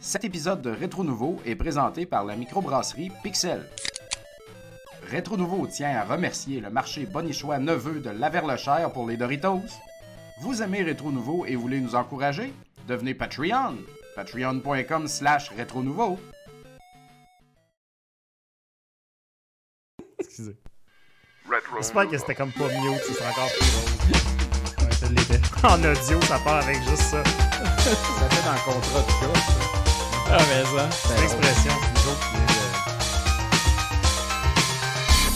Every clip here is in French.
Cet épisode de Rétro Nouveau est présenté par la microbrasserie Pixel. Rétro Nouveau tient à remercier le marché Bonichois Neveu de Laverlechère pour les Doritos. Vous aimez Rétro Nouveau et voulez nous encourager? Devenez Patreon. Patreon.com slash Rétro Nouveau. Excusez. J'espère que c'était comme pas mute, ce serait encore plus drôle. Ouais, ça l'était. En audio, ça part avec juste ça. Ça fait dans le contrat de gars, Ah, mais ça. C'est l'expression, nous autres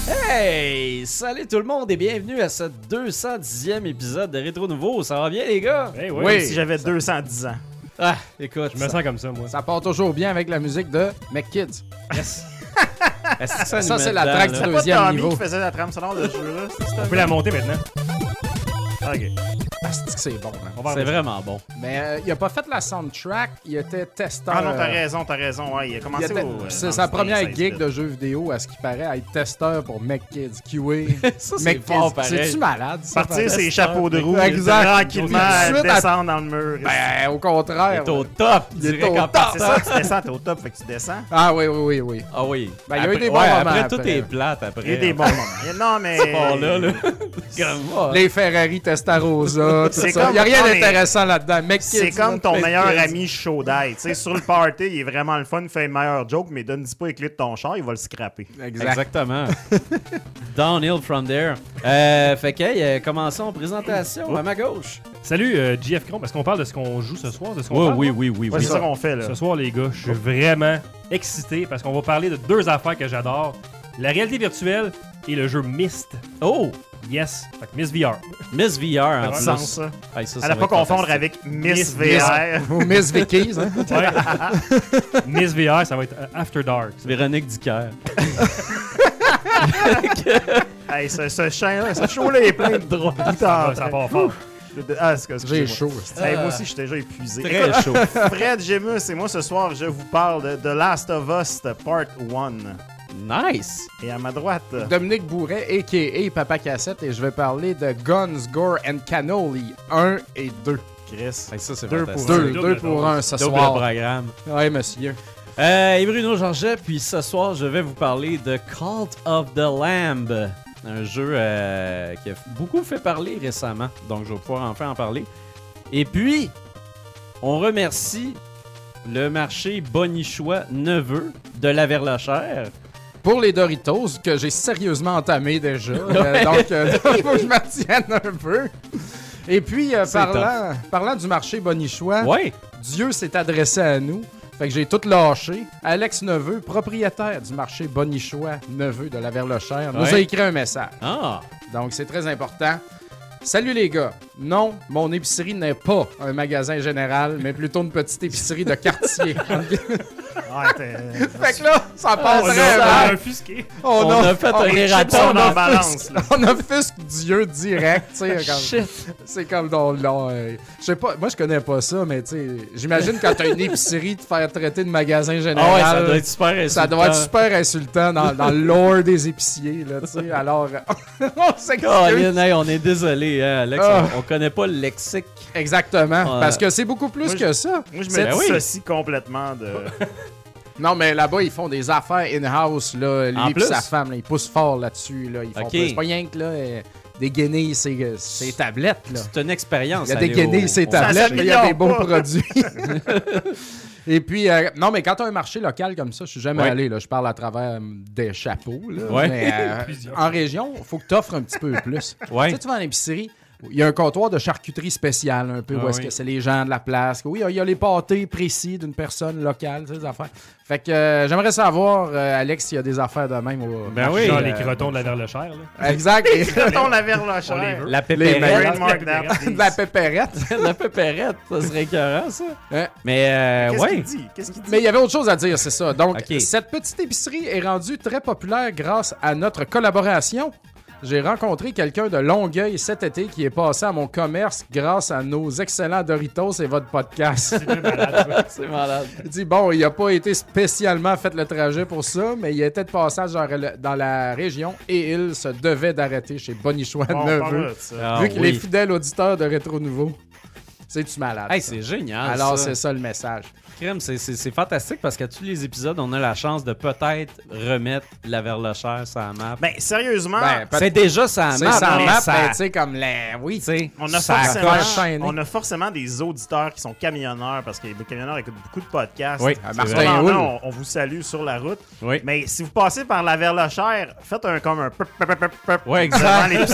de- Hey! Salut tout le monde et bienvenue à ce 210e épisode de Rétro Nouveau. Ça va bien, les gars? Eh Comme oui, si j'avais 210 ans. Ah, écoute. je me sens comme ça, moi. Ça part toujours bien avec la musique de McKids. Que ça, Ça, c'est la track du C'est Deuxième pas Tommy niveau. qui faisait la trame sonore de ce jeu-là. On peut la monter maintenant. Ok. C'est bon, hein. C'est vraiment bon. Mais euh, il a pas fait la soundtrack, il était testeur. Ah non, t'as euh, raison, t'as raison. Ouais, il a il commencé était- au. euh, C'est sa première 16 gig de jeux vidéo, à ce qui paraît, à être testeur pour McKids, QA. Ça, c'est fort pareil. C'est-tu malade, ça? Partir ses chapeaux de roue, tranquillement, descendre dans le mur. Ben, au Il contraire. est au top. Il est au top. C'est ça, tu descends, t'es au top, fait que tu descends. Ah oui, oui, oui, oui. Ah oui. Ben, il y a eu des bons moments Après, tout est plate après. Il y a des bons moments. Non, mais. Bon, là, là. Comme moi. Les Ferrari Testarossa, tout ça. Il n'y a rien d'intéressant là-dedans. C'est comme ton meilleur ami chaud d'ail. Tu sais, sur le party, il est vraiment le fun, il fait une meilleure joke, mais donne-dis pas les clés de ton char, il va le scraper. Exact. Exactement. Downhill from there. Euh, fait que, hey, euh, commençons présentation à ma gauche. Salut, euh, JF Cron, parce qu'on parle de ce qu'on joue ce soir, de ce qu'on Oui, parle, oui, oui, oui, Ouais, oui. c'est ça qu'on fait, là. Ce soir, les gars, je suis vraiment excité parce qu'on va parler de deux affaires que j'adore. La réalité virtuelle et le jeu Myst. Oh! Yes. Fait que Myst VR. Miss VR en plus. sens, ça. Hey, ça, ça À ne va pas confondre avec Miss Miss- VR. Ou Miss Vickies, hein? Ouais. Myst VR, ça va être euh, After Dark. ça. Véronique Dicker. Hey, ce, ce chien-là, ce show-là est plein de droits. Ça va- ça part fort. Ah. J'ai chaud. Hey, moi aussi, je suis déjà épuisé. Très chaud. Fred Gemus et moi, ce soir, je vous parle de The Last of Us Part 1. Nice! Et à ma droite, Dominique Bourret, a.k.a. Papa Cassette, et je vais parler de Guns, Gore and Cannoli 1 et 2. Chris. Hey, ça, c'est Deux fantastique. pour Deux, deux pour un ce Double soir. programme. Oui, monsieur. Euh, et Bruno Georget, puis ce soir, je vais vous parler de Cult of the Lamb. Un jeu euh, qui a beaucoup fait parler récemment, donc je vais pouvoir enfin en parler. Et puis, on remercie le marché Bonichois Neveu de la Verlachère. Pour les Doritos, que j'ai sérieusement entamé déjà. euh, donc, il faut que je me tienne un peu. Et puis, euh, parlant, parlant du marché Bonichois, Ouais! Dieu s'est adressé à nous. Fait que j'ai tout lâché. Alex Neveu, propriétaire du marché Bonichois Neveu de la Verlechère, nous Ouais. a écrit un message. Ah! Donc, c'est très important. Salut les gars. Non, mon épicerie n'est pas un magasin général, mais plutôt une petite épicerie de quartier. Ah, t'es- fait que là, ça passe On a, très on a offusqué. On a fait un les chips erratum. sont en offusque- balance, là. On offusque Dieu direct, tu sais. comme- Shit! C'est comme dans euh, je sais pas, moi je connais pas ça, mais tu sais, j'imagine quand t'as une épicerie de faire traiter de magasin général. Ah ouais, ça doit être super insultant. ça doit être super insultant dans, dans le lore des épiciers, là, tu sais. Alors, on s'excuse. Hey, on est désolé, hein, Alex. Ah. On, on connaît pas le lexique. Exactement, Ouais. parce que c'est beaucoup plus Moi, que ça. Moi, je C'est- me Ben oui. complètement de. Non, mais là-bas, ils font des affaires in-house, là. Lui En et plus? sa femme, là, ils poussent fort là-dessus, là. Ils font Ok. pas- C'est pas rien que, là, euh, des guenilles, c'est c'est tablettes, là. C'est une expérience. Il y a des aller au- au- tablettes, mais il y a des pas. produits. Et puis, euh, non, mais quand tu as un marché local comme ça, je suis jamais Ouais. allé, là, je parle à travers euh, des chapeaux. Là, Ouais. mais, euh, en région, il faut que tu offres un petit peu plus. Ouais. Tu sais, tu vas en épicerie, il y a un comptoir de charcuterie spécial, un peu, Ah où est-ce oui. que c'est les gens de la place. Oui, il y a les pâtés précis d'une personne locale, tu sais, des affaires. Fait que euh, j'aimerais savoir, euh, Alex, s'il y a des affaires de même au Ben marché, oui. Genre euh, les crotons de la Verlechère. Là. Exact. On la vers la les veut. La Les pépérette. De la pépérette. la pépérette, ça serait écœurant, ça. Hein? Mais, euh, Qu'est-ce ouais. qu'il dit? Qu'est-ce qu'il dit? Mais il y avait autre chose à dire, c'est ça. Donc, cette petite épicerie est rendue très populaire grâce à notre collaboration. J'ai rencontré quelqu'un de Longueuil cet été qui est passé à mon commerce grâce à nos excellents Doritos et votre podcast. C'est malade. Il dit bon, il n'a pas été spécialement fait le trajet pour ça, mais il était de passage dans, la région et il se devait d'arrêter chez Bonichois Bon, Neveu. de ça. Ah, vu qu'il oui. est fidèle auditeur de Rétro Nouveau. C'est-tu malade? Hey, c'est génial. Alors, c'est ça le message. Crème, c'est- c'est c'est fantastique parce qu'à tous les épisodes, on a la chance de peut-être remettre la verlochère sur la map. Ben, sérieusement, Ben, c'est déjà sa C'est map, mais map, ça- ben, tu sais, comme les. Oui, tu sais, on a, ça forcément, on a forcément des auditeurs qui sont camionneurs parce que les camionneurs écoutent beaucoup de podcasts. Oui, c'est Martin Houle. on, on vous salue sur la route. Oui. Mais si vous passez par la Verlochère, faites un comme un devant exact.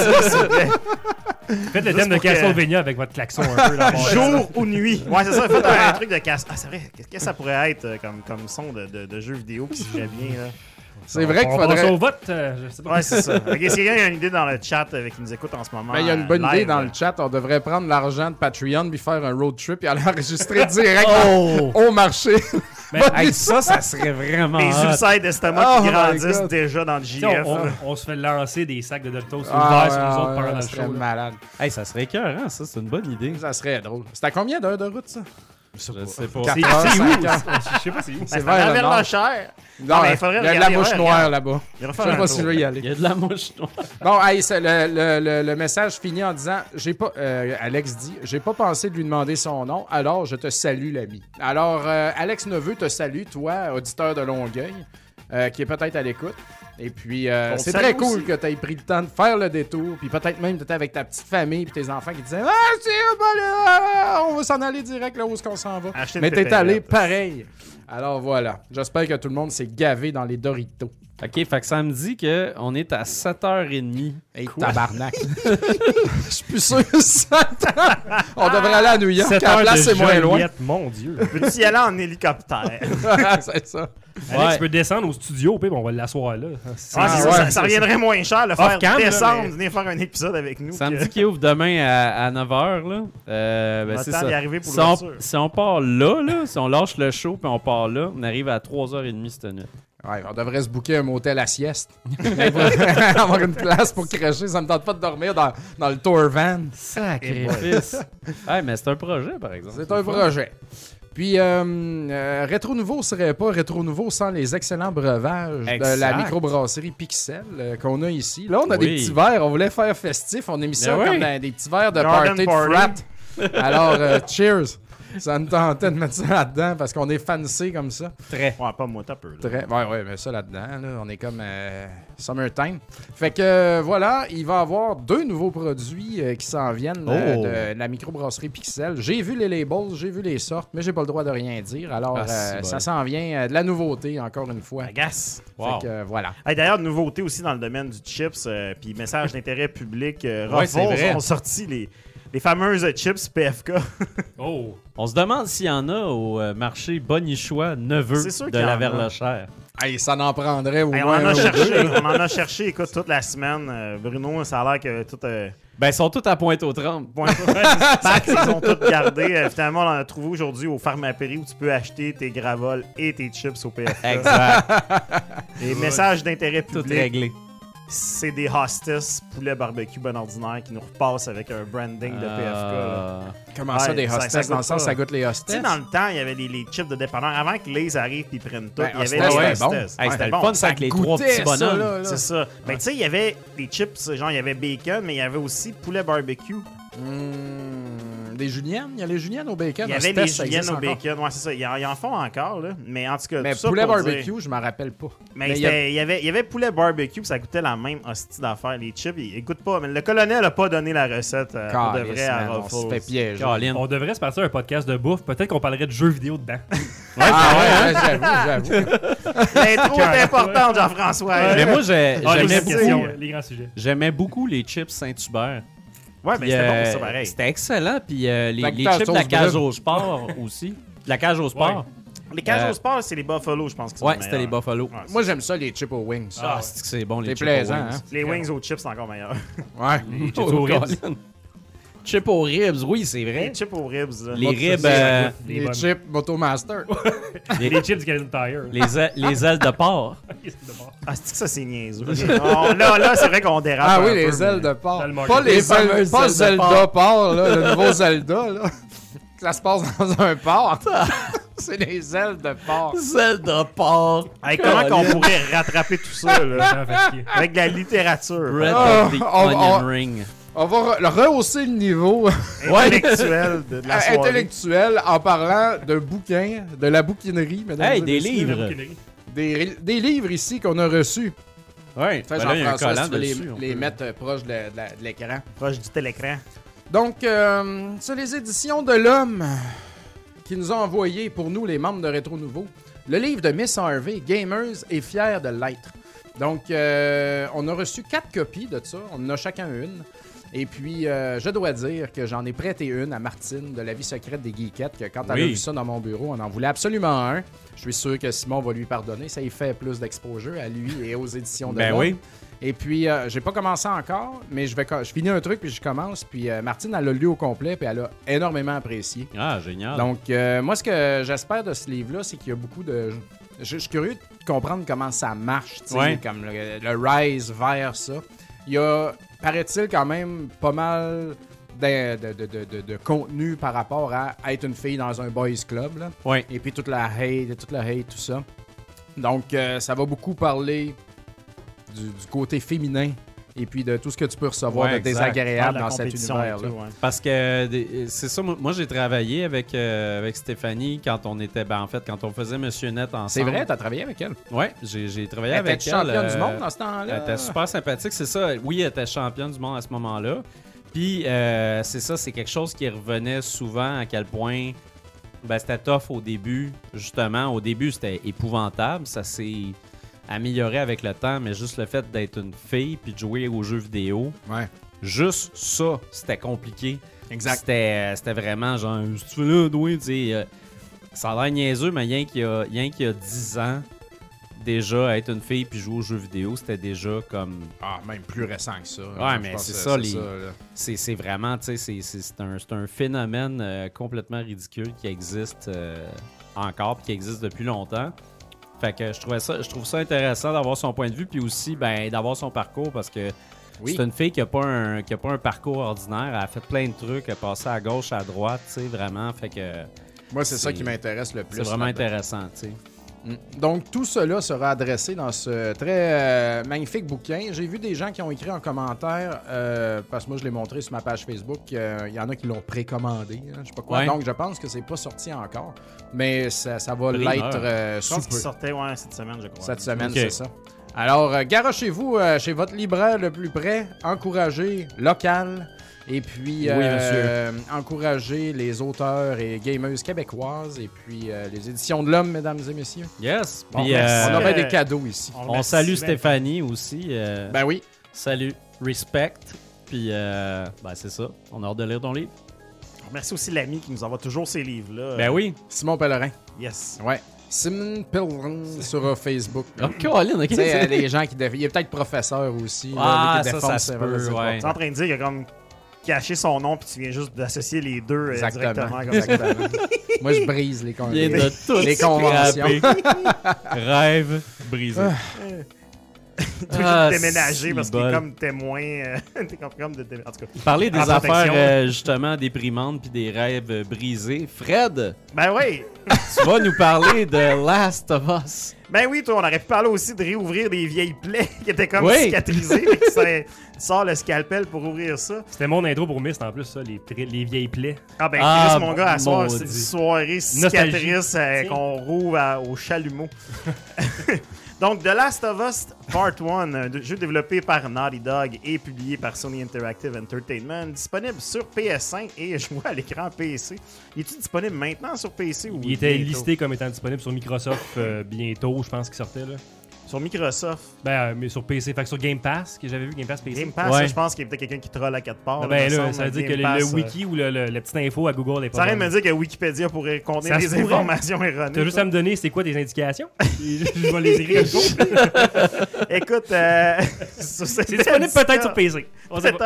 Faites le thème de pour que- Castlevania avec votre klaxon un peu. là, Jour ou nuit. Ouais, c'est ça. Faites un, truc de casse. Ah, c'est vrai. Qu'est-ce que ça pourrait être euh, comme, comme son de, de, de jeu vidéo qui se fait bien, là? C'est vrai qu'il on passe faudrait. au vote, euh, je sais pas. Ouais, c'est ça. Ok, si quelqu'un a une idée dans le chat euh, qui nous écoute en ce moment. Ben, il y a une bonne euh, idée dans le chat. On devrait prendre l'argent de Patreon puis faire un road trip et aller enregistrer direct Oh! au marché. Mais, Hey, ça, ça serait vraiment Les ulcères d'estomac Oh qui my grandissent déjà dans le JF. on, on- on se fait lancer des sacs de Doritos Ah, sur nous ouais, autres ouais, le serait show. là. malade. Hey, ça serait écœurant, ça. C'est une bonne idée. Ça serait drôle. C'est à combien d'heures de route, ça? Je sais pas. Quatre C'est où? Je sais pas c'est où. C'est vers le nord. Non, mais il faudrait il y a de la mouche noire là-bas. Il va Je sais pas si je veux y aller. Il y a de la mouche noire. Bon, hey, c'est le, le- le- le message finit en disant j'ai pas euh, Alex dit j'ai pas pensé de lui demander son nom, alors je te salue l'ami. Alors euh, Alex Neveu te salue toi auditeur de Longueuil euh, qui est peut-être à l'écoute. Et puis euh, c'est très cool aussi. que tu aies pris le temps de faire le détour, puis peut-être même t'étais avec ta petite famille puis tes enfants qui disaient ah c'est bon là, on va s'en aller direct là où est-ce qu'on s'en va? Mais t'es allé pareil. Alors voilà, j'espère que tout le monde s'est gavé dans les Doritos. Ok, fait que ça me dit qu'on est à 7h30. Hey, tabarnak. Je suis plus sûr que ça. On devrait aller à New York. Cette la place, c'est moins loin. Mon Dieu. Peux-tu y aller en hélicoptère? c'est ça. Alex, Ouais. tu peux descendre au studio, puis on va l'asseoir là. Ah, c'est ouais, ça, ça, reviendrait moins cher le faire là, descendre, mais- venir faire un épisode avec nous. Ça me que- dit qu'il ouvre demain à, à 9h. Là. Euh, ben, On c'est attend ça. d'y arriver pour si, on, si on part là, là, si on lâche le show puis on part là, on arrive à 3h30 cette nuit. Ouais, on devrait se booker un motel à sieste. Avoir une place pour cracher. Ça me tente pas de dormir dans, dans le tour van. Sacrifice. hey, mais c'est un projet, par exemple. C'est un projet. Puis, euh, euh, Rétro Nouveau serait pas Rétro Nouveau sans les excellents breuvages de la microbrasserie Pixel euh, qu'on a ici. Là, on a des petits verres. On voulait faire festif. On a mis ça oui. comme dans des petits verres de Garden party de party. frat. Alors, euh, cheers. Ça me tentait de mettre ça là-dedans parce qu'on est fancy comme ça. Très. Ouais, pas moi, t'as peu. là. Très. Ouais, ouais, mais ça là-dedans, là, on est comme euh, summertime. Fait que euh, voilà, il va y avoir deux nouveaux produits euh, qui s'en viennent euh, Oh. de la microbrasserie Pixel. J'ai vu les labels, j'ai vu les sortes, mais j'ai pas le droit de rien dire. Alors, Ah, euh, ça s'en vient euh, de la nouveauté, encore une fois. Agace. Wow. Fait que euh, voilà. Hey, D'ailleurs, nouveauté aussi dans le domaine du chips, euh, puis message d'intérêt public, euh, Ouais, c'est Ruffles vrai. ont sorti les, les fameuses chips PFK. Oh. On se demande s'il y en a au euh, marché Bonichois Neveu C'est sûr de qu'il y en la a. Verlochère. Hey, ça n'en prendrait au Hey, on, moins en a cherché, on en a cherché, écoute, toute la semaine. Euh, Bruno, ça a l'air que tout. Euh, Ben, ils sont tous à pointe aux trembles. point Pack, ils ont tout gardé. Euh, finalement, on en a trouvé aujourd'hui au Pharmaprix où tu peux acheter tes gravoles et tes chips au PFK. Exact. Et message d'intérêt Tout public, réglé. C'est des hostess poulet barbecue bon ordinaire qui nous repassent avec un branding de PFK. Euh, Comment Ouais, ça, des ça dans le sens, ça goûte les Tu sais, hostess? dans le temps, il y avait les, les chips de dépanneur. Avant que les arrivent et prennent tout, Ben, il y avait hostess, des c'était bon. Ouais, c'était le fun, ça, avec les trois petits bonhommes. C'est ça. Mais tu sais, il y avait des chips, genre il y avait bacon, mais il y avait aussi poulet barbecue. Hmm, des juliennes? Il y a les juliennes au bacon. Il y avait les ça juliennes au bacon. Ouais, c'est ça. Ils en, ils en font encore, là. Mais en tout cas, Mais tout ça poulet pour dire- barbecue, je m'en rappelle pas. Mais, Mais il y a- c'était- il y, avait, il y avait poulet barbecue, puis ça goûtait la même hostie d'affaires. Les chips, ils, goûtent pas. Mais le colonel a pas donné la recette euh, pour de vrai à man, on se fait Ruffles. Colin. On devrait se passer un podcast de bouffe. Peut-être qu'on parlerait de jeux vidéo dedans. Ah ouais, ouais, j'avoue, j'avoue. L'intro est importante, Jean-François. Mais moi, j'ai- les j'aimais grandes questions, beaucoup, les grands sujets. j'aimais beaucoup les chips Saint-Hubert. Ouais, mais Puis, c'était bon, euh, ça, pareil. C'était excellent. Puis euh, les, chips de la cage au sport aussi. De la cage au sport. Les cages euh, au sport, c'est les Buffalo, je pense. Ouais, c'était les. Buffalo. Ouais, Moi, j'aime ça, les chips aux wings. Ah, c'est que c'est bon, les chips plaisant, aux wings. hein? Les wings aux chips, c'est encore meilleur. Ouais. Les chips Oh, aux Chips aux ribs, oui, c'est vrai. Les chips aux ribs. là. Les ribs, euh, Les Les chips Motomaster. Les chips du Canadian Tire. les, a- les ailes de porc. Ah, c'est que ça, c'est niaiseux? Oh, là, là c'est vrai qu'on dérape. Ah oui, les ailes de porc. Pas les, Les ailes, pas ailes de Zelda porc. porc, là, le nouveau Zelda, là. Ça se passe dans un porc. C'est les ailes de porc. Ailes de porc. Hey, comment qu'on pourrait rattraper tout ça, là? Avec de la littérature. Bread Ah, of the on- Onion on- Ring. On va re- rehausser le niveau Intellectuel de, la soirée. intellectuel en parlant d'un bouquin, de la bouquinerie, mesdames Hey, et des messieurs. livres. Des, des livres ici qu'on a reçus. Ouais, Fait, ben Jean-François, collant si tu veux les, dessus. les peut- mettre euh, proche de, de la- de l'écran. Proche du télécran. Donc, euh, c'est les éditions de l'Homme qui nous ont envoyé pour nous, les membres de Rétro Nouveau, le livre de Miss Harvey, Gamers est fier de l'être. Donc, euh, on a reçu quatre copies de ça. On en a chacun une. Et puis, euh, je dois dire que j'en ai prêté une à Martine de La vie secrète des geekettes, que quand elle a Oui. vu ça dans mon bureau, on en voulait absolument un. Je suis sûr que Simon va lui pardonner. Ça y fait plus d'exposure à lui et aux éditions de Ben oui. Et puis, euh, j'ai pas commencé encore, mais je vais co- je finis un truc puis je commence. Puis euh, Martine, elle l'a lu au complet puis elle a énormément apprécié. Ah, génial. Donc, euh, moi, ce que j'espère de ce livre-là, c'est qu'il y a beaucoup de. Je, je suis curieux de comprendre comment ça marche, tu sais, Ouais. comme le, le rise vers ça. Il y a, paraît-il, quand même pas mal de, de, contenu par rapport à être une fille dans un boys club. Là. Ouais. Et puis toute la hate, toute la hate, tout ça. Donc, euh, ça va beaucoup parler du, du côté féminin et puis de tout ce que tu peux recevoir Ouais, de désagréable dans cet univers-là. ouais. Parce que c'est ça, moi, j'ai travaillé avec, euh, avec Stéphanie quand on était, ben en fait, quand on faisait Monsieur Net ensemble. C'est vrai, t'as travaillé avec elle? Ouais, j'ai j'ai travaillé Elle avec était elle. championne euh, du monde dans ce temps-là. Elle était super sympathique, c'est ça. Oui, elle était championne du monde à ce moment-là. Puis, euh, c'est ça, c'est quelque chose qui revenait souvent à quel point ben, c'était tough au début. Justement, au début, c'était épouvantable. Ça s'est amélioré avec le temps, mais juste le fait d'être une fille puis de jouer aux jeux vidéo, Ouais. juste ça, c'était compliqué. Exact. C'était, euh, c'était vraiment genre, si tu veux là, sais, euh, ça a l'air niaiseux, mais rien qu'il y a, rien qu'il y a 10 ans, déjà, être une fille puis jouer aux jeux vidéo, c'était déjà comme. Ah, même plus récent que ça. Ouais, mais c'est ça, les-. C'est, c'est vraiment, tu sais, c'est, c'est, c'est un, c'est un phénomène euh, complètement ridicule qui existe euh, encore puis qui existe depuis longtemps. Fait que je trouvais ça, je trouve ça intéressant d'avoir son point de vue puis aussi ben, d'avoir son parcours parce que Oui. c'est une fille qui a pas un qui a pas un parcours ordinaire, elle a fait plein de trucs, elle a passé à gauche, à droite, tu sais vraiment, fait que Moi, c'est ça qui m'intéresse le plus. c'est vraiment intéressant, tu sais. Mm. Donc, tout cela sera adressé dans ce très euh, magnifique bouquin. J'ai vu des gens qui ont écrit en commentaire, euh, parce que moi, je l'ai montré sur ma page Facebook. euh, Il y en a qui l'ont précommandé. hein, je sais pas quoi. Ouais. Donc, je pense que c'est pas sorti encore. Mais ça, ça va l'être euh, Je sous pense qu'il sortait ouais, cette semaine, je crois. Cette semaine, c'est ça. Alors, euh, garochez-vous euh, chez votre libraire le plus près. Encouragez local. Et puis, Oui, euh, encouragez les auteurs et gameuses québécoises. Et puis, euh, les éditions de l'Homme, mesdames et messieurs. Yes. Bon, Puis euh, on aurait euh, des cadeaux ici. on salue bien. Stéphanie aussi. euh, Ben oui. Salut, respect. Puis euh, ben c'est ça, on a hâte de lire ton livre. Merci aussi l'ami qui nous envoie toujours ces livres-là. Ben oui. Simon Pellerin. Yes. Ouais. Simon Pellerin sur Facebook. Oh, Colin, ok. Euh, les gens qui Il est peut-être professeur aussi. là, Ah, lui qui ça, défonce ça se peut, ouais. Tu es en train de dire qu'il a comme caché son nom puis tu viens juste d'associer les deux euh, Exactement. directement comme ça. Exactement. Moi, je brise les de tout Les conventions. Rêve brisé. Tu veux Ah, juste déménager parce qu'il est comme témoin. euh, T'es comme, comme de En tout cas. Parler des affaires euh, justement déprimantes puis des rêves brisés. Fred, Ben oui. tu vas nous parler de Last of Us. Ben oui, toi, on aurait pu parler aussi de réouvrir des vieilles plaies qui étaient comme Oui. cicatrisées. que ça- tu sors le scalpel pour ouvrir ça. C'était mon intro pour Myst en plus, ça, les, les vieilles plaies. Ah ben, Ah, Chris, mon gars, à soir, c'est une soirée cicatrice euh, qu'on rouvre à- au chalumeau. Donc, The Last of Us Part 1, un de- jeu développé par Naughty Dog et publié par Sony Interactive Entertainment, disponible sur PS5 et je vois à l'écran PC. Il est-il disponible maintenant sur PC ou Il était bientôt? listé comme étant disponible sur Microsoft euh, bientôt, je pense qu'il sortait là. Sur Microsoft. Ben, euh, mais sur PC, fait que sur Game Pass, que j'avais vu Game Pass PC. Game Pass, Ouais. je pense qu'il y a peut-être quelqu'un qui troll à quatre parts. Ah, ben là, semble, ça veut dire Game que le, Pass, le euh, wiki ou le, le- la petite info à Google est pas Ça arrête de me dire que Wikipédia pourrait contenir Ça des informations erronées. T'as juste à me donner c'est quoi tes indications? je vais les écrire. Écoute, euh, C'est disponible peut-être sur PC. Peut-être.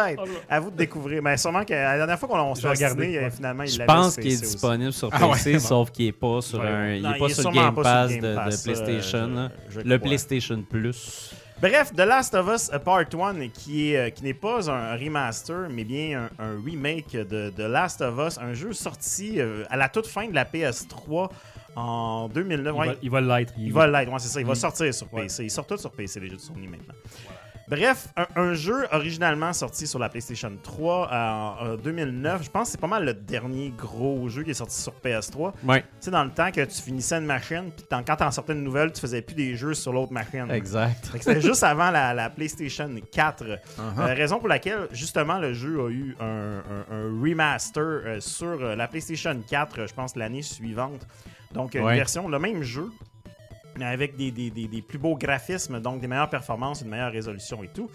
À vous de découvrir. Mais sûrement que la dernière fois qu'on on se Je vais fait regarder, dessiner, euh, ouais. finalement, il Je l'avait pense sur qu'il est disponible sur Ah PC, sauf qu'il est pas sur un, il est pas sur Game Pass de, PlayStation. je- je le crois. PlayStation Plus. Bref, The Last of Us Part 1, qui est euh, qui n'est pas un remaster, mais bien un, un remake de The Last of Us, un jeu sorti euh, à la toute fin de la PS3 en 2009. Il Ouais, va- Il va l'être. Il va l'être, ouais, c'est ça. Il va Mm. sortir sur. PC. Ils sortent tous sur PC, les jeux de Sony maintenant. Bref, un, un jeu originalement sorti sur la PlayStation 3 en, en 2009. Je pense que c'est pas mal le dernier gros jeu qui est sorti sur PS3. Ouais, Tu sais, dans le temps que tu finissais une machine, puis quand t'en sortais une nouvelle, tu faisais plus des jeux sur l'autre machine. exact. C'était juste avant la, la PlayStation 4. Uh-huh. Euh, raison pour laquelle, justement, le jeu a eu un, un- un remaster euh, sur euh, la PlayStation 4, euh, je pense, l'année suivante. Donc, euh, une Ouais. version, le même jeu, avec des, des- des- des plus beaux graphismes, donc des meilleures performances, une meilleure résolution et tout.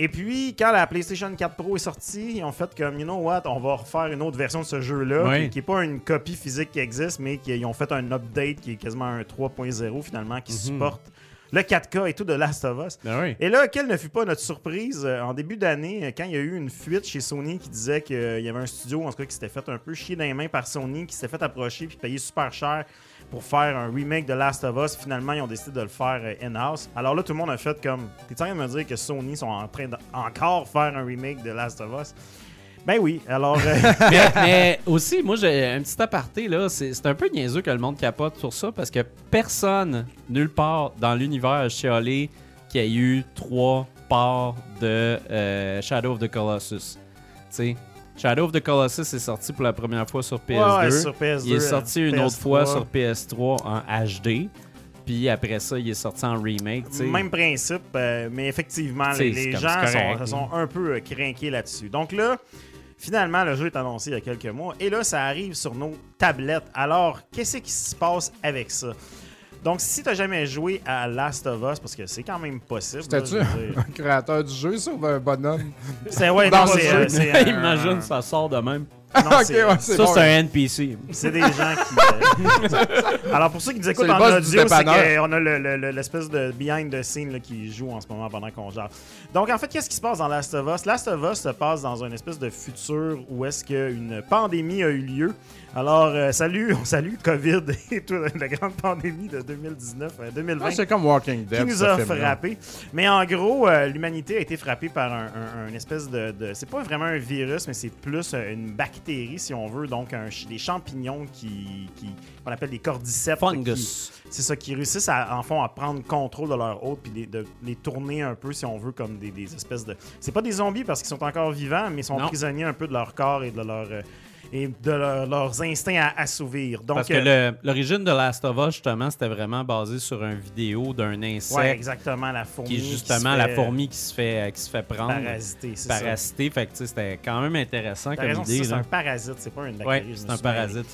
Et puis, quand la PlayStation 4 Pro est sortie, ils ont fait comme, you know what, on va refaire une autre version de ce jeu-là, qui n'est pas une copie physique qui existe, mais qu'ils ont fait un update qui est quasiment un 3.0 finalement, qui Mhm. supporte le 4K et tout de Last of Us. Ben oui. Et là, quelle ne fut pas notre surprise euh, en début d'année, euh, quand il y a eu une fuite chez Sony qui disait qu'il y avait un studio, en tout cas, qui s'était fait un peu chier dans les mains par Sony, qui s'était fait approcher puis payer super cher pour faire un remake de Last of Us. Finalement, ils ont décidé de le faire euh, in-house. Alors là, tout le monde a fait comme. T'es en train de me dire que Sony sont en train d'encore faire un remake de Last of Us? Ben oui, alors. euh, mais, mais aussi, moi, j'ai un petit aparté, là. C'est un peu niaiseux que le monde capote sur ça parce que personne, nulle part dans l'univers chialé qu'il y a eu trois parts de euh, Shadow of the Colossus. Tu sais, Shadow of the Colossus est sorti pour la première fois sur PS2. ouais, ouais, sur PS2, il est sorti une PS3. autre fois sur PS3 en HD. Puis après ça, il est sorti en remake. Même principe, euh, mais effectivement, T'sais, les, gens correct, sont, sont un peu euh, crinqués là-dessus. Donc là, finalement, le jeu est annoncé il y a quelques mois et là, ça arrive sur nos tablettes. Alors, qu'est-ce qui se passe avec ça? Donc, si t'as jamais joué à Last of Us, parce que c'est quand même possible. C'était-tu un créateur du jeu, ça, ou un bonhomme? C'est ouais, Dans non, c'est, jeu. euh, c'est un- Imagine, ça sort de même. non, ok, c'est- ouais, c'est Ça, bon. c'est un NPC. C'est des gens qui. euh, Alors, pour ceux qui nous écoutent en audio, c'est qu'on a le- le- le- l'espèce de behind the scene là, qui joue en ce moment pendant qu'on jase. Donc, en fait, qu'est-ce qui se passe dans Last of Us? Last of Us se passe dans une espèce de futur où est-ce qu'une pandémie a eu lieu. Alors, euh, salut, on salue COVID et toute la grande pandémie de 2019, euh, 2020 Ah, c'est comme Walking Dead. qui nous a film-là. frappé. Mais en gros, euh, l'humanité a été frappée par un, un- un espèce de, de- C'est pas vraiment un virus, mais c'est plus euh, une bactérie, si on veut. Donc, un des champignons qui, qui qu'on appelle des cordyceps. Fungus. C'est ça, qui réussissent à, en fond, à prendre contrôle de leur hôte puis de les tourner un peu, si on veut, comme des, des espèces de. C'est pas des zombies parce qu'ils sont encore vivants, mais ils sont Non. prisonniers un peu de leur corps et de leur. Euh, et de leur- leurs instincts à assouvir. Donc, Parce que euh, l'origine de Last of Us, justement, c'était vraiment basé sur une vidéo d'un insecte ouais, exactement, la fourmi. qui est justement la fourmi qui se fait, qui se fait prendre, Parasiter, c'est ça. parasiter. Fait que tu sais, c'était quand même intéressant comme raison, idée. c'est un parasite, c'est pas une bactérie. Ouais, c'est un parasite.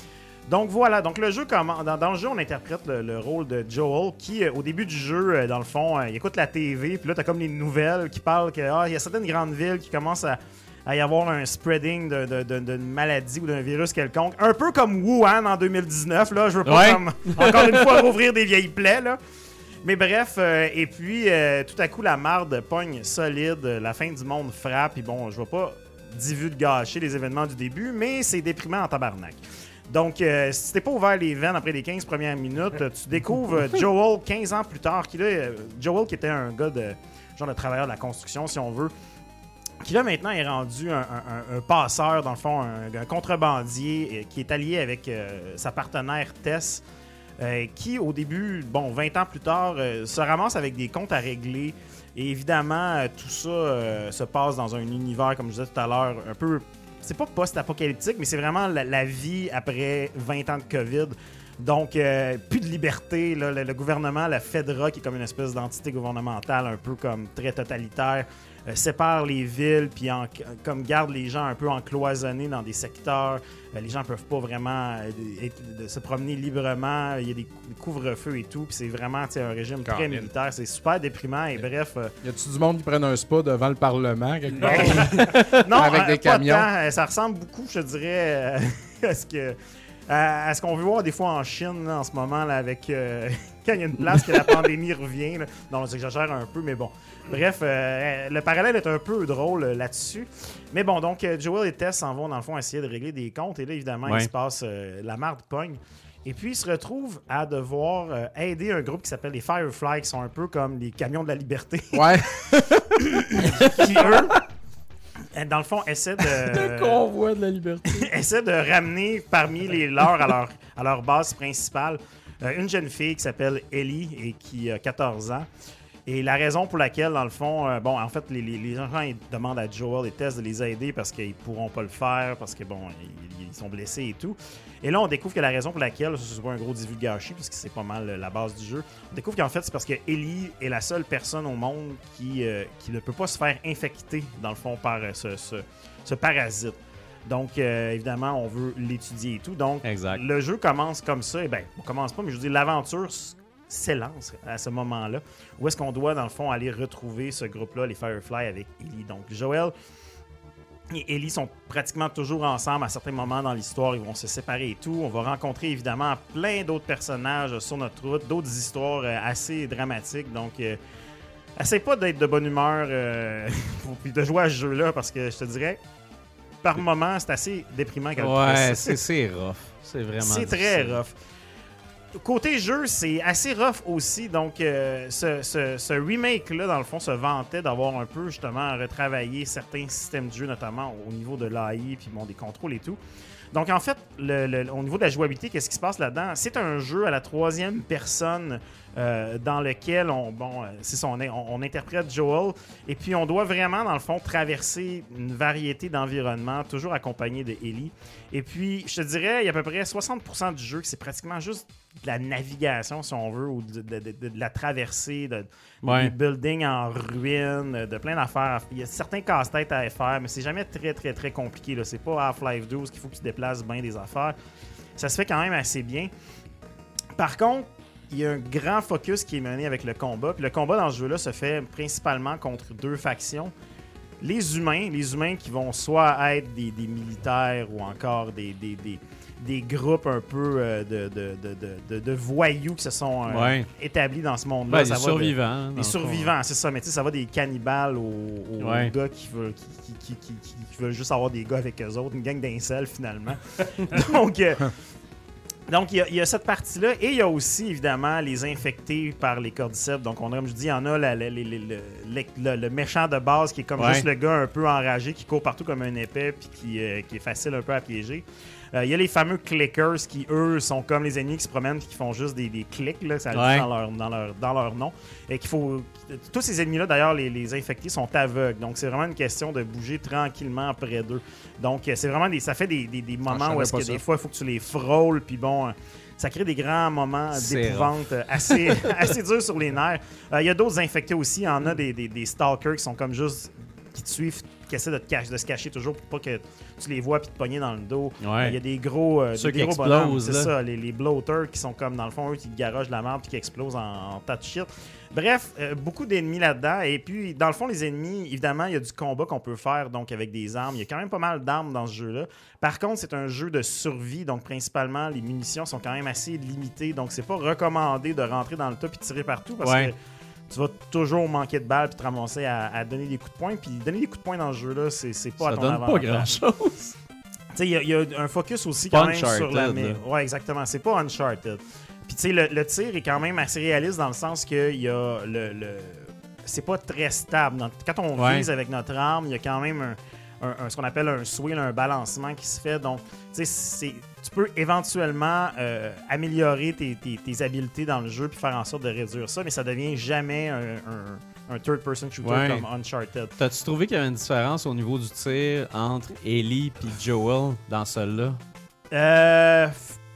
Donc voilà, donc le jeu dans, dans le jeu on interprète le, le rôle de Joel qui euh, au début du jeu euh, dans le fond euh, il écoute la TV puis là t'as comme les nouvelles qui parlent que ah, il y a certaines grandes villes qui commencent à, à y avoir un spreading de- de- de- d'une maladie ou d'un virus quelconque un peu comme Wuhan en 2019 là je veux pas Ouais. comme, encore une fois rouvrir des vieilles plaies là mais bref, euh, et puis euh, tout à coup, la marde pogne solide, la fin du monde frappe, et bon, je vais pas divulgacher les événements du début, mais c'est déprimant en tabarnak. Donc, euh, si t'es pas ouvert les veines après les 15 premières minutes, tu découvres Joel 15 ans plus tard, qui là, euh, Joel qui était un gars de genre de travailleur de la construction, si on veut, qui là maintenant est rendu un, passeur, dans le fond, un, contrebandier euh, qui est allié avec euh, sa partenaire Tess, euh, qui au début, bon, 20 ans plus tard, se ramasse avec des comptes à régler. Et évidemment, tout ça se passe dans un univers, comme je disais tout à l'heure, un peu. C'est pas post-apocalyptique, mais c'est vraiment la, vie après 20 ans de COVID. Donc, plus de liberté. le, le gouvernement, la FEDRA, qui est comme une espèce d'entité gouvernementale, un peu comme très totalitaire, euh, sépare les villes, puis en- comme garde les gens un peu encloisonnés dans des secteurs. Euh, les gens peuvent pas vraiment euh, être- de se promener librement. Il y a des, couvre-feux et tout. Puis c'est vraiment un régime très militaire. C'est super déprimant. Et bref, euh, Y a-tu du monde qui prennent un spa devant le Parlement quelque part? non, Avec des camions? Ça ressemble beaucoup, je dirais, euh, à ce que à, à ce qu'on veut voir des fois en Chine là, en ce moment là, avec euh, quand il y a une place que la pandémie revient. Là. Non, j'exagère un peu, mais bon. Bref, euh, le parallèle est un peu drôle euh, là-dessus. Mais bon, donc euh, Joel et Tess s'en vont dans le fond essayer de régler des comptes. Et là, évidemment, Ouais. il se passe euh, la marde pogne. Et puis, ils se retrouvent à devoir euh, aider un groupe qui s'appelle les Firefly, qui sont un peu comme les camions de la liberté, Ouais. qui, eux, euh, dans le fond, essaient de... convoi de la liberté. essaie de ramener parmi les leurs à leur, à leur base principale euh, une jeune fille qui s'appelle Ellie et qui a 14 ans. Et la raison pour laquelle, dans le fond, euh, bon, en fait, les, les, gens ils demandent à Joel et Tess de les aider parce qu'ils pourront pas le faire, parce que, bon, ils, sont blessés et tout. Et là, on découvre que la raison pour laquelle, ce pas un gros divulgachis, parce que c'est pas mal euh, la base du jeu, on découvre qu'en fait, c'est parce que Ellie est la seule personne au monde qui, euh, qui ne peut pas se faire infecter, dans le fond, par euh, ce- ce parasite. Donc, euh, évidemment, on veut l'étudier et tout. Donc, Exact. le jeu commence comme ça. Et ben, on commence pas, mais je veux dire, l'aventure s'élance à ce moment-là. Où est-ce qu'on doit, dans le fond, aller retrouver ce groupe-là, les Firefly, avec Ellie. Donc, Joël et Ellie sont pratiquement toujours ensemble à certains moments dans l'histoire. Ils vont se séparer et tout. On va rencontrer évidemment plein d'autres personnages sur notre route, d'autres histoires euh, assez dramatiques. Donc, euh, essaye pas d'être de bonne humeur euh, puis de jouer à ce jeu-là parce que je te dirais, par moment, c'est assez déprimant. quand Ouais, c'est rough. C'est vraiment. c'est très rough. Côté jeu, c'est assez rough aussi. Donc, euh, ce, ce- ce remake-là, dans le fond, se vantait d'avoir un peu, justement, retravaillé certains systèmes de jeu, notamment au niveau de l'AI, puis bon, des contrôles et tout. Donc, en fait, le- le- au niveau de la jouabilité, qu'est-ce qui se passe là-dedans? C'est un jeu à la troisième personne euh, dans lequel on, bon, euh, c'est on, on interprète Joel et puis on doit vraiment, dans le fond, traverser une variété d'environnements, toujours accompagné de Ellie. Et puis, je te dirais, il y a à peu près 60% du jeu que c'est pratiquement juste de la navigation, si on veut, ou de, de- de- de la traversée, de, Ouais. des buildings en ruine, de plein d'affaires. Il y a certains casse-têtes à faire, mais c'est jamais très, très, très compliqué. là. C'est pas Half-Life 12 qu'il faut que tu déplaces bien des affaires. Ça se fait quand même assez bien. Par contre, il y a un grand focus qui est mené avec le combat. Puis le combat dans ce jeu-là se fait principalement contre deux factions. Les humains, les humains qui vont soit être des, des militaires ou encore des, des, des- des groupes un peu euh, de, de, de, de- de- de voyous qui se sont euh, Ouais. établis dans ce monde-là. Ça des va de- survivants. des survivants, c'est ça. Mais tu sais, ça va des cannibales aux, aux Ouais. gars qui veulent, qui, qui- qui- qui- qui veulent juste avoir des gars avec eux autres. Une gang d'incels, finalement. donc, euh, donc il y a- il y, a cette partie-là. Et il y a aussi, évidemment, les infectés par les cordyceps. Donc, on a, comme je dis, il y en a la- la- les- le, méchant de base qui est comme Ouais. juste le gars un peu enragé qui court partout comme un épais puis qui, euh, qui est facile un peu à piéger. Euh, Il y a les fameux clickers qui, eux, sont comme les ennemis qui se promènent et qui font juste des, des clics, là, ça le dit Ouais. dans leur, dans, leur, dans leur nom. Et qu'il faut. Tous ces ennemis-là, d'ailleurs, les, les infectés sont aveugles. Donc, c'est vraiment une question de bouger tranquillement près d'eux. Donc, euh, c'est vraiment des. Ça fait des, des- des moments savais où est-ce que ça. des fois, il faut que tu les frôles, puis bon. euh, Ça crée des grands moments d'épouvante assez, assez durs sur les nerfs. Euh, Il y a d'autres infectés aussi. Il y en a des, des, des stalkers qui sont comme juste. qui te suivent, qui essaient de, te cacher, de se cacher toujours pour pas que tu les vois puis te pogner dans le dos. Ouais. Il y a des gros, euh, Ceux des qui gros explosent, bonhommes, c'est ça, les, les bloaters qui sont comme dans le fond, eux qui garagent la merde puis qui explosent en, en tas de shit. Bref, euh, beaucoup d'ennemis là-dedans. Et puis, dans le fond, les ennemis, évidemment, il y a du combat qu'on peut faire donc avec des armes. Il y a quand même pas mal d'armes dans ce jeu-là. Par contre, c'est un jeu de survie, donc principalement, les munitions sont quand même assez limitées. Donc, c'est pas recommandé de rentrer dans le tas et tirer partout parce Ouais. que tu vas toujours manquer de balles puis te ramasser à, à donner des coups de poing. Puis donner des coups de poing dans ce jeu-là, c'est c'est pas à Ça ton donne pas grand-chose. Tu sais, il y a- il y, a un focus aussi quand même sur la. Mais-. Ouais, exactement. C'est pas Uncharted. Puis, tu sais, le, le tir est quand même assez réaliste dans le sens qu'il y a le. le- C'est pas très stable. Quand on Ouais. vise avec notre arme, il y a quand même un, un- un- ce qu'on appelle un swing, un balancement qui se fait. Donc, tu sais, c'est- tu peux éventuellement euh, améliorer tes, tes- tes habiletés dans le jeu puis faire en sorte de réduire ça, mais ça devient jamais un, un- un third-person shooter Ouais. comme Uncharted. T'as-tu trouvé qu'il y avait une différence au niveau du tir entre Ellie et Joel dans celui-là? Euh,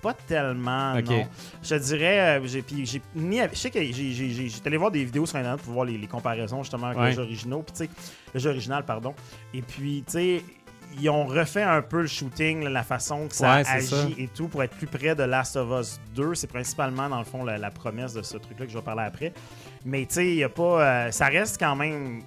pas tellement, non. Je te dirais, euh, j'ai, puis j'ai ni- je sais que j'ai, j'ai, j'ai- j'étais allé voir des vidéos sur Internet pour voir les, les comparaisons justement avec Ouais. le jeu original, puis tu sais, le jeu original, pardon. Et puis, tu sais, ils ont refait un peu le shooting, la façon que ça Ouais, agit ça. et tout pour être plus près de Last of Us 2. C'est principalement, dans le fond, la, la promesse de ce truc-là que je vais parler après. Mais tu sais, il a pas. euh, ça reste quand même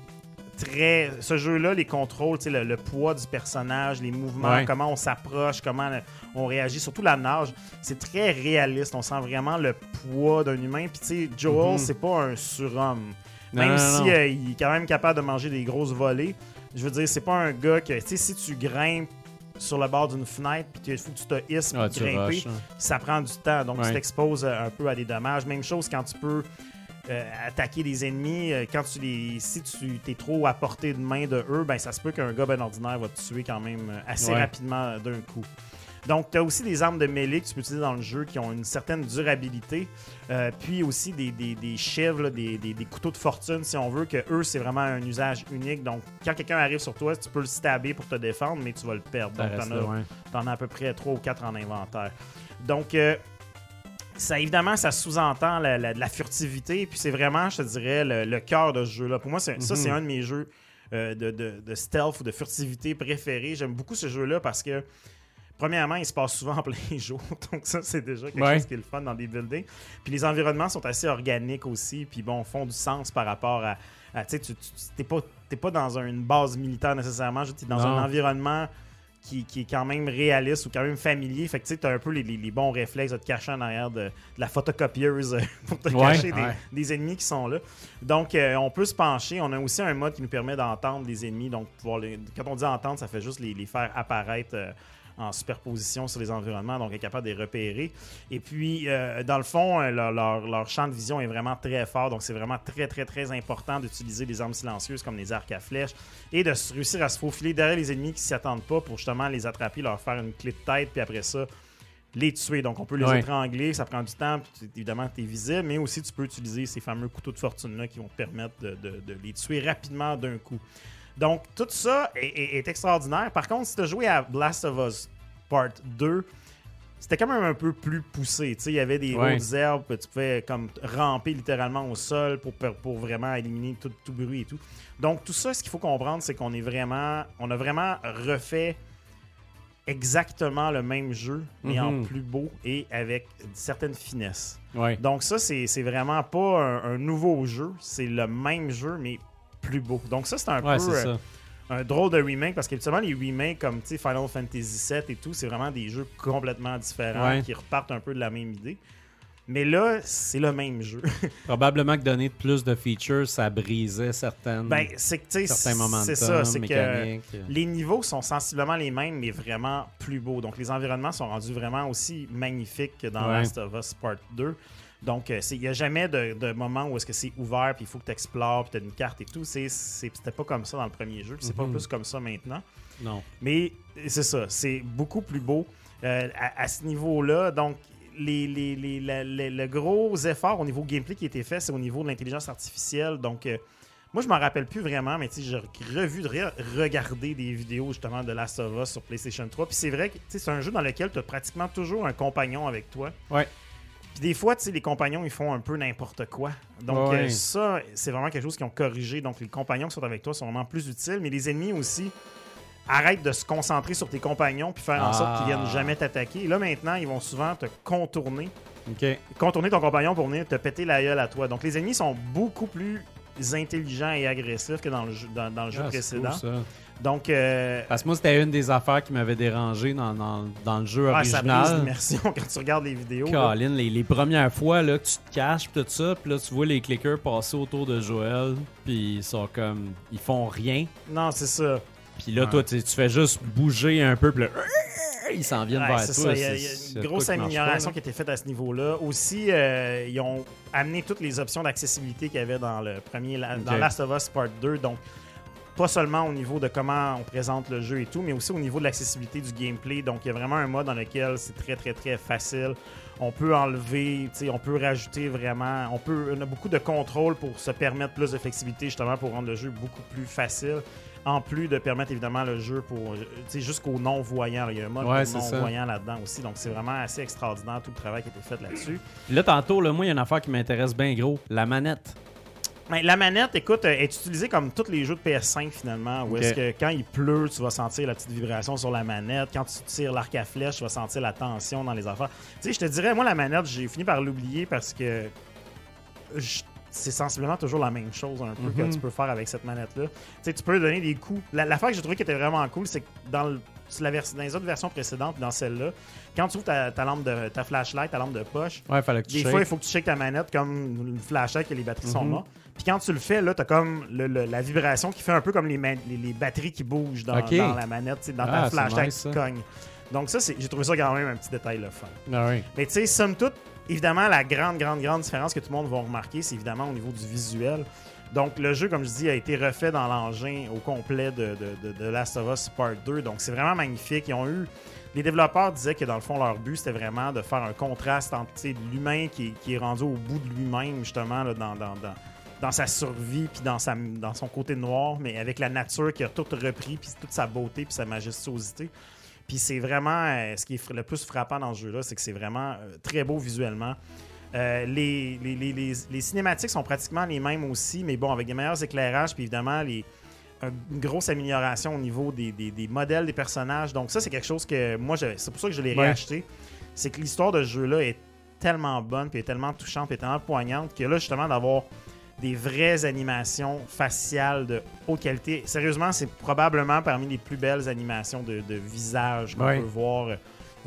très. Ce jeu-là, les contrôles, le, le poids du personnage, les mouvements, Ouais. comment on s'approche, comment le- on réagit, surtout la nage, c'est très réaliste. On sent vraiment le poids d'un humain. Puis, tu sais, Joel, Mhm. c'est pas un surhomme. Non, Même non, si non. euh, il est quand même capable de manger des grosses volées, je veux dire, c'est pas un gars que, tu sais, si tu grimpes sur le bord d'une fenêtre, puis il faut que tu te hisses pour Ah, tu grimper, rushes, hein. ça prend du temps. Donc, Ouais. tu t'exposes euh, un peu à des dommages. Même chose quand tu peux euh, attaquer des ennemis. euh, quand tu les, si tu es trop à portée de main de eux, ben, ça se peut qu'un gars ben ordinaire va te tuer quand même assez Ouais. rapidement d'un coup. Donc, tu as aussi des armes de mêlée que tu peux utiliser dans le jeu qui ont une certaine durabilité. Euh, puis aussi des, des, des chèvres, là, des, des- des couteaux de fortune, si on veut, que eux, c'est vraiment un usage unique. Donc, quand quelqu'un arrive sur toi, tu peux le stabber pour te défendre, mais tu vas le perdre. Ça Donc, t'en as, ouais. T'en as à peu près 3 ou 4 en inventaire. Donc, euh, ça, évidemment, ça sous-entend la, la- la furtivité. Puis c'est vraiment, je te dirais, le, le cœur de ce jeu-là. Pour moi, ça, c'est Mhm. un de mes jeux euh, de, de- de stealth ou de furtivité préférés. J'aime beaucoup ce jeu-là parce que, premièrement, il se passe souvent en plein jour. Donc, ça, c'est déjà quelque Ouais. chose qui est le fun dans des buildings. Puis les environnements sont assez organiques aussi. Puis bon, font du sens par rapport à. à, tu sais, tu t'es pas, pas dans un- une base militaire nécessairement. Tu es dans Non. un environnement qui, qui est quand même réaliste ou quand même familier. Fait que tu sais, t'as un peu les, les- les bons réflexes de te cacher en arrière de, de la photocopieuse pour te Ouais, cacher des, ennemis qui sont là. Donc, euh, on peut se pencher. On a aussi un mode qui nous permet d'entendre les ennemis. Donc, pouvoir les- quand on dit entendre, ça fait juste les, les faire apparaître euh, en superposition sur les environnements, donc être capable de les repérer. Et puis, euh, dans le fond, euh, leur, leur- leur champ de vision est vraiment très fort, donc c'est vraiment très, très, très important d'utiliser des armes silencieuses comme les arcs à flèches et de réussir à se faufiler derrière les ennemis qui s'y attendent pas pour justement les attraper, leur faire une clé de tête, puis après ça, les tuer. Donc, on peut les Ouais. étrangler, ça prend du temps, puis évidemment, tu es visible, mais aussi tu peux utiliser ces fameux couteaux de fortune-là qui vont te permettre de, de- de les tuer rapidement d'un coup. Donc, tout ça est, est- est extraordinaire. Par contre, si tu as joué à Blast of Us Part 2, c'était quand même un peu plus poussé. Il y avait des Ouais. hautes herbes, tu pouvais comme ramper littéralement au sol pour, vraiment éliminer tout, tout bruit et tout. Donc, tout ça, ce qu'il faut comprendre, c'est qu'on est vraiment. On a vraiment refait exactement le même jeu, mais en Mhm. plus beau et avec certaines finesses. Ouais. Donc ça, c'est c'est vraiment pas un, un nouveau jeu, c'est le même jeu, mais plus beau. Donc ça, c'est un Ouais, peu euh, un drôle de remake, parce qu'habituellement, les remakes comme Final Fantasy VII et tout, c'est vraiment des jeux complètement différents Ouais. qui repartent un peu de la même idée. Mais là, c'est le même jeu. Probablement que donner plus de features, ça brisait certaines, ben, c'est que tu sais, certains moments c'est ça, c'est que les niveaux sont sensiblement les mêmes, mais vraiment plus beaux. Donc, les environnements sont rendus vraiment aussi magnifiques que dans Ouais. Last of Us Part 2. Donc, euh, il n'y a jamais de, de moment où est-ce que c'est ouvert, puis il faut que tu explores, puis tu as une carte et tout. C'était pas comme ça dans le premier jeu, c'est pas Mhm. plus comme ça maintenant. Non. Mais c'est ça, c'est beaucoup plus beau euh, à, à ce niveau-là. Donc, les, le gros effort au niveau gameplay qui a été fait, c'est au niveau de l'intelligence artificielle. Donc, euh, moi, je m'en rappelle plus vraiment, mais tu sais, j'ai revu, de re- regarder des vidéos justement de Last of Us sur PlayStation 3. Puis c'est vrai que c'est un jeu dans lequel tu as pratiquement toujours un compagnon avec toi. Ouais. Puis des fois, tu sais, les compagnons, ils font un peu n'importe quoi. Donc, Ouais. euh, ça, c'est vraiment quelque chose qu'ils ont corrigé. Donc, les compagnons qui sont avec toi sont vraiment plus utiles. Mais les ennemis aussi, arrête de se concentrer sur tes compagnons puis faire en sorte qu'ils Ah. viennent jamais t'attaquer. Et Là, maintenant, ils vont souvent te contourner. OK. Contourner ton compagnon pour venir te péter la gueule à toi. Donc, les ennemis sont beaucoup plus intelligents et agressifs que dans le jeu, dans, dans le jeu Ah, c'est précédent. cool. Donc, euh, Parce que moi, c'était une des affaires qui m'avait dérangé dans, dans, dans le jeu ah, ça brise original. l'immersion quand tu regardes les vidéos. Colin, les, les premières fois là, que tu te caches pis tout ça, puis là tu vois les clickers passer autour de Joël, puis ils sont comme ils font rien, Non, c'est ça. puis là Ouais. toi tu fais juste bouger un peu, puis là ils s'en viennent Ouais, vers c'est toi. ça. Il y a, une grosse pas, amélioration qui a été faite à ce niveau-là. Aussi, euh, ils ont amené toutes les options d'accessibilité qu'il y avait dans le premier dans. Last of Us Part 2. Donc, pas seulement au niveau de comment on présente le jeu et tout, mais aussi au niveau de l'accessibilité du gameplay. Donc, il y a vraiment un mode dans lequel c'est très, très, très facile. On peut enlever, tu sais, on peut rajouter vraiment. On, peut, on a beaucoup de contrôle pour se permettre plus de flexibilité, justement, pour rendre le jeu beaucoup plus facile. En plus de permettre évidemment le jeu pour. Tu sais, jusqu'aux non-voyants. Il y a un mode Ouais, non-voyants là-dedans aussi. Donc, c'est vraiment assez extraordinaire tout le travail qui a été fait là-dessus. Puis Là tantôt là, moi il y a une affaire qui m'intéresse bien gros, la manette. Ben, la manette, écoute, euh, est utilisée comme tous les jeux de PS5 finalement, où est-ce que quand il pleut, tu vas sentir la petite vibration sur la manette. Quand tu tires l'arc à flèche, tu vas sentir la tension dans les affaires. Tu sais, je te dirais, moi, la manette, j'ai fini par l'oublier parce que je- c'est sensiblement toujours la même chose un peu Mhm. que tu peux faire avec cette manette-là. Tu sais, tu peux donner des coups. La- L'affaire que j'ai trouvé qui était vraiment cool, c'est que dans, le- la vers- dans les autres versions précédentes, dans celle-là, quand tu ouvres ta, ta lampe de ta flashlight, ta lampe de poche, Ouais, fallait que tu des fois, il faut que tu shakes ta manette comme une flashlight que les batteries sont Mhm. mortes. Puis quand tu le fais, là, t'as comme le- le- la vibration qui fait un peu comme les, les, les batteries qui bougent dans, la manette, dans Ah, ta c'est flashlight nice, qui ça. cogne. Donc ça, j'ai trouvé ça quand même un petit détail le fun. Ah oui. Mais tu sais, somme toute, évidemment, la grande, grande, grande différence que tout le monde va remarquer, c'est évidemment au niveau du visuel. Donc, le jeu, comme je dis, a été refait dans l'engin au complet de, Last of Us Part 2. Donc, c'est vraiment magnifique. Ils ont eu les développeurs disaient que dans le fond, leur but, c'était vraiment de faire un contraste entre l'humain qui, est- rendu au bout de lui-même, justement, dans, sa survie, puis dans, son côté noir, mais avec la nature qui a tout repris, puis toute sa beauté, puis sa majestuosité. Puis c'est vraiment euh, ce qui est le plus frappant dans ce jeu-là, c'est que c'est vraiment euh, très beau visuellement. Euh, les, les, les- les- les cinématiques sont pratiquement les mêmes aussi, mais bon, avec des meilleurs éclairages, puis évidemment, les, une grosse amélioration au niveau des, des- des modèles des personnages. Donc, ça, c'est quelque chose que moi, c'est pour ça que je l'ai Ouais. réacheté. C'est que l'histoire de ce jeu-là est tellement bonne, puis est tellement touchante, puis est tellement poignante que là, justement, d'avoir des vraies animations faciales de haute qualité. Sérieusement, c'est probablement parmi les plus belles animations de, de visage qu'on Ouais. peut voir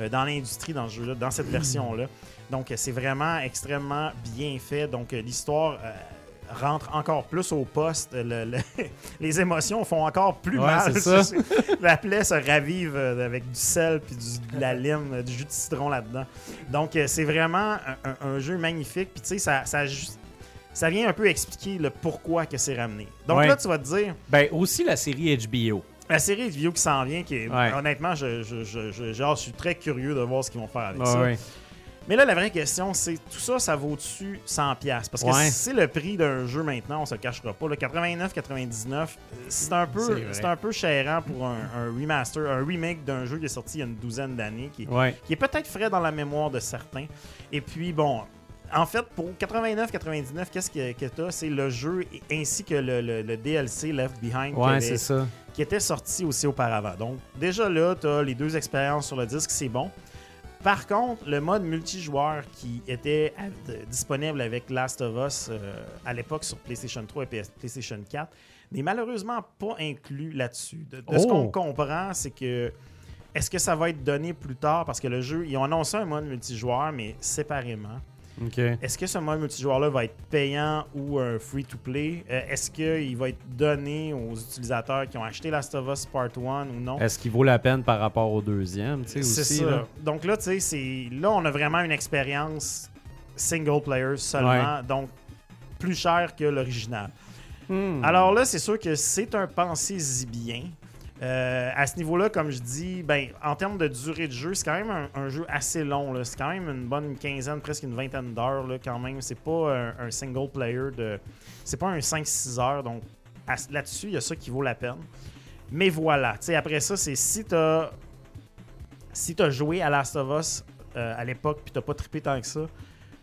euh, dans l'industrie, dans ce jeu-là, dans cette version-là. Donc, euh, c'est vraiment extrêmement bien fait. Donc, euh, l'histoire euh, rentre encore plus au poste. Le- le- les émotions font encore plus Ouais, mal. ça. La plaie se ravive avec du sel puis du- de la lime, du jus de citron là-dedans. Donc, c'est vraiment un, jeu magnifique. Puis, tu sais, ça, ça, ju- ça vient un peu expliquer le pourquoi que c'est ramené. Donc Ouais. là, tu vas te dire, Ben, aussi la série HBO. la série vidéos qui s'en vient, qui est- Ouais. honnêtement, je, je- je- je- genre, je suis très curieux de voir ce qu'ils vont faire avec ça. Mais là, la vraie question, c'est tout ça, ça vaut-tu 100$? Parce que Ouais. c'est le prix d'un jeu maintenant, on se le cachera pas. Le 89-99, c'est un, peu- C'est un peu chérant pour un, un remaster, un remake d'un jeu qui est sorti il y a une douzaine d'années, qui, Ouais. qui est peut-être frais dans la mémoire de certains. Et puis, bon, en fait, pour 89-99, qu'est-ce que, que tu as? C'est le jeu ainsi que le, le- le DLC Left Behind qui, avait- ça. qui était sorti aussi auparavant. Donc, déjà là, tu as les deux expériences sur le disque, c'est bon. Par contre, le mode multijoueur qui était disponible avec Last of Us euh, à l'époque sur PlayStation 3 et PS PlayStation 4 n'est malheureusement pas inclus là-dessus. De, de ce Oh! qu'on comprend, c'est que est-ce que ça va être donné plus tard? Parce que le jeu, ils ont annoncé un mode multijoueur, mais séparément. Est-ce que ce mode multijoueur-là va être payant ou un free-to-play? Euh, Est-ce qu'il va être donné aux utilisateurs qui ont acheté Last of Us Part 1 ou non? Est-ce qu'il vaut la peine par rapport au deuxième, C'est ça. là? Donc là, tu sais, c'est- là, on a vraiment une expérience single player seulement, donc plus cher que l'original. Hmm. Alors là, c'est sûr que c'est un pensez-y bien. Euh, à ce niveau-là, comme je dis, ben, en termes de durée de jeu, c'est quand même un, un jeu assez long. C'est quand même une bonne quinzaine, presque une vingtaine d'heures quand même. C'est pas un, un single player de. C'est pas un 5-6 heures. Donc là-dessus, il y a ça qui vaut la peine. Mais voilà, après ça, c'est si t'as si t'as joué à Last of Us euh, à l'époque puis t'as pas trippé tant que ça,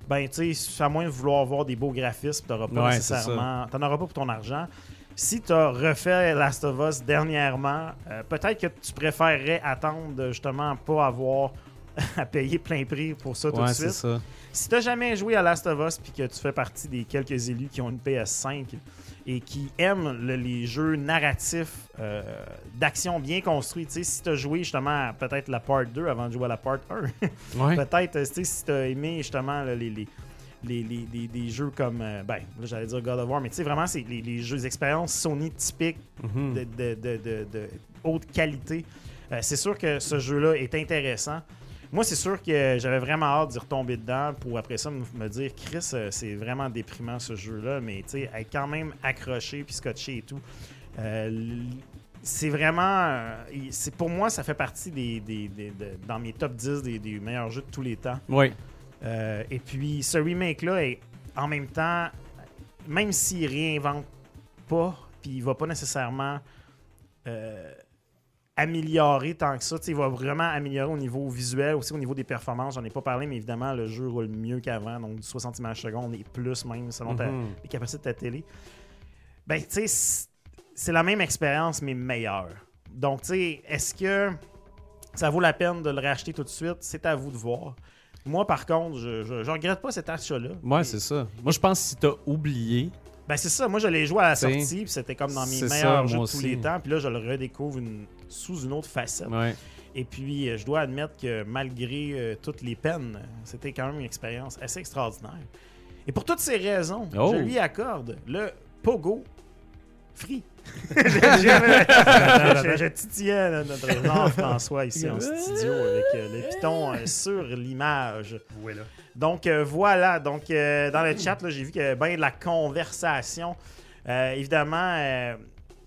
ben tu sais, à moins de vouloir voir des beaux graphismes, t'auras pas Ouais, nécessairement. T'en auras pas pour ton argent. Si tu as refait Last of Us dernièrement, euh, peut-être que tu préférerais attendre de justement pas avoir à payer plein prix pour ça tout de suite. ça. Si t'as jamais joué à Last of Us puis que tu fais partie des quelques élus qui ont une PS5 et qui aiment le- les jeux narratifs euh, d'action bien construits, tu sais, si t'as joué justement peut-être la part 2 avant de jouer à la part 1, Ouais. peut-être euh, tu sais, si t'as aimé justement là, les, les, les, les- les- jeux comme, euh, ben, là j'allais dire God of War, mais tu sais, vraiment, c'est les, les jeux d'expérience Sony typiques Mhm. de, de- de- de- de haute qualité. Euh, c'est sûr que ce jeu-là est intéressant. Moi, c'est sûr que j'avais vraiment hâte d'y retomber dedans pour après ça me, dire, Chris, euh, c'est vraiment déprimant ce jeu-là, mais tu sais, être quand même accroché puis scotché et tout. Euh, c'est vraiment. c'est pour moi, ça fait partie des, des- des- de- dans mes top 10 des, des meilleurs jeux de tous les temps. Oui. Euh, et puis, ce remake-là est en même temps, même s'il réinvente pas, puis il va pas nécessairement euh, améliorer tant que ça, il va vraiment améliorer au niveau visuel, aussi au niveau des performances. J'en ai pas parlé, mais évidemment, le jeu roule mieux qu'avant, donc du 60 images secondes et plus même, selon ta- Mhm. les capacités de ta télé. Ben, tu sais, c'est- c'est la même expérience, mais meilleure. Donc, tu sais, est-ce que ça vaut la peine de le racheter tout de suite? C'est à vous de voir. Moi, par contre, je, je, je regrette pas cet achat-là. Ouais, c'est ça. Moi, je pense que si t'as oublié, Ben, c'est ça. Moi, je l'ai joué à la sortie, puis c'était comme dans mes meilleurs ça, jeux de tous aussi. les temps. Puis là, je le redécouvre une- sous une autre facette. ouais. Et puis, euh, je dois admettre que malgré euh, toutes les peines, c'était quand même une expérience assez extraordinaire. Et pour toutes ces raisons, Oh. je lui accorde le Pogo Free. je, je- je titillais notre Jean-François ici en studio avec euh, le piton euh, sur l'image. Voilà. Donc euh, voilà, donc euh, dans le chat, là, j'ai vu qu'il y avait bien de la conversation. Euh, évidemment, euh,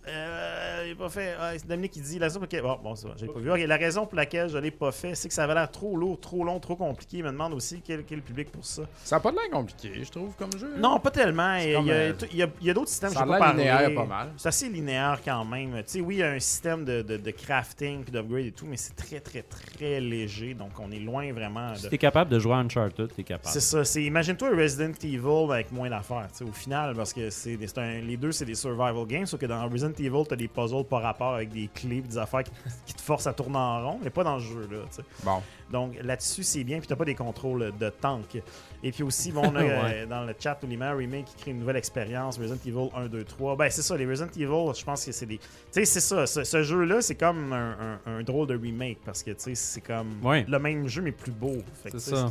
Euh, j'ai pas fait. Ah, c'est Dominique qui dit la raison pour laquelle- Bon, bon, ça va, j'ai pas vu. Ok, la raison pour laquelle je l'ai pas fait, c'est que ça avait l'air trop lourd, trop long, trop compliqué. Il me demande aussi quel, quel public pour ça. Ça a pas de l'air compliqué, je trouve, comme jeu. Non, pas tellement. Il y a, comme, euh, il y a- il y a d'autres systèmes ça a je pas linéaire pas mal. C'est assez linéaire quand même. Tu sais, oui, il y a un système de, de, de crafting puis d'upgrade et tout, mais c'est très, très, très léger. Donc, on est loin vraiment de. Si t'es capable de jouer à Uncharted, t'es capable. C'est ça. C'est imagine-toi un Resident Evil avec moins d'affaires. tu sais, Au final, parce que c'est des- c'est un- les deux c'est des survival games, sauf que dans Resident Evil t'as des puzzles par rapport avec des clés, des affaires qui, qui te forcent à tourner en rond, mais pas dans ce jeu là. Bon. Donc là-dessus c'est bien, puis t'as pas des contrôles de tank. Et puis aussi, bon, on a, Ouais. euh, dans le chat, Oulima Remake qui crée une nouvelle expérience, Resident Evil 1, 2, 3. Ben c'est ça, les Resident Evil, je pense que c'est des. Tu sais, c'est ça. Ce, ce jeu-là, c'est comme un, un- un drôle de remake parce que tu sais, c'est comme Ouais. le même jeu mais plus beau. C'est ça.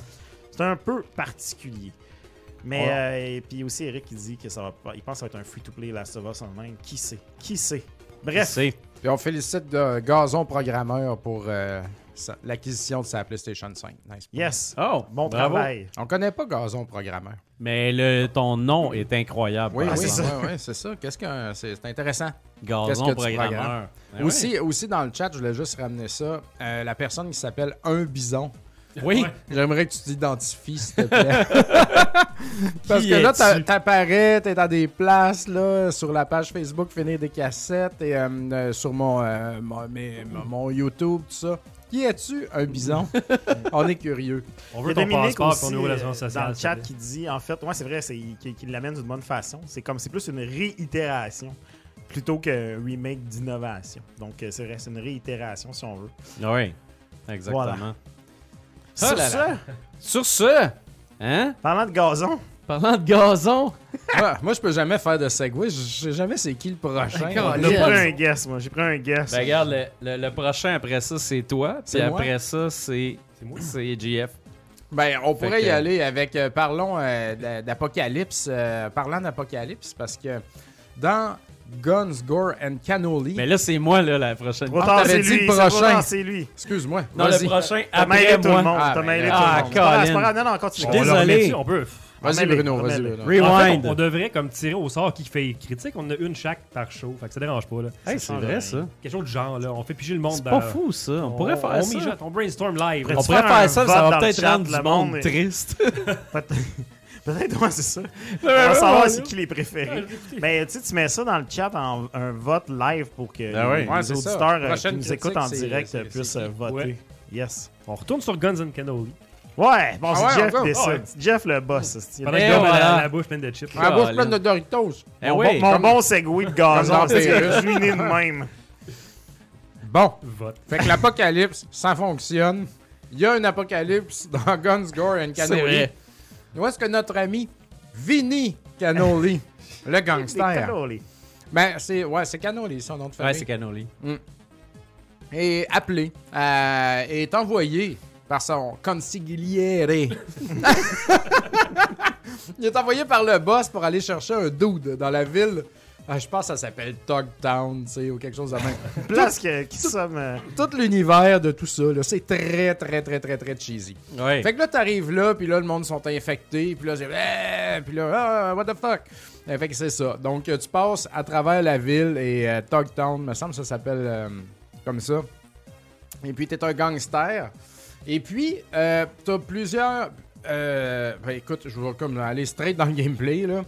c'est un peu particulier. Mais Ouais. euh, et puis aussi Eric qui dit que ça va pas, il pense que ça va être un free-to-play Last of Us Online. Qui sait? Qui sait? Bref, C'est. Puis on félicite de Gazon Programmeur pour euh, l'acquisition de sa PlayStation 5. Nice. yes. Oh, Bon bravo. travail. On connaît pas Gazon Programmeur. Mais le, ton nom est incroyable. Oui, oui, c'est ça. ouais, c'est ça. Qu'est-ce que c'est intéressant. Gazon programmeur. Ben aussi, aussi dans le chat, je voulais juste ramener ça. Euh, la personne qui s'appelle Un Bison. Oui. J'aimerais que tu t'identifies, s'il te plaît. Parce Qui que là, t'a- t'apparais, t'es dans des places, là, sur la page Facebook Finir des cassettes et euh, euh, sur mon, euh, mon, mes- mon YouTube, tout ça. Qui es-tu, un bison? On est curieux. On Il y veut a ton Dominique passeport aussi pour nous euh, l'assurance dans le s'il chat te qui dit en fait, ouais, c'est vrai, c'est qu'il qu'il l'amène d'une bonne façon. C'est comme c'est plus une réitération plutôt qu'un remake d'innovation. Donc euh, c'est vrai, c'est une réitération si on veut. Oui. Exactement. Ah Sur là ce, là. Sur ce, hein? parlant de gazon, Parlant de gazon, moi, moi, je peux jamais faire de segway. Je sais jamais c'est qui le prochain. D'accord, j'ai pris un guess, moi. J'ai pris un guess. ben regarde, le, le- le prochain après ça, c'est toi. Puis C'est moi? après ça, c'est C'est moi? c'est GF. Ben, on pourrait que- y aller avec. euh, parlons euh, d'a- d'Apocalypse. euh, parlant d'Apocalypse, parce que dans Guns, Gore and Cannoli. Mais là, c'est moi, là, la prochaine. Trop Ah, tard, c'est dit lui. prochain. C'est lui. Excuse-moi. Non, le vas-y. prochain après tout le moi. monde. Ah, T'as ben, mêlé tout ah, le monde. Pas Colin. grave. Non, continue. Désolé. On peut. Vas-y, Bruno, vas-y. remets-les. Bruno. Rewind. En fait, on, on devrait comme tirer au sort qui fait critique. On en a une chaque par show. Fait que ça dérange pas. Là. Hey, c'est vrai, ça. Quelque chose du genre. là. On fait piger le monde C'est pas fou, ça. On, pourrait faire on ça. mijote, on brainstorm live. On pourrait faire ça, ça va peut-être rendre le du monde monde triste. Peut-être, ouais, c'est ça. On va savoir c'est qui les préférés. Ben, tu sais, tu mets ça dans le chat en un vote live pour que Ah oui. les Ouais, auditeurs euh, qui nous écoutent en direct c'est- puissent c'est euh, voter. Ouais. Yes. On retourne sur Guns and Cannoli. Ouais, bon, Ah c'est ouais, Jeff encore? qui décide. Ah Jeff le boss. c'est- Pendant Et que Dom a voilà. la, la bouche pleine de chips. La bouffe Colin. pleine de Doritos. Eh Mon, oui. bon, mon bon segway de gazon, c'est Pérus. je suis né de même. Bon. Vote. Fait que l'apocalypse, ça fonctionne. Il y a un apocalypse dans Guns, Gore and vrai. Où est-ce que notre ami Vinny Cannoli, le gangster, calories. ben c'est ouais, c'est Cannoli son nom de Ouais, famille, c'est Cannoli. est appelé, euh, est envoyé par son consigliere. Il est envoyé par le boss pour aller chercher un dude dans la ville. Ah, je pense que ça s'appelle Togtown, tu sais, ou quelque chose de même. Place que- qui sommes. euh, Tout l'univers de tout ça, là, c'est très, très, très, très, très cheesy. Ouais. Fait que là, t'arrives là, puis là, le monde sont infectés, puis là, c'est... Eh, Puis là, ah, what the fuck? Eh, fait que c'est ça. Donc, euh, tu passes à travers la ville et euh, Togtown, me semble que ça s'appelle euh, comme ça. Et puis, t'es un gangster. Et puis, euh, t'as plusieurs... euh, ben, écoute, je vais comme aller straight dans le gameplay, là.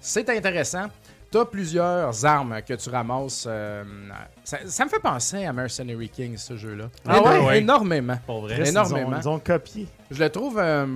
C'est intéressant. T'as plusieurs armes que tu ramasses. euh, ça, ça me fait penser à Mercenary Kings, ce jeu-là. Ah ouais? Éno- Ouais. Énormément. Pour vrai. Énormément. Ils ont, ils ont copié. Je le trouve euh,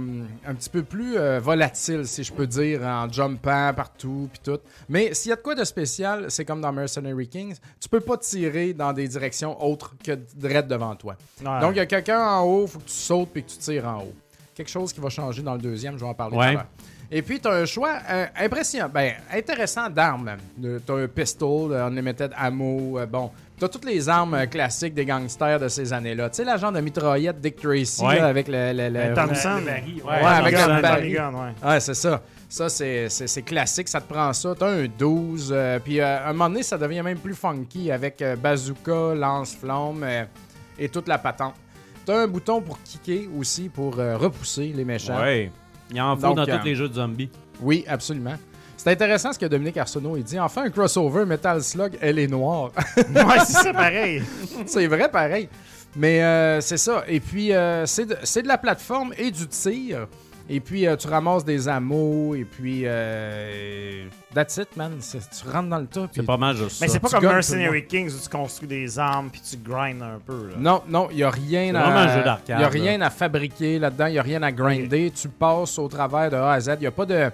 un petit peu plus euh, volatile, si je peux dire, en jumpant partout puis tout. Mais s'il y a de quoi de spécial, c'est comme dans Mercenary Kings, tu peux pas tirer dans des directions autres que direct devant toi. Ouais. Donc il y a quelqu'un en haut, faut que tu sautes puis que tu tires en haut. Quelque chose qui va changer dans le deuxième, je vais en parler Ouais. tout à l'heure. Et puis, tu as un choix euh, impressionnant, ben, intéressant d'armes. Tu as un pistol, un unlimited ammo, euh, bon. Tu as toutes les armes euh, classiques des gangsters de ces années-là. Tu sais, la genre de mitraillette Dick Tracy Ouais. là, avec le. le- le- Thompson. Le baril, Ouais, Ouais, avec Thompson, le baril. Ouais. Ouais, c'est ça. Ça, c'est, classique. Ça te prend ça. T'as un 12. euh, puis euh, à un moment donné, ça devient même plus funky avec euh, bazooka, lance-flamme euh, et toute la patente. T'as un bouton pour kicker aussi, pour euh, repousser les méchants. Ouais. Il en faut Donc, dans euh, tous les jeux de zombies. Oui, absolument. C'est intéressant ce que Dominique Arsenault il dit. Enfin, un crossover Metal Slug, elle est noire. ouais, c'est pareil. c'est vrai, pareil. Mais euh, c'est ça. Et puis, euh, c'est de, c'est de la plateforme et du tir. Et puis, euh, tu ramasses des ammo. Et puis, euh, that's it, man. C'est- tu rentres dans le tas. C'est pas mal juste Mais c'est pas Tu comme Mercenary Kings où tu construis des armes puis tu grindes un peu. Là. Non, non, il n'y a rien C'est à. vraiment un jeu d'arcade, Il a rien à fabriquer là-dedans, il n'y a rien à grinder. Tu passes au travers de A à Z. Il n'y a pas de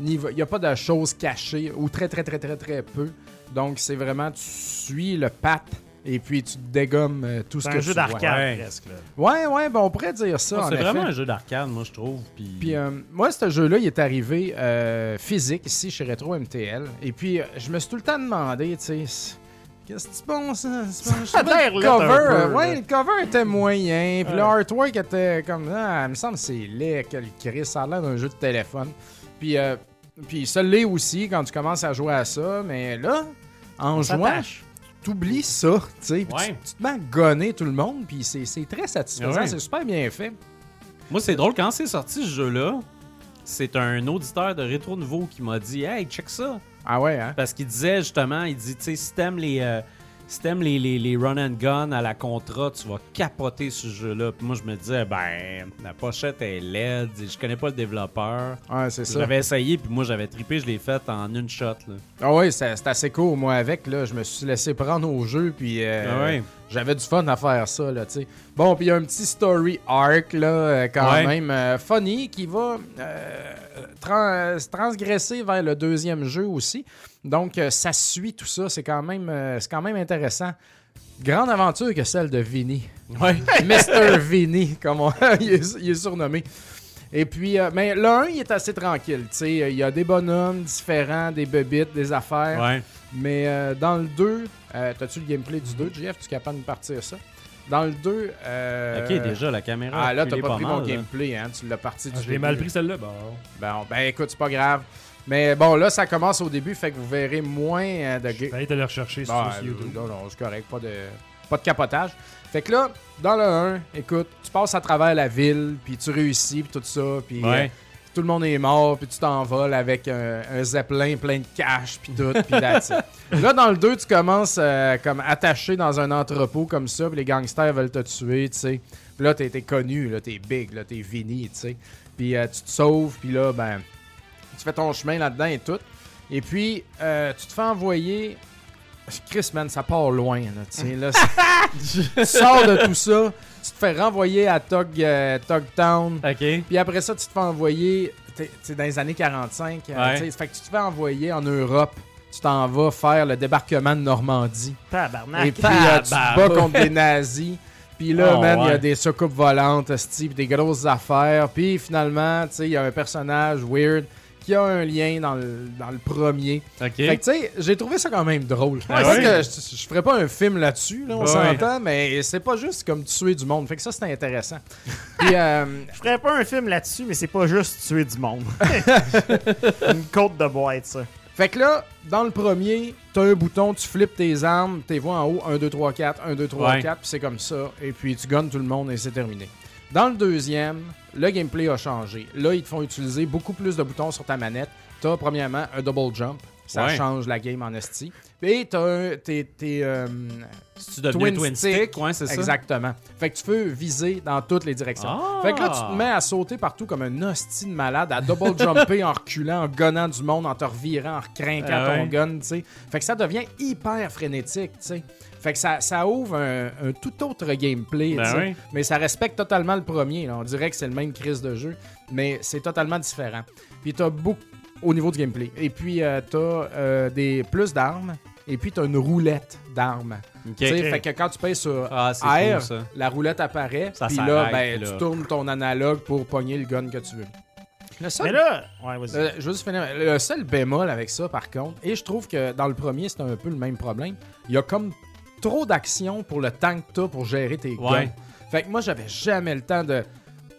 niveau, il y a pas de choses cachées ou très très très très très peu. Donc c'est vraiment tu suis le pat et puis tu dégommes euh, tout ce C'est que un jeu tu vois. d'arcade Ouais. presque. Là. Ouais, ouais, ben on pourrait dire ça. C'est effet. vraiment un jeu d'arcade, moi, je trouve. Puis, Puis euh, moi, ce jeu-là, il est arrivé euh, physique ici chez Retro MTL. Et puis, euh, je me suis tout le temps demandé, tu sais, c'est- qu'est-ce que c'est ça? C'est bon, je Ça a le un cover, peu, ouais, le cover était moyen. Puis Ouais. le artwork était comme, ah, il me semble que c'est laid, quel Chris, ça a l'air d'un jeu de téléphone. Puis, euh, puis ça l'est aussi quand tu commences à jouer à ça. Mais là, en On jouant. T'oublies ça, tu sais. puis Ouais. Tu, tu te mets à gonner tout le monde, puis c'est très satisfaisant, ouais. c'est super bien fait. Moi, c'est drôle, quand c'est sorti ce jeu-là, c'est un auditeur de Rétro Nouveau qui m'a dit Hey, check ça. Ah ouais, hein? Parce qu'il disait justement, il dit, tu sais, si t'aimes les, euh, si t'aimes les, les, les run and gun à la Contra, tu vas capoter ce jeu-là. Puis moi, je me disais, ben, la pochette est laide, je connais pas le développeur. Ouais, c'est ça. J'avais essayé, puis moi, j'avais trippé, je l'ai fait en une shot. Là. Ah oui, c'est assez cool. Moi, avec, là, je me suis laissé prendre au jeu, puis euh, Ah ouais. j'avais du fun à faire ça, là, tu sais. Bon, puis il y a un petit story arc, là, euh, quand Ouais. même, euh, funny, qui va euh, tran- euh, se transgresser vers le deuxième jeu aussi. Donc, euh, ça suit tout ça. C'est quand, même, euh, c'est quand même intéressant. Grande aventure que celle de Vinny. Ouais. Mr. Vinny, comme on- il, est, il est surnommé. Et puis, euh, mais le 1, il est assez tranquille. Il y a des bonhommes différents, des bébites, des affaires. ouais. Mais euh, dans le 2, euh, t'as-tu le gameplay du 2, JF? Tu es capable de partir ça? Dans le 2, euh, Ok, déjà, la caméra. Ah là, t'as reculé pas pris mon mal, là. gameplay, hein? Tu l'as parti Ah, du je l'ai mal pris celle-là. Bon. Bon, ben écoute, c'est pas grave. Mais bon, là, ça commence au début, fait que vous verrez moins euh, de... Je vais aller rechercher sur sur YouTube. non, non, c'est correct, pas de, pas de capotage. Fait que là, dans le 1, écoute, tu passes à travers la ville, puis tu réussis, puis tout ça, puis euh, Ouais. Tout le monde est mort, puis tu t'envoles avec un, un zeppelin plein de cash, puis tout, puis. Là, dans le 2, tu commences euh, comme attaché dans un entrepôt comme ça, puis les gangsters veulent te tuer, tu sais. Puis là, t'es connu, là, t'es big, là, t'es Vinny, tu sais. Puis euh, tu te sauves, puis là, ben, tu fais ton chemin là-dedans et tout. Et puis, euh, tu te fais envoyer... Chris, man, ça part loin, là, tu sais. Là, tu sors de tout ça, tu te fais renvoyer à Tug, euh, Ok. puis après ça, tu te fais envoyer, dans les années 45, euh, Ouais. t'sais, fait que tu te fais envoyer en Europe. Tu t'en vas faire le débarquement de Normandie. Tabarnak. Et puis euh, tu te bats contre des nazis. Puis là, Oh, man, il y a des soucoupes volantes, puis des grosses affaires. Puis finalement, tu sais, il y a un personnage weird qui a un lien dans le, dans le premier. Ok. Fait que, tu sais, j'ai trouvé ça quand même drôle. Ah Pas ouais? que je, je ferais pas un film là-dessus, là, on Ouais. s'entend, mais c'est pas juste comme tuer du monde. Fait que ça, c'était intéressant. Puis, euh, Je ferais pas un film là-dessus, mais c'est pas juste tuer du monde. Une côte de boîte, ça. Fait que là, dans le premier, t'as un bouton, tu flippes tes armes, t'es vois en haut, 1, 2, 3, 4, 1, 2, 3, Ouais. 4, puis c'est comme ça. Et puis tu gonnes tout le monde et c'est terminé. Dans le deuxième, le gameplay a changé. Là, ils te font utiliser beaucoup plus de boutons sur ta manette. T'as premièrement un double jump. Ça Ouais. change la game en esti. Et t'as un, tes, euh, tu deviens twin, stick, ouais, c'est ça. Exactement. Fait que tu peux viser dans toutes les directions. Ah! Fait que là, tu te mets à sauter partout comme un hostie de malade, à double jumper en reculant, en gonnant du monde, en te revirant, en recrinquant Ah ton ouais. gun, tu sais. Fait que ça devient hyper frénétique, tu sais. Fait que ça, ça ouvre un, un tout autre gameplay, Ben tu oui. Mais ça respecte totalement le premier. là. On dirait que c'est le même crise de jeu, mais c'est totalement différent. Puis t'as beaucoup au niveau du gameplay. Et puis euh, t'as euh, des plus d'armes. Et puis t'as une roulette d'armes. Tu Fait que quand tu payes sur Ah, R, cool, la roulette apparaît. Ça Puis là, ben, là. tu tournes ton analogue pour pogner le gun que tu veux. Le seul, Mais là, ouais, euh, je veux juste finir. Le seul bémol avec ça, par contre, et je trouve que dans le premier, c'est un peu le même problème. Il y a comme trop d'action pour le temps que t'as pour gérer tes guns. Ouais. Fait que moi, j'avais jamais le temps de.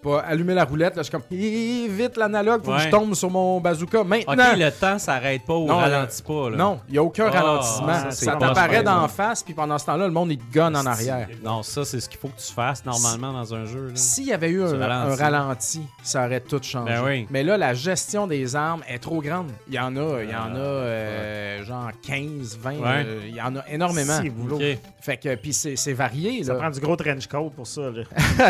Pas allumer la roulette. Là, je suis comme, Hi, vite l'analogue, faut que je tombe sur mon bazooka. Ok, Maintenant, le temps s'arrête pas ou Non, ralentit pas. Là. non, il n'y a aucun Ah, ralentissement. ça, ça t'apparaît d'en face, puis pendant ce temps-là, le monde, il te gonne en arrière. Non, ça, c'est ce qu'il faut que tu fasses normalement dans un jeu. S'il y avait eu un, ralenti, ça aurait tout changé. Ben oui. Mais là, la gestion des armes est trop grande. Il y en a, il y en a euh, genre 15, 20, Ouais. euh, il y en a énormément. C'est boulot. Ok, Fait que, puis c'est varié, Ça là. prend du gros trench coat pour ça. Là.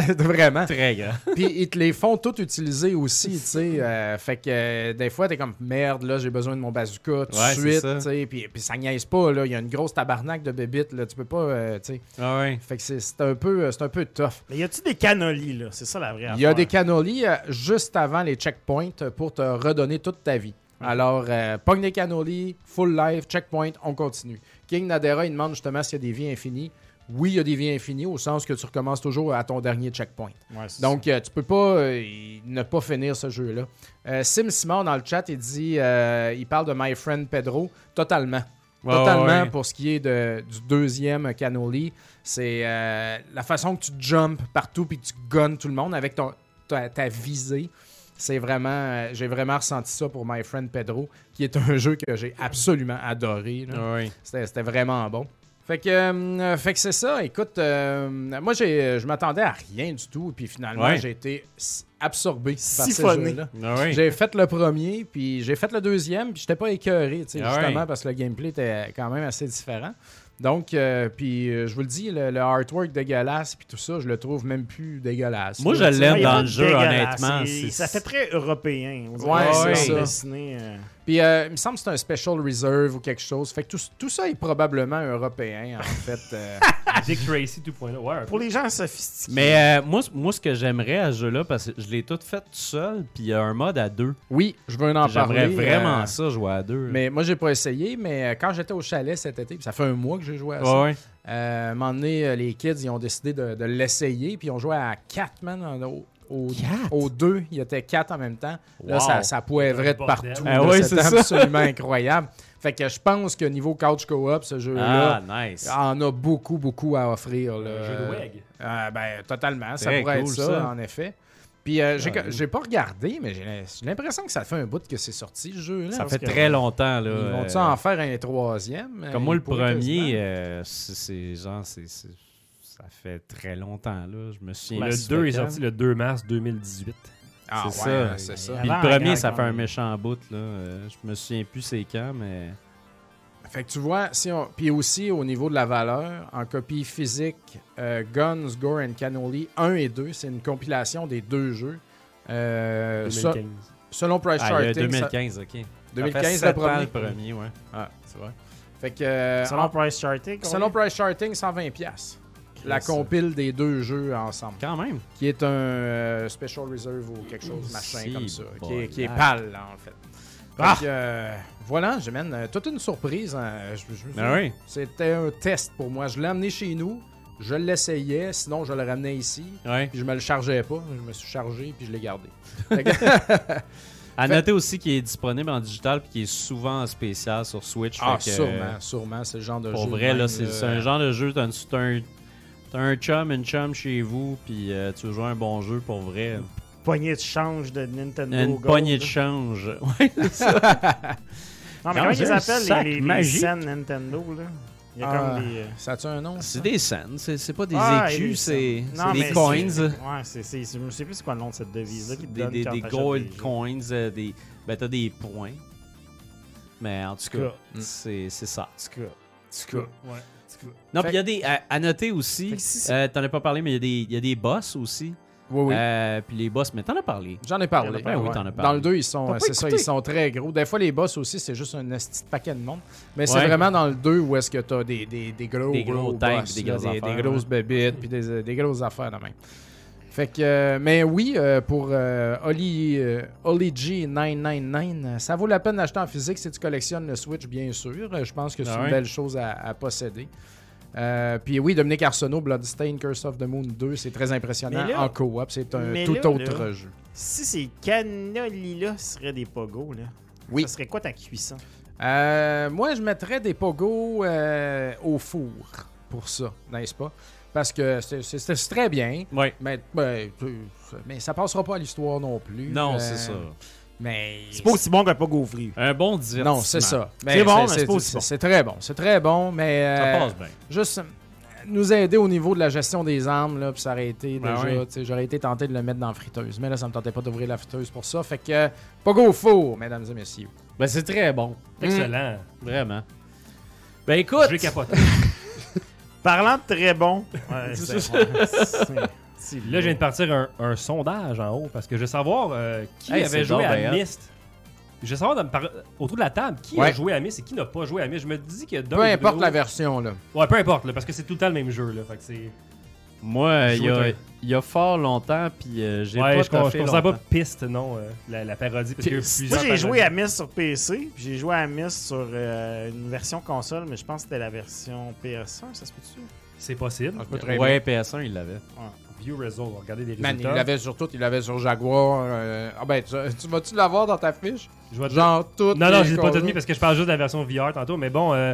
Vraiment. très grand. Puis ils te les font tout utiliser aussi, tu sais. euh, fait que euh, des fois, t'es comme merde, là, j'ai besoin de mon bazooka tout de Ouais, suite, ça. tu sais. Puis, puis ça niaise pas, là. Il y a une grosse tabarnak de bébites, là. Tu peux pas, euh, tu sais. Ah ouais. Fait que c'est c'est un peu, c'est un peu tough. Mais y a-tu des canolis, là? C'est ça la vraie Il y a des cannolis euh, juste avant les checkpoints pour te redonner toute ta vie. Alors, euh, pogne des cannolis, full life, checkpoint, on continue. King Nadera, il demande justement s'il y a des vies infinies. Oui, il y a des vies infinies au sens que tu recommences toujours à ton dernier checkpoint. Ouais, Donc, euh, tu peux pas euh, ne pas finir ce jeu-là. Euh, Sim Simon, dans le chat, il dit euh, il parle de My Friend Pedro. Totalement. Totalement ouais, pour ce qui est de, du deuxième cannoli. C'est la façon que tu jumps partout puis que tu gonnes tout le monde avec ton, ta, ta visée. C'est vraiment. j'ai vraiment ressenti ça pour My Friend Pedro, qui est un jeu que j'ai absolument adoré. c'était vraiment bon. Fait que, euh, fait que c'est ça. Écoute, euh, moi, j'ai, je m'attendais à rien du tout. Puis finalement, Ouais. j'ai été absorbé par ces Siphonné. jeux-là. Ah ouais. J'ai fait le premier, puis j'ai fait le deuxième, puis j'étais pas écœuré, tu sais, Ah justement, ouais. parce que le gameplay était quand même assez différent. Donc, euh, puis euh, je vous le dis, le, le artwork dégueulasse, puis tout ça, je le trouve même plus dégueulasse. Moi, je l'aime dans le jeu, honnêtement. Ça fait très européen. On dirait Ouais, que c'est c'est ça. dessiné, euh, Puis euh, il me semble que c'est un Special Reserve ou quelque chose. Fait que tout, tout ça est probablement européen, en fait. euh. Dick Tracy 2.0. Ouais. Pour les gens sophistiqués. Mais euh, moi, moi, ce que j'aimerais à ce jeu-là, parce que je l'ai tout fait tout seul, puis il y a un mode à deux. Oui, je veux en parler. J'aimerais vraiment euh, ça, jouer à deux. Mais moi, j'ai pas essayé, mais quand j'étais au chalet cet été, puis ça fait un mois que j'ai joué à ça. Ouais, ouais. Euh, à un moment donné, les kids, ils ont décidé de, de l'essayer, puis ils ont joué à 4, man. en- Au, au, Quatre? au deux, il y était 4 en même temps. Là, ça, ça poivrait de partout. Ah là, ouais, C'était c'est ça. absolument incroyable. Fait que je pense que niveau couch co-op, ce Ah, jeu-là nice. en a beaucoup, beaucoup à offrir. là. Un jeu de WEG. Euh, ben, totalement. Ça pourrait cool, être ça, ça. en effet. Puis, euh, j'ai, Ah, j'ai pas regardé, mais j'ai l'impression que ça fait un bout que c'est sorti, ce jeu-là. Ça parce fait très longtemps, là. Ils vont-tu euh, en faire un troisième? Comme moi, le premier, euh, c'est c'est genre, c'est c'est- ça fait très longtemps, là. Je me souviens. Le plus 2 est sorti le 2 mars 2018. Ah, c'est ouais, ça. c'est ça. Puis le premier, ça fait un méchant bout, là. Euh, je me souviens plus c'est quand, mais. Fait que tu vois, si on... puis aussi au niveau de la valeur, en copie physique, euh, Guns, Gore and Cannoli 1 et 2, c'est une compilation des deux jeux. Euh, ça- 2015. selon Price Ah, Charting, ça- 2015, ok. 2015 Ça fait le premier. le premier, ouais. Ah, tu vois. Fait que euh, Selon en- Price Charting. selon Price Charting, 120 pièces. La compile des deux jeux ensemble, Quand même. qui est un euh, Special Reserve ou quelque chose, machin Si, comme ça, qui est, qui est bolac. pâle là, en fait. Ah! que, euh, voilà, j'amène euh, toute une surprise. hein. Je- je- je- Ah oui. C'était un test pour moi. Je l'ai amené chez nous, je l'essayais, sinon je le ramenais ici, Ouais. puis je me le chargeais pas. Je me suis chargé, puis je l'ai gardé. À noter aussi qu'il est disponible en digital puis qu'il est souvent en spécial sur Switch. ah, fait que, sûrement, sûrement, c'est le genre de Pour jeu. de vrai, là, c'est un genre de jeu. T'as un, t'as un, t'as un chum, une chum chez vous, puis euh, tu veux jouer un bon jeu pour vrai. Poignée de change de Nintendo. Une Gold, poignée de change. Ouais, c'est ça. Non, mais comment ils appellent les, les, les scènes Nintendo, là? Il y a Ah, comme des... euh, Ça a-tu un nom? C'est ça? des scènes, c'est c'est pas des Ah, écus, c'est c'est des coins. c'est- Ouais, c'est, c'est, c'est- je sais plus c'est quoi le nom de cette devise-là qui te Des, donne des, quand des gold des coins, euh, des. Ben, t'as des points. Mais en tout cas, cas, c'est c'est ça. en tout cas, en tout cas, ouais. Non, puis il y a des. À, à noter aussi, si euh, t'en as pas parlé, mais il y, a des- il y a des boss aussi. Oui, oui. Euh, puis les boss, mais t'en as parlé. J'en ai parlé. Parlé, oui, ouais. t'en as Dans parlé. le 2, ils sont, c'est ça, ils sont très gros. Des fois, les boss aussi, c'est juste un petit paquet de monde. Mais c'est vraiment dans le 2 où est-ce que t'as des, des, des gros, Des gros gros tanks, boss, des grosses affaires, des grosses bébites, puis des, des grosses affaires de même. Fait que, euh, mais oui, euh, pour euh, Oli, euh, Oli G999, euh, ça vaut la peine d'acheter en physique si tu collectionnes le Switch, bien sûr. Je pense que c'est Ah une belle chose à, à posséder. Puis oui, Dominique Arsenault, Bloodstained, Curse of the Moon 2, c'est très impressionnant là- en coop. C'est un tout là, autre là- jeu. Si ces canolis-là seraient des pogos, là, Oui. ça serait quoi ta cuisson? Euh, moi, je mettrais des pogos au four pour ça, n'est-ce pas? Parce que c'est- très bien. Ouais. Mais, ben, mais ça passera pas à l'histoire non plus. Non, Euh, c'est ça. Mais. C'est pas aussi bon qu'un pas gaufré. Un bon divertissement. Non, c'est ça. C'est bon, mais c'est pas aussi bon. C'est très bon. C'est très bon, mais. Ça euh, passe bien. juste nous aider au niveau de la gestion des armes, là, puis ça aurait été Ben déjà, oui. j'aurais été tenté de le mettre dans la friteuse. Mais là, ça me tentait pas d'ouvrir la friteuse pour ça. Fait que, pas go four, mesdames et messieurs. Ben, c'est très bon. Excellent. Vraiment. Ben, écoute. Je vais capoter. Parlant de très bon. ouais, c'est- ouais, c'est- c'est Là, je viens de partir un, un sondage en haut parce que je veux savoir euh, qui Hey, avait joué à. Myst. Je veux savoir dans- par- autour de la table qui a joué à Myst et qui n'a pas joué à Myst. Je me dis que Peu importe la version, là. Ouais, peu importe, là, parce que c'est tout le temps le même jeu. Là, fait que c'est... Moi, il y, a, Jouer il y a fort longtemps, puis euh, j'ai Ouais, pas je, con- je considère pas piste, non, euh, la, la parodie. Parce que. Moi, j'ai joué à. Myst sur PC, puis j'ai joué à Myst sur euh, une version console, mais je pense que c'était la version PS1, ça se peut-tu? C'est possible. Ouais, PS1, il l'avait. View Result, regardez les Man, il résultats. l'avait sur tout, il l'avait sur Jaguar. euh, Ah ben, tu, tu vas-tu l'avoir dans ta fiche? Je vais Genre tout. Non, non, j'ai pas tout mis parce que je parle juste de la version VR tantôt. Mais bon, euh,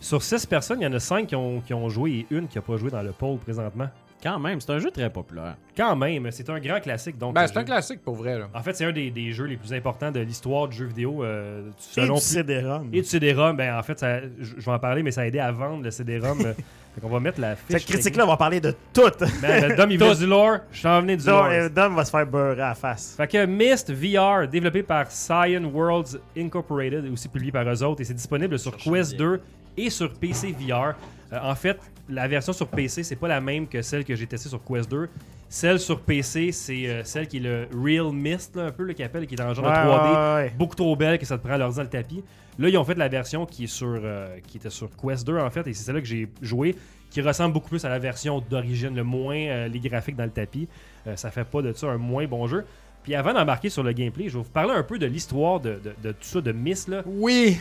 sur 6 personnes, il y en a 5 qui ont, qui ont joué et une qui a pas joué dans le poll présentement. Quand même, c'est un jeu très populaire. Quand même, c'est un grand classique. Donc, Ben, c'est un classique pour vrai, là. En fait, c'est un des, des jeux les plus importants de l'histoire du jeu vidéo. euh, Et selon du plus- CD-ROM. et du CD-ROM, ben en fait, ça- je vais en parler, mais ça a aidé à vendre le CD-ROM. euh, qu'on va mettre la fiche. Cette critique-là, on va parler de tout. Ben, le Dom, il veut du lore. Je t'en venais du Dom, lore. euh, Dom va se faire beurrer à la face. Fait que Myst VR, développé par Cyan Worlds Incorporated, aussi publié par eux autres, et c'est disponible sur Quest bien. 2 et sur PC VR. Euh, en fait, la version sur PC, c'est pas la même que celle que j'ai testée sur Quest 2. Celle sur PC, c'est euh, celle qui est le Real Mist, là, un peu, le qu'il appelle, qui est dans le genre Ouais, de 3D. ouais, ouais. Beaucoup trop belle que ça te prend l'ordi dans le tapis. Là, ils ont fait la version qui est sur euh, qui était sur Quest 2 en fait, et c'est celle-là que j'ai joué, qui ressemble beaucoup plus à la version d'origine, le moins les graphiques dans le tapis. Ça fait pas de ça un moins bon jeu. Puis avant d'embarquer sur le gameplay, je vais vous parler un peu de l'histoire de, de- de tout ça, de Myst. Là. Oui!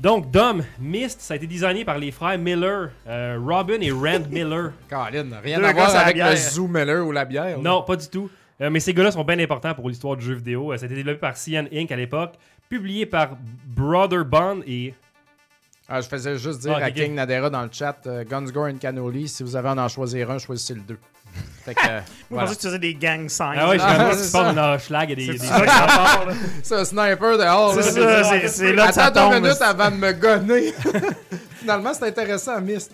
Donc, Dom, Myst, ça a été designé par les frères Miller, euh, Robin et Rand Miller. Colin, rien Deux à voir avec le Zoo Miller ou la bière. Non, pas du tout. Euh, mais ces gars-là sont bien importants pour l'histoire du jeu vidéo. Euh, ça a été développé par Cyan Inc. à l'époque, publié par Brother Bond et Ah, je faisais juste dire Ah, ok, à. King Nadera dans le chat, euh, Guns, Gore and Cannoli, si vous avez à en choisir un, choisissez le deux. Fait que, euh, Moi, je voilà. pensais que tu faisais des gang signs. Ah ouais, je Ah, parles d'un schlag et des. C'est un sniper dehors. C'est là. ça, c'est- là que ça Attends deux tombe. minutes avant de me gonner. Finalement, c'est intéressant, Myst.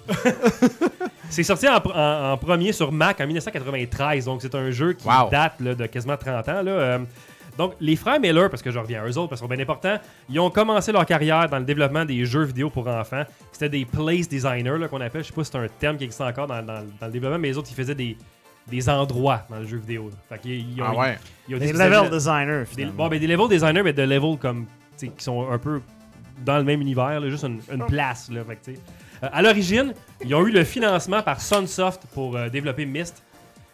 C'est sorti en, pr- en- en premier sur Mac en 1993, donc c'est un jeu qui Wow. date là, de quasiment 30 ans. Là. Donc, les frères Miller, parce que je reviens à eux autres, parce qu'ils sont bien importants, ils ont commencé leur carrière dans le développement des jeux vidéo pour enfants. C'était des place designers là, qu'on appelle. Je sais pas si c'est un terme qui existe encore dans, dans- dans le développement, mais les autres, ils faisaient des, des endroits dans le jeu vidéo. Fait qu'ils- ils ont, Ah ouais. ils ont Des des level des- designers, Des, bon, ben, des level designers, mais de level comme, qui sont un peu dans le même univers, là, juste une, une place. Là, fait que, tu sais. Euh, à l'origine, ils ont eu le financement par Sunsoft pour euh, développer Myst.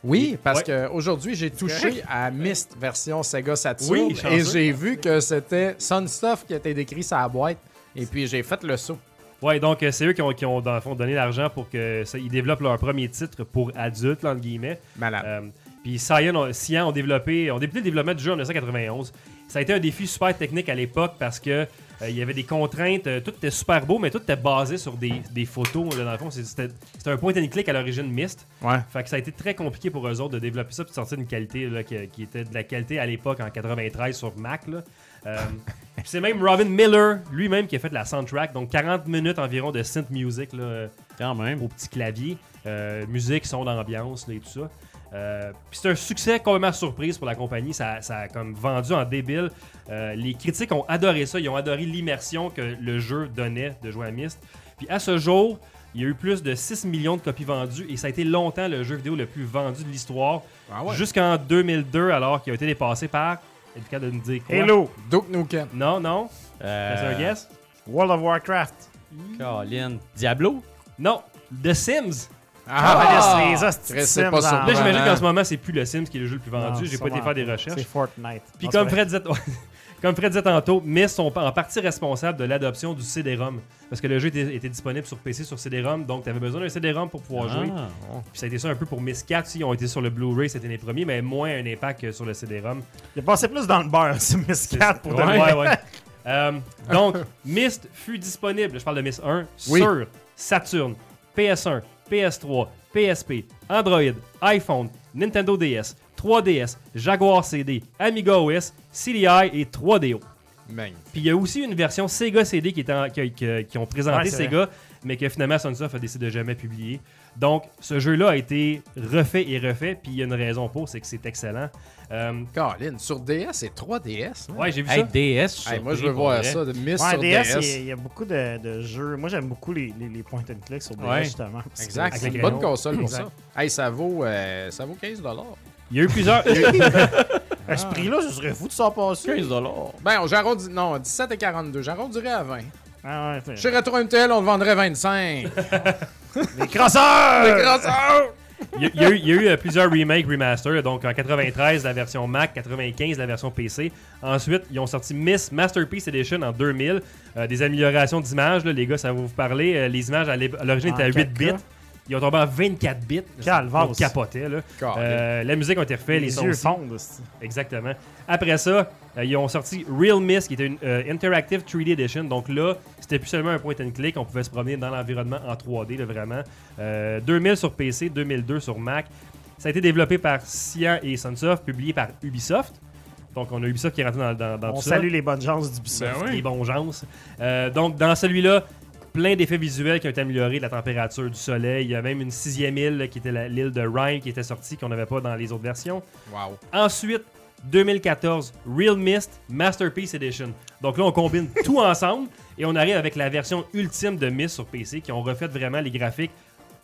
Oui, parce Ouais. que aujourd'hui j'ai touché à Myst version Sega Saturn Oui, et j'ai vu que c'était Sunstuff qui était décrit sur la boîte. Et puis j'ai fait le saut. Ouais, donc euh, c'est eux qui ont, qui ont, dans le fond, donné l'argent pour que ça- ils développent leur premier titre pour adultes, entre guillemets. Malade. Euh, puis Cyan, ont- Cyan ont développé, ont débuté le développement du jeu en 1991. Ça a été un défi super technique à l'époque parce que euh, il y avait des contraintes, euh, tout était super beau, mais tout était basé sur des, des photos. là, dans le fond, c'était c'était un point and click à l'origine Myst. Ouais. Fait que ça a été très compliqué pour eux autres de développer ça puis de sortir une qualité là, qui, qui était de la qualité à l'époque en 93 sur Mac. là. Euh, c'est même Robin Miller lui-même qui a fait la soundtrack, donc 40 minutes environ de synth music là, Quand même. au petit clavier, euh, musique, son d'ambiance et tout ça. Euh, puis c'est un succès complètement surprise pour la compagnie. Ça, ça a comme vendu en débile. Euh, les critiques ont adoré ça. Ils ont adoré l'immersion que le jeu donnait de jouer à Myst. Puis à ce jour, il y a eu plus de 6 millions de copies vendues et ça a été longtemps le jeu vidéo le plus vendu de l'histoire. Ah ouais. Jusqu'en 2002, alors qu'il a été dépassé par. Êtes-vous capable de nous dire quoi? Hello, Duke Nukem. Non, non. Euh, C'est un guess World of Warcraft. Colin. Diablo? Non. The Sims. Ah, ben, les hosties de Chris, c'est Sims pas ça. Là, j'imagine qu'en ce moment, c'est plus le Sims qui est le jeu le plus vendu. J'ai pas été faire des recherches. C'est Fortnite. Puis comme Fred, disait, comme Fred disait tantôt, Myst sont en partie responsables de l'adoption du CD-ROM. Parce que le jeu était, était disponible sur PC sur CD-ROM, donc tu avais besoin d'un CD-ROM pour pouvoir jouer. Ah, ouais. Puis ça a été ça un peu pour Myst 4, aussi, ils ont été sur le Blu-ray, c'était les premiers, mais moins un impact que sur le CD-ROM. Il a passé plus dans le beurre, c'est Miss Cat pour de ouais, ouais, ouais. Euh, donc, Myst fut disponible, je parle de Myst 1, Oui. sur Saturn, PS1, PS3, PSP, Android, iPhone, Nintendo DS, 3DS, Jaguar CD, Amiga OS, CDI et 3DO. Magnifique. Puis il y a aussi une version Sega CD qui, est en- qui, qui- qui ont présenté Ouais, Sega, mais que finalement Sunsoft a décidé de jamais publier. Donc ce jeu-là a été refait et refait, puis il y a une raison pour, c'est que c'est excellent. Euh, Colin, sur DS et 3DS. hein? ouais, j'ai vu Hey, ça. Hey, DS. moi, je veux voir vrai. ça. De Miss Ouais, sur DS, DS. il y a- il y, a beaucoup de, de jeux. Moi, j'aime beaucoup les, les, les point and click sur DS, Ouais. justement. Exact. Avec C'est les une bonne console pour Exact. ça. Hey, ça vaut, euh, ça vaut 15 Il y a eu plusieurs. À ce prix-là, je serais fou de s'en passer. 15 Ben, j'arrondis. Non, 17 et 42. J'arrondirais à 20. Ah ouais, fait- Chez Retro MTL, on le vendrait 25. Les crosseurs! Les crosseurs! Il y, a- il y a eu, il y a eu, euh, plusieurs remakes, remasters. Donc en 93, la version Mac, 95, la version PC. Ensuite, ils ont sorti Miss Masterpiece Edition en 2000. Euh, des améliorations d'image, là, les gars, ça va vous parler. Euh, les images à l'origine En étaient à 8 4K. bits. Ils ont tombé en 24 bits. Calvaire. On capotait, là. Euh, la musique a été refaite, les, les sons fondent. Exactement. Après ça, euh, ils ont sorti Real Mist, qui était une euh, Interactive 3D Edition. Donc là, c'était plus seulement un point and click. On pouvait se promener dans l'environnement en 3D, là, vraiment. Euh, 2000 sur PC, 2002 sur Mac. Ça a été développé par Cyan et Sunsoft, publié par Ubisoft. Donc on a Ubisoft qui est rentré dans, dans, dans On tout ça. salue les bonnes chances d'Ubisoft. Ben oui. Les bons gens. Euh, donc, dans celui-là, plein d'effets visuels qui ont été améliorés, de la température du soleil. Il y a même une sixième île là, qui était l'île de Rhyme qui était sortie, qu'on n'avait pas dans les autres versions. Wow. Ensuite, 2014, Real Mist Masterpiece Edition. Donc là, on combine tout ensemble et on arrive avec la version ultime de Mist sur PC qui ont refait vraiment les graphiques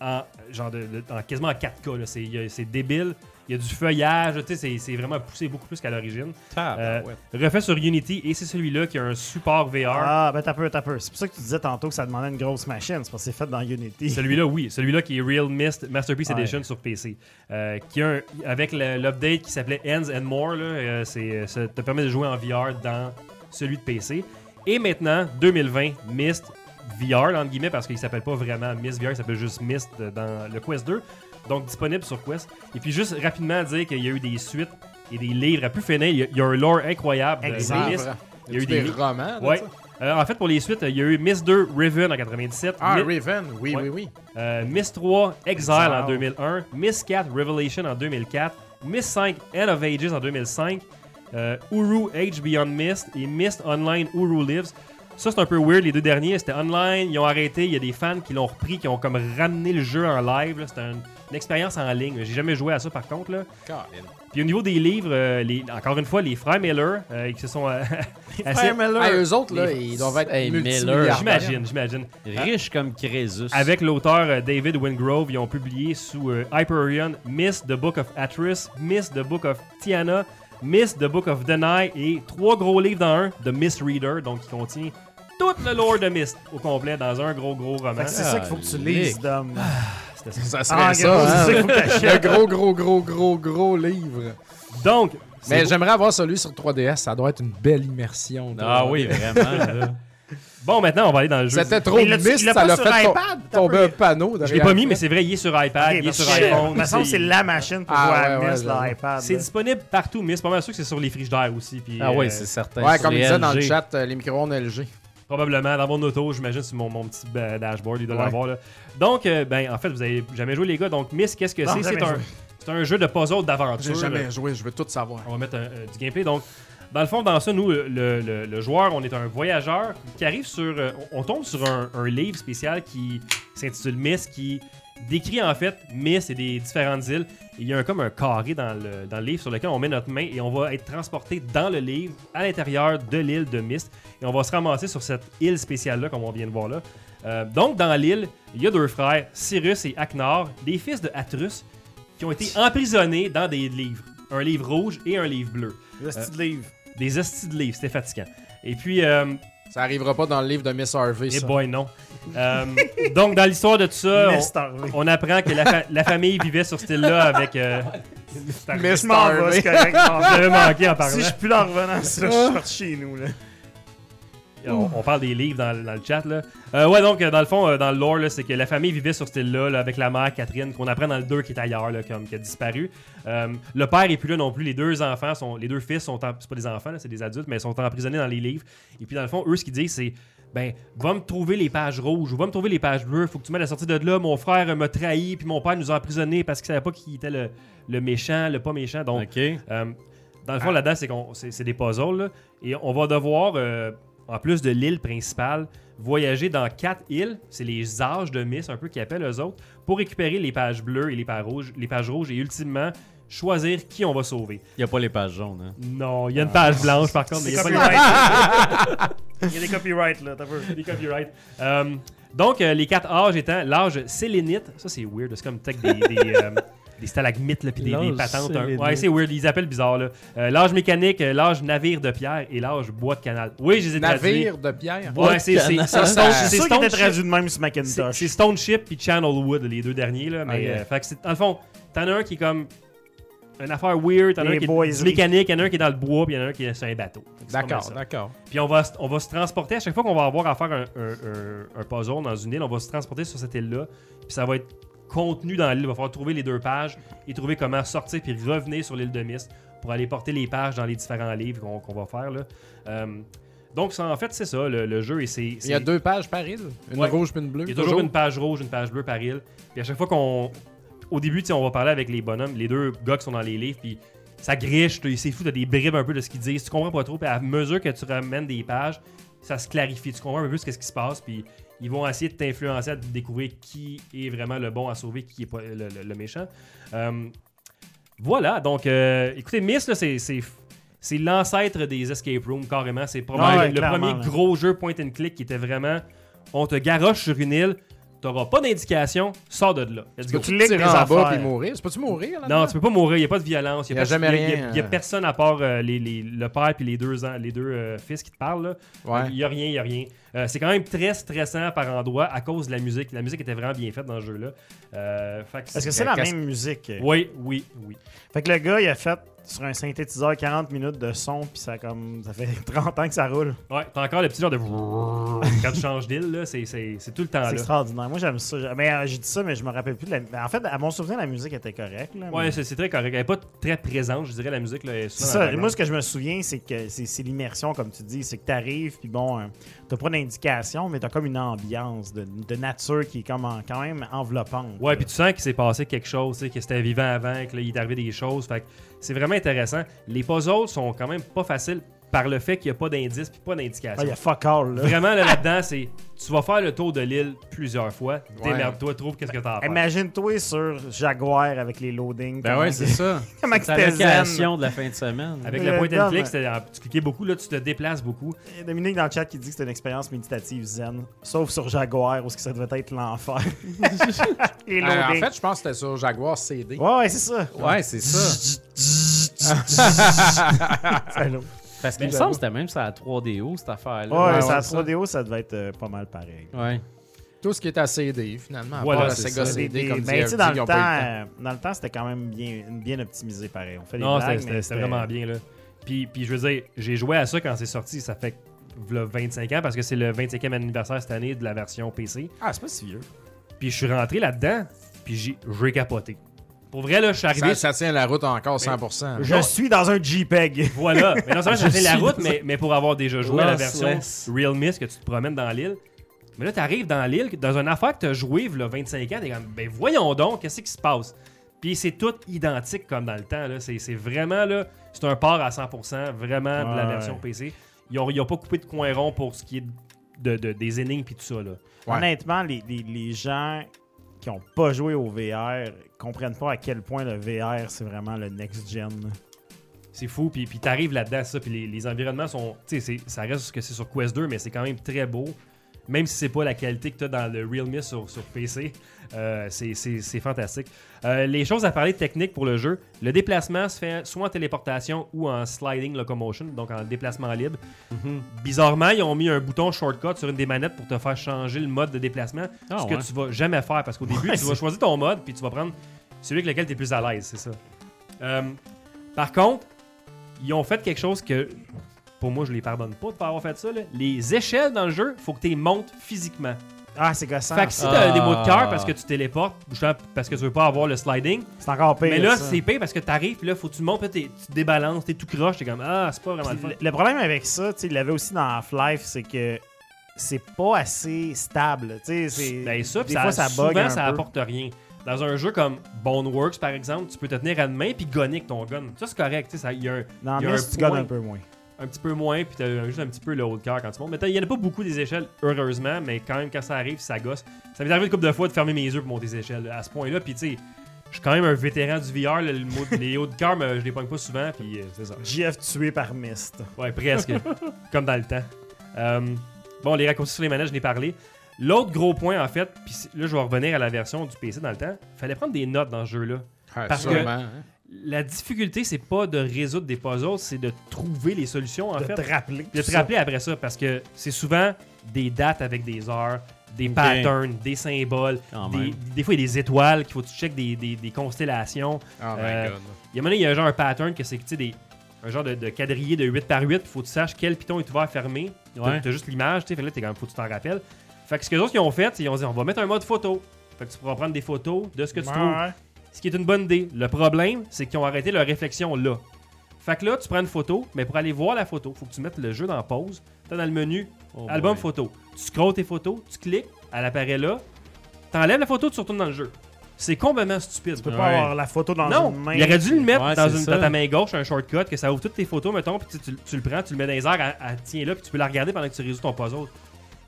en, genre de, de- en quasiment en 4K. là. C'est il y a- c'est débile. Il y a du feuillage. tu sais, C'est vraiment poussé beaucoup plus qu'à l'origine. Euh, refait sur Unity et c'est celui-là qui a un support VR. Ah, ben t'as peu, t'as peu. C'est pour ça que tu disais tantôt que ça demandait une grosse machine. C'est parce que c'est fait dans Unity. Celui-là, oui. Celui-là qui est Real Mist Masterpiece Ouais. Edition sur PC. Euh, qui a un- avec l'update qui s'appelait Ends and More, là, euh, c'est- ça te permet de jouer en VR dans celui de PC. Et maintenant, 2020, Mist VR, entre guillemets, parce qu'il s'appelle pas vraiment Mist VR, il s'appelle juste Mist dans le Quest 2. Donc disponible sur Quest. Et puis juste rapidement dire qu'il y a eu des suites et des livres à plus finir. Il y a, il y a un lore incroyable de Exact. Il y a eu des, des- romans. Ouais. Euh, en fait, pour les suites, il y a eu Mist 2 Riven en 97. Ah, Mi- Raven. Oui, Ouais. oui, oui. euh, Miss 3 Exile, en 2001, Miss 4 Revelation en 2004, Miss 5 End of Ages en 2005, euh, Uru Age Beyond Mist et Mist Online Uru Lives. Ça, c'est un peu weird, les deux derniers. C'était online, ils ont arrêté. Il y a des fans qui l'ont repris, qui ont comme ramené le jeu en live. C'était un- une expérience en ligne. J'ai jamais joué à ça, par contre. Là. Puis au niveau des livres, euh, les, encore une fois, les frères Miller, euh, qui se sont euh, assez- Frère Miller. Ah, eux autres, là, Les- ils doivent être Hey, multimilliardaires. J'imagine, j'imagine. Riche comme Crésus. Avec l'auteur euh, David Wingrove, ils ont publié sous euh, Hyperion Miss the Book of Atris, Miss the Book of Tiana, Miss the Book of Deny et trois gros livres dans un, The Mist Reader, donc qui contient tout le lore de Mist au complet dans un gros gros roman. C'est ça qu'il faut que tu lises, Dom. C'était ça. Ça serait Ah, ça, gros, c'est hein? t'achètes. gros, gros, gros, gros, gros livre. Donc, Mais j'aimerais avoir celui sur 3DS. Ça doit être une belle immersion. Ah oui, vraiment. là. bon, maintenant on va aller dans le jeu. C'était trop mist, ça pas l'a fait iPad, t'as tomber un panneau Je l'ai pas mis, mais c'est vrai, il est sur iPad, il est sur iPhone. De toute façon, c'est la machine pour Ah, jouer ouais, à ouais, Miss, j'avoue. l'iPad. C'est disponible partout, mais c'est pas mal sûr que c'est sur les frigidaires aussi. Puis, Ah euh, oui, c'est certain. Ouais, comme il disait dans le chat, euh, les micro-ondes LG. Probablement dans mon auto, j'imagine sur mon, mon petit euh, dashboard, il doit Ouais. l'avoir. là. Donc, euh, ben, en fait, vous avez jamais joué, les gars. Donc, Miss, qu'est-ce que Non, c'est? C'est un, c'est un jeu de puzzle d'aventure. J'ai jamais joué, je veux tout savoir. On va mettre un- euh, du gameplay. Donc, dans le fond, dans ça, nous, le, le- le joueur, on est un voyageur qui arrive sur. on on tombe sur un, un livre spécial qui s'intitule Miss, qui décrit en fait Miss et des différentes îles. Il y a un, comme un carré dans le, dans le livre sur lequel on met notre main et on va être transporté dans le livre à l'intérieur de l'île de Mist et on va se ramasser sur cette île spéciale-là, comme on vient de voir là. Euh, donc, dans l'île, il y a deux frères, Cyrus et Aknar, des fils de Atrus, qui ont été emprisonnés dans des livres. Un livre rouge et un livre bleu. Le style livre. Des hosties de livres, c'était fatigant. Et puis, euh, Ça arrivera pas dans le livre de Miss Harvey, et ça. boy, non. Euh, donc, dans l'histoire de tout ça, on, on apprend que la, fa- la famille vivait sur cette île-là avec. Euh, Miss Je m'en vais, Harvey. c'est correct. je m'en vais. J'avais manqué en parlant. Si je suis plus là en revenant, je suis chez nous. Là. On, on parle des livres dans, dans le chat. Là. Euh, ouais, donc, euh, dans le fond, euh, dans le lore, c'est que la famille vivait sur cette île-là là, avec la mère Catherine, qu'on apprend dans le 2 qui est ailleurs, là, comme, qui a disparu. Euh, le père est plus là non plus. Les deux enfants, sont, les deux fils sont. C'est pas des enfants, c'est des adultes, mais ils sont emprisonnés dans les livres. Et puis, dans le fond, eux, ce qu'ils disent, c'est. Ben, va me trouver les pages rouges ou va me trouver les pages bleues. Faut que tu m'aides à sortir de là. Mon frère m'a trahi, puis mon père nous a emprisonnés parce qu'il savait pas qui était le, le méchant, le pas méchant. Donc, euh, dans le fond, là-dedans, c'est, c'est, c'est des puzzles. là. et on va devoir, euh, en plus de l'île principale, voyager dans quatre îles. C'est les âges de Miss, un peu, qui appellent eux autres, pour récupérer les pages bleues et les pages rouges, les pages rouges et ultimement choisir qui on va sauver. Il n'y a pas les pages jaunes. Hein. Non, il y a une page blanche par contre, mais il C'est y a pas les. Il y a des copyrights, là, t'as peu. des copyrights. Euh, donc, euh, les quatre âges étant l'âge sélénite, ça c'est weird, c'est comme peut-être des, des, euh, des stalagmites là, puis des, des L'âge patentes. Ouais, c'est weird, ils appellent bizarre. là. Euh, l'âge mécanique, euh, l'âge navire de pierre et l'âge bois de canal. Oui, je les ai traduits. Navire de pierre? Bois Ouais, de c'est Stone- c'est Stone était Ship- traduit de même sur c'est- Macintosh. c'est Stone Ship puis Channel Wood, les deux derniers. Là, mais, Ok. euh, fait que c'est- dans le fond, t'en as un qui est comme une affaire weird, t'en as un qui est mécanique, y'en a un qui est dans le bois, puis y'en a un qui est sur un bateau. D'accord, d'accord. Puis on va, se- on va se transporter, à chaque fois qu'on va avoir à faire un, un- un- un puzzle dans une île, on va se transporter sur cette île-là. Puis ça va être contenu dans l'île. Il va falloir trouver les deux pages et trouver comment sortir puis revenir sur l'île de Mist pour aller porter les pages dans les différents livres qu'on va faire. Là. Euh, donc, ça, en fait, c'est ça, le, le jeu. Et c'est, Il y a deux pages par île. Une Ouais. rouge puis une bleue. il y a toujours une page rouge, une page bleue par île. Puis à chaque fois qu'on. Au début, on va parler avec les bonhommes, les deux gars qui sont dans les livres, puis ça griche, c'est fou, t'as des bribes un peu de ce qu'ils disent. Tu comprends pas trop, puis à mesure que tu ramènes des pages, ça se clarifie. Tu comprends un peu plus ce qui se passe, puis ils vont essayer de t'influencer à découvrir qui est vraiment le bon à sauver, qui est pas le, le- le méchant. Euh, voilà, donc euh, écoutez, Miss, c'est. l'ancêtre des escape rooms, carrément. C'est probablement Ah ouais, le premier gros jeu point and click qui était vraiment on te garoche sur une île, t'auras pas d'indication, sors de là. Let's Tu go. peux cliques des en bas puis mourir. Tu peux-tu mourir là? Non, tu peux pas mourir, il a pas de violence, il Y y a a, jamais y a- y a- rien, y a euh. personne à part euh, les, les- le père puis les deux, les deux euh, fils qui te parlent. là. Ouais. Il y a rien, il y a rien. Euh, c'est quand même très stressant par endroit à cause de la musique. La musique était vraiment bien faite dans ce jeu-là. Euh, Est-ce que c'est la même musique? Oui, oui, oui. Fait que le gars, il a fait sur un synthétiseur 40 minutes de son, puis ça, comme, ça fait 30 ans que ça roule. Ouais, t'as encore le petit genre de quand tu changes d'île, là, c'est, c'est, c'est tout le temps C'est là. extraordinaire. Moi, j'aime ça. J'ai- Mais euh, j'ai dit ça, mais je me rappelle plus de la. en fait, à mon souvenir, la musique était correcte. Là, Ouais, mais- c'est, c'est très correct. Elle est pas très présente, je dirais, la musique. C'est ça. Moi, ce que je me souviens, c'est que c'est c'est l'immersion, comme tu dis. C'est que tu arrives, puis bon, euh, t'as pas d'indication, mais t'as comme une ambiance de, de nature qui est comme en- quand même enveloppante. Ouais, puis tu sens qu'il s'est passé quelque chose, que c'était vivant avant, que là, il est arrivé des choses. Fait que c'est vraiment intéressant. Les puzzles sont quand même pas faciles par le fait qu'il n'y a pas d'indice puis pas Ah, d'indication. il y a fuck all. Là. Vraiment, là, là-dedans, c'est tu vas faire le tour de l'île plusieurs fois. Démerde-toi, trouve qu'est-ce que t'as à faire. Imagine-toi sur Jaguar avec les loadings. Ben ouais, c'est ça. Comment c'était zen. location de la fin de semaine. Avec Le le point and click, en- tu cliquais beaucoup, là, tu te déplaces beaucoup. Il y a Dominique dans le chat qui dit que c'est une expérience méditative zen. Sauf sur Jaguar, où ce que ça devait être l'enfer. les Euh, en fait, je pense que c'était sur Jaguar CD. ouais, ouais, c'est ça. Ouais, c'est ça. C'est lourd. Parce qu'il me semble que c'était même sur la 3DO, cette affaire-là. Ouais, Ouais, ça ouais, ça. 3DO, ça devait être euh, pas mal pareil. Ouais. Tout ce qui est à CD, finalement. À Voilà, part la Sega ça. CD, Des- comme ben, disait tu sais, dans le temps, dans le temps, c'était quand même bien, bien optimisé pareil. On fait des Non, c'était vraiment bien, là. Puis, puis je veux dire, j'ai joué à ça quand c'est sorti, ça fait v'là 25 ans, parce que c'est le 25e anniversaire cette année de la version PC. Ah, c'est pas si vieux. Puis je suis rentré là-dedans, puis j'ai j'ai capoté. Pour vrai, là, je suis arrivé... Ça, ça tient la route encore 100%. Je suis dans un JPEG. Voilà. Mais non seulement ça Je fait la route, mais, mais pour avoir déjà joué à la version. Real Mist que tu te promènes dans l'île. Mais là, tu arrives dans l'île, dans une affaire que tu as joué il 25 ans, t'es comme, ben voyons donc, qu'est-ce qui se passe? Puis c'est tout identique comme dans le temps. là. C'est c'est vraiment, là, c'est un port à 100%, vraiment de la Ouais. version PC. Ils ont, ils ont pas coupé de coin rond pour ce qui est de, de- des énigmes puis tout ça. Là. Ouais. Honnêtement, les, les- les gens qui ont pas joué au VR comprennent pas à quel point le VR, c'est vraiment le next-gen. C'est fou, puis, puis t'arrives là-dedans, ça, puis les, les environnements sont. Tu sais, ça reste que c'est sur Quest 2, mais c'est quand même très beau. Même si c'est pas la qualité que tu as dans le Realme sur, sur PC, euh, c'est- fantastique. Euh, les choses à parler techniques pour le jeu, le déplacement se fait soit en téléportation ou en sliding locomotion, donc en déplacement libre. Bizarrement, ils ont mis un bouton shortcut sur une des manettes pour te faire changer le mode de déplacement, Ah, ce ouais. que tu vas jamais faire parce qu'au début, Ouais, tu vas choisir ton mode puis tu vas prendre celui avec lequel tu es plus à l'aise, c'est ça. Euh, par contre, ils ont fait quelque chose que pour moi, je les pardonne pas de pas avoir fait ça. là. Les échelles dans le jeu, faut que tu les montes physiquement. Ah, c'est gossant. Fait que si t'as des mots de cœur Ah. parce que tu téléportes, justement parce que tu veux pas avoir le sliding, C'est encore pire. mais là, ça. c'est pire parce que t'arrives, puis là, faut que tu montes, puis t'es- tu te débalances, t'es tout croche, t'es comme, ah, c'est pas vraiment le fun. Le, le problème avec ça, tu sais, il l'avait aussi dans Half-Life, c'est que c'est pas assez stable. Tu sais, c'est- Ben ça, des puis fois, ça, ça bug souvent, un ça peu. apporte rien. Dans un jeu comme Boneworks, par exemple, tu peux te tenir à une main puis gonner avec ton gun. Ça, c'est correct. tu sais, ça- Il y a un, Dans il y a Myst, un tu gagnes point. un peu moins. Un petit peu moins, puis t'as juste un petit peu le haut de cœur quand tu montes. Mais t'as- il y en a pas beaucoup des échelles, heureusement, mais quand même, quand ça arrive, ça gosse. Ça m'est arrivé une couple de fois de fermer mes yeux pour monter les échelles à ce point-là, puis tu sais, je suis quand même un vétéran du VR, le les hauts de cœur, mais je les pogne pas souvent, puis euh, c'est ça. GF tué par Mist. Ouais, presque. comme dans le temps. Euh, bon, les raccourcis sur les manettes, je n'ai parlé. L'autre gros point, en fait, puis là, je vais revenir à la version du PC dans le temps, fallait prendre des notes dans ce jeu-là. Parce que- Sûrement, hein. La difficulté, c'est pas de résoudre des puzzles, c'est de trouver les solutions, en de fait. te rappeler. de te ça. rappeler après ça, parce que c'est souvent des dates avec des heures, des patterns, des symboles, des, fois il y a des étoiles qu'il faut que tu checkes des, des- des constellations. Oh my Euh, god. Il y a un moment donné, il y a un genre un pattern que c'est tu un genre de, de quadrillé de 8 par 8, il faut que tu saches quel piton est ouvert fermé. T'as- Ouais. T'as juste l'image, tu sais, là, t'es quand même, faut que tu t'en rappelles. Fait que ce que les autres ils ont fait, c'est qu'ils ont dit on va mettre un mode photo. Fait que tu pourras prendre des photos de ce que tu Ouais, trouves. Ce qui est une bonne idée. Le problème, c'est qu'ils ont arrêté leur réflexion là. Fait que là, tu prends une photo, mais pour aller voir la photo, faut que tu mettes le jeu dans pause. T'as dans le menu Oh album boy. photo. Tu scrolles tes photos, tu cliques, elle apparaît là. T'enlèves la photo, tu retournes dans le jeu. C'est complètement stupide. Tu peux Ouais. pas avoir la photo dans Non, une main. il aurait dû le mettre Ouais, dans, c'est une- ça. dans ta main gauche, un shortcut, que ça ouvre toutes tes photos, mettons, puis tu, tu- tu le prends, tu le mets dans les airs, elle, elle tient là, puis tu peux la regarder pendant que tu résous ton puzzle.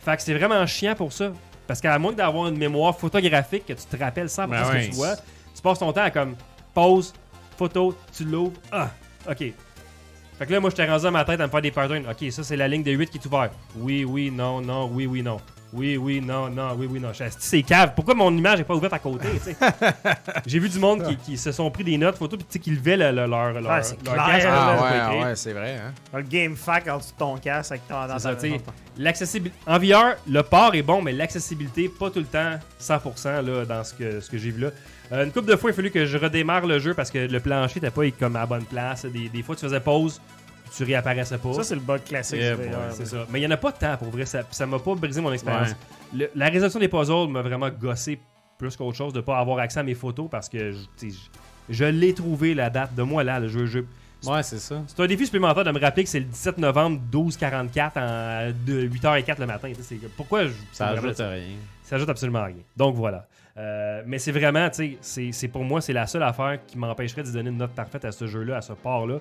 Fait que c'est vraiment chiant pour ça. Parce qu'à moins d'avoir une mémoire photographique, que tu te rappelles 100% Ben ce ouais. que tu vois, tu passes ton temps à comme pause, photo, tu l'ouvres, ah, ok. Fait que là, moi, je t'ai rendu dans ma tête à me faire des patterns. Ok, ça, c'est la ligne de 8 qui est ouverte. Oui, oui, non, non, oui, oui, non. Oui, oui, non, non, oui, oui, non. Je suis assis, c'est cave. Pourquoi mon image n'est pas ouverte à côté, tu sais? J'ai vu du monde qui, qui se sont pris des notes photos, puis tu sais, qui levaient le- le- leur, leur, Ouais, c'est leur clair, Ah ouais, ouais, c'est vrai. Hein? Le game fac en dessous de ton casque avec ton ça, L'accessibilité. En VR, le port est bon, mais l'accessibilité, pas tout le temps 100% là, dans ce que, ce que j'ai vu là. Euh, une couple de fois, il a fallu que je redémarre le jeu parce que le plancher n'était pas comme à la bonne place. Des, des fois, tu faisais pause, tu réapparaissais pas. Ça, c'est le bug classique. Yeah, c'est ça. Mais il n'y en a pas de temps pour vrai. Ça, ça m'a pas brisé mon expérience. Ouais. La résolution des puzzles m'a vraiment gossé plus qu'autre chose de pas avoir accès à mes photos parce que je, l'ai trouvé la date de moi là. Le jeu, jeu. Ouais, c'est ça. C'est un défi supplémentaire de me rappeler que c'est le 17 novembre 12h44 en, de 8h04 le matin. Pourquoi je, Ça vraiment ajoute rien. ça ajoute absolument rien. Donc voilà. Euh, mais c'est vraiment, tu sais, c'est- pour moi, c'est la seule affaire qui m'empêcherait de donner une note parfaite à ce jeu-là, à ce port-là.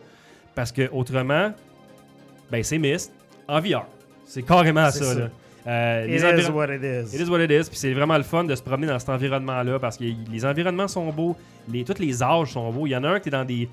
Parce que autrement, ben c'est Myst en VR. C'est carrément ça. ça. là. Euh, It les is what it is. It is what it is. Puis c'est vraiment le fun de se promener dans cet environnement-là parce que les environnements sont beaux, les, tous les âges sont beaux. Il y en a un qui est dans des,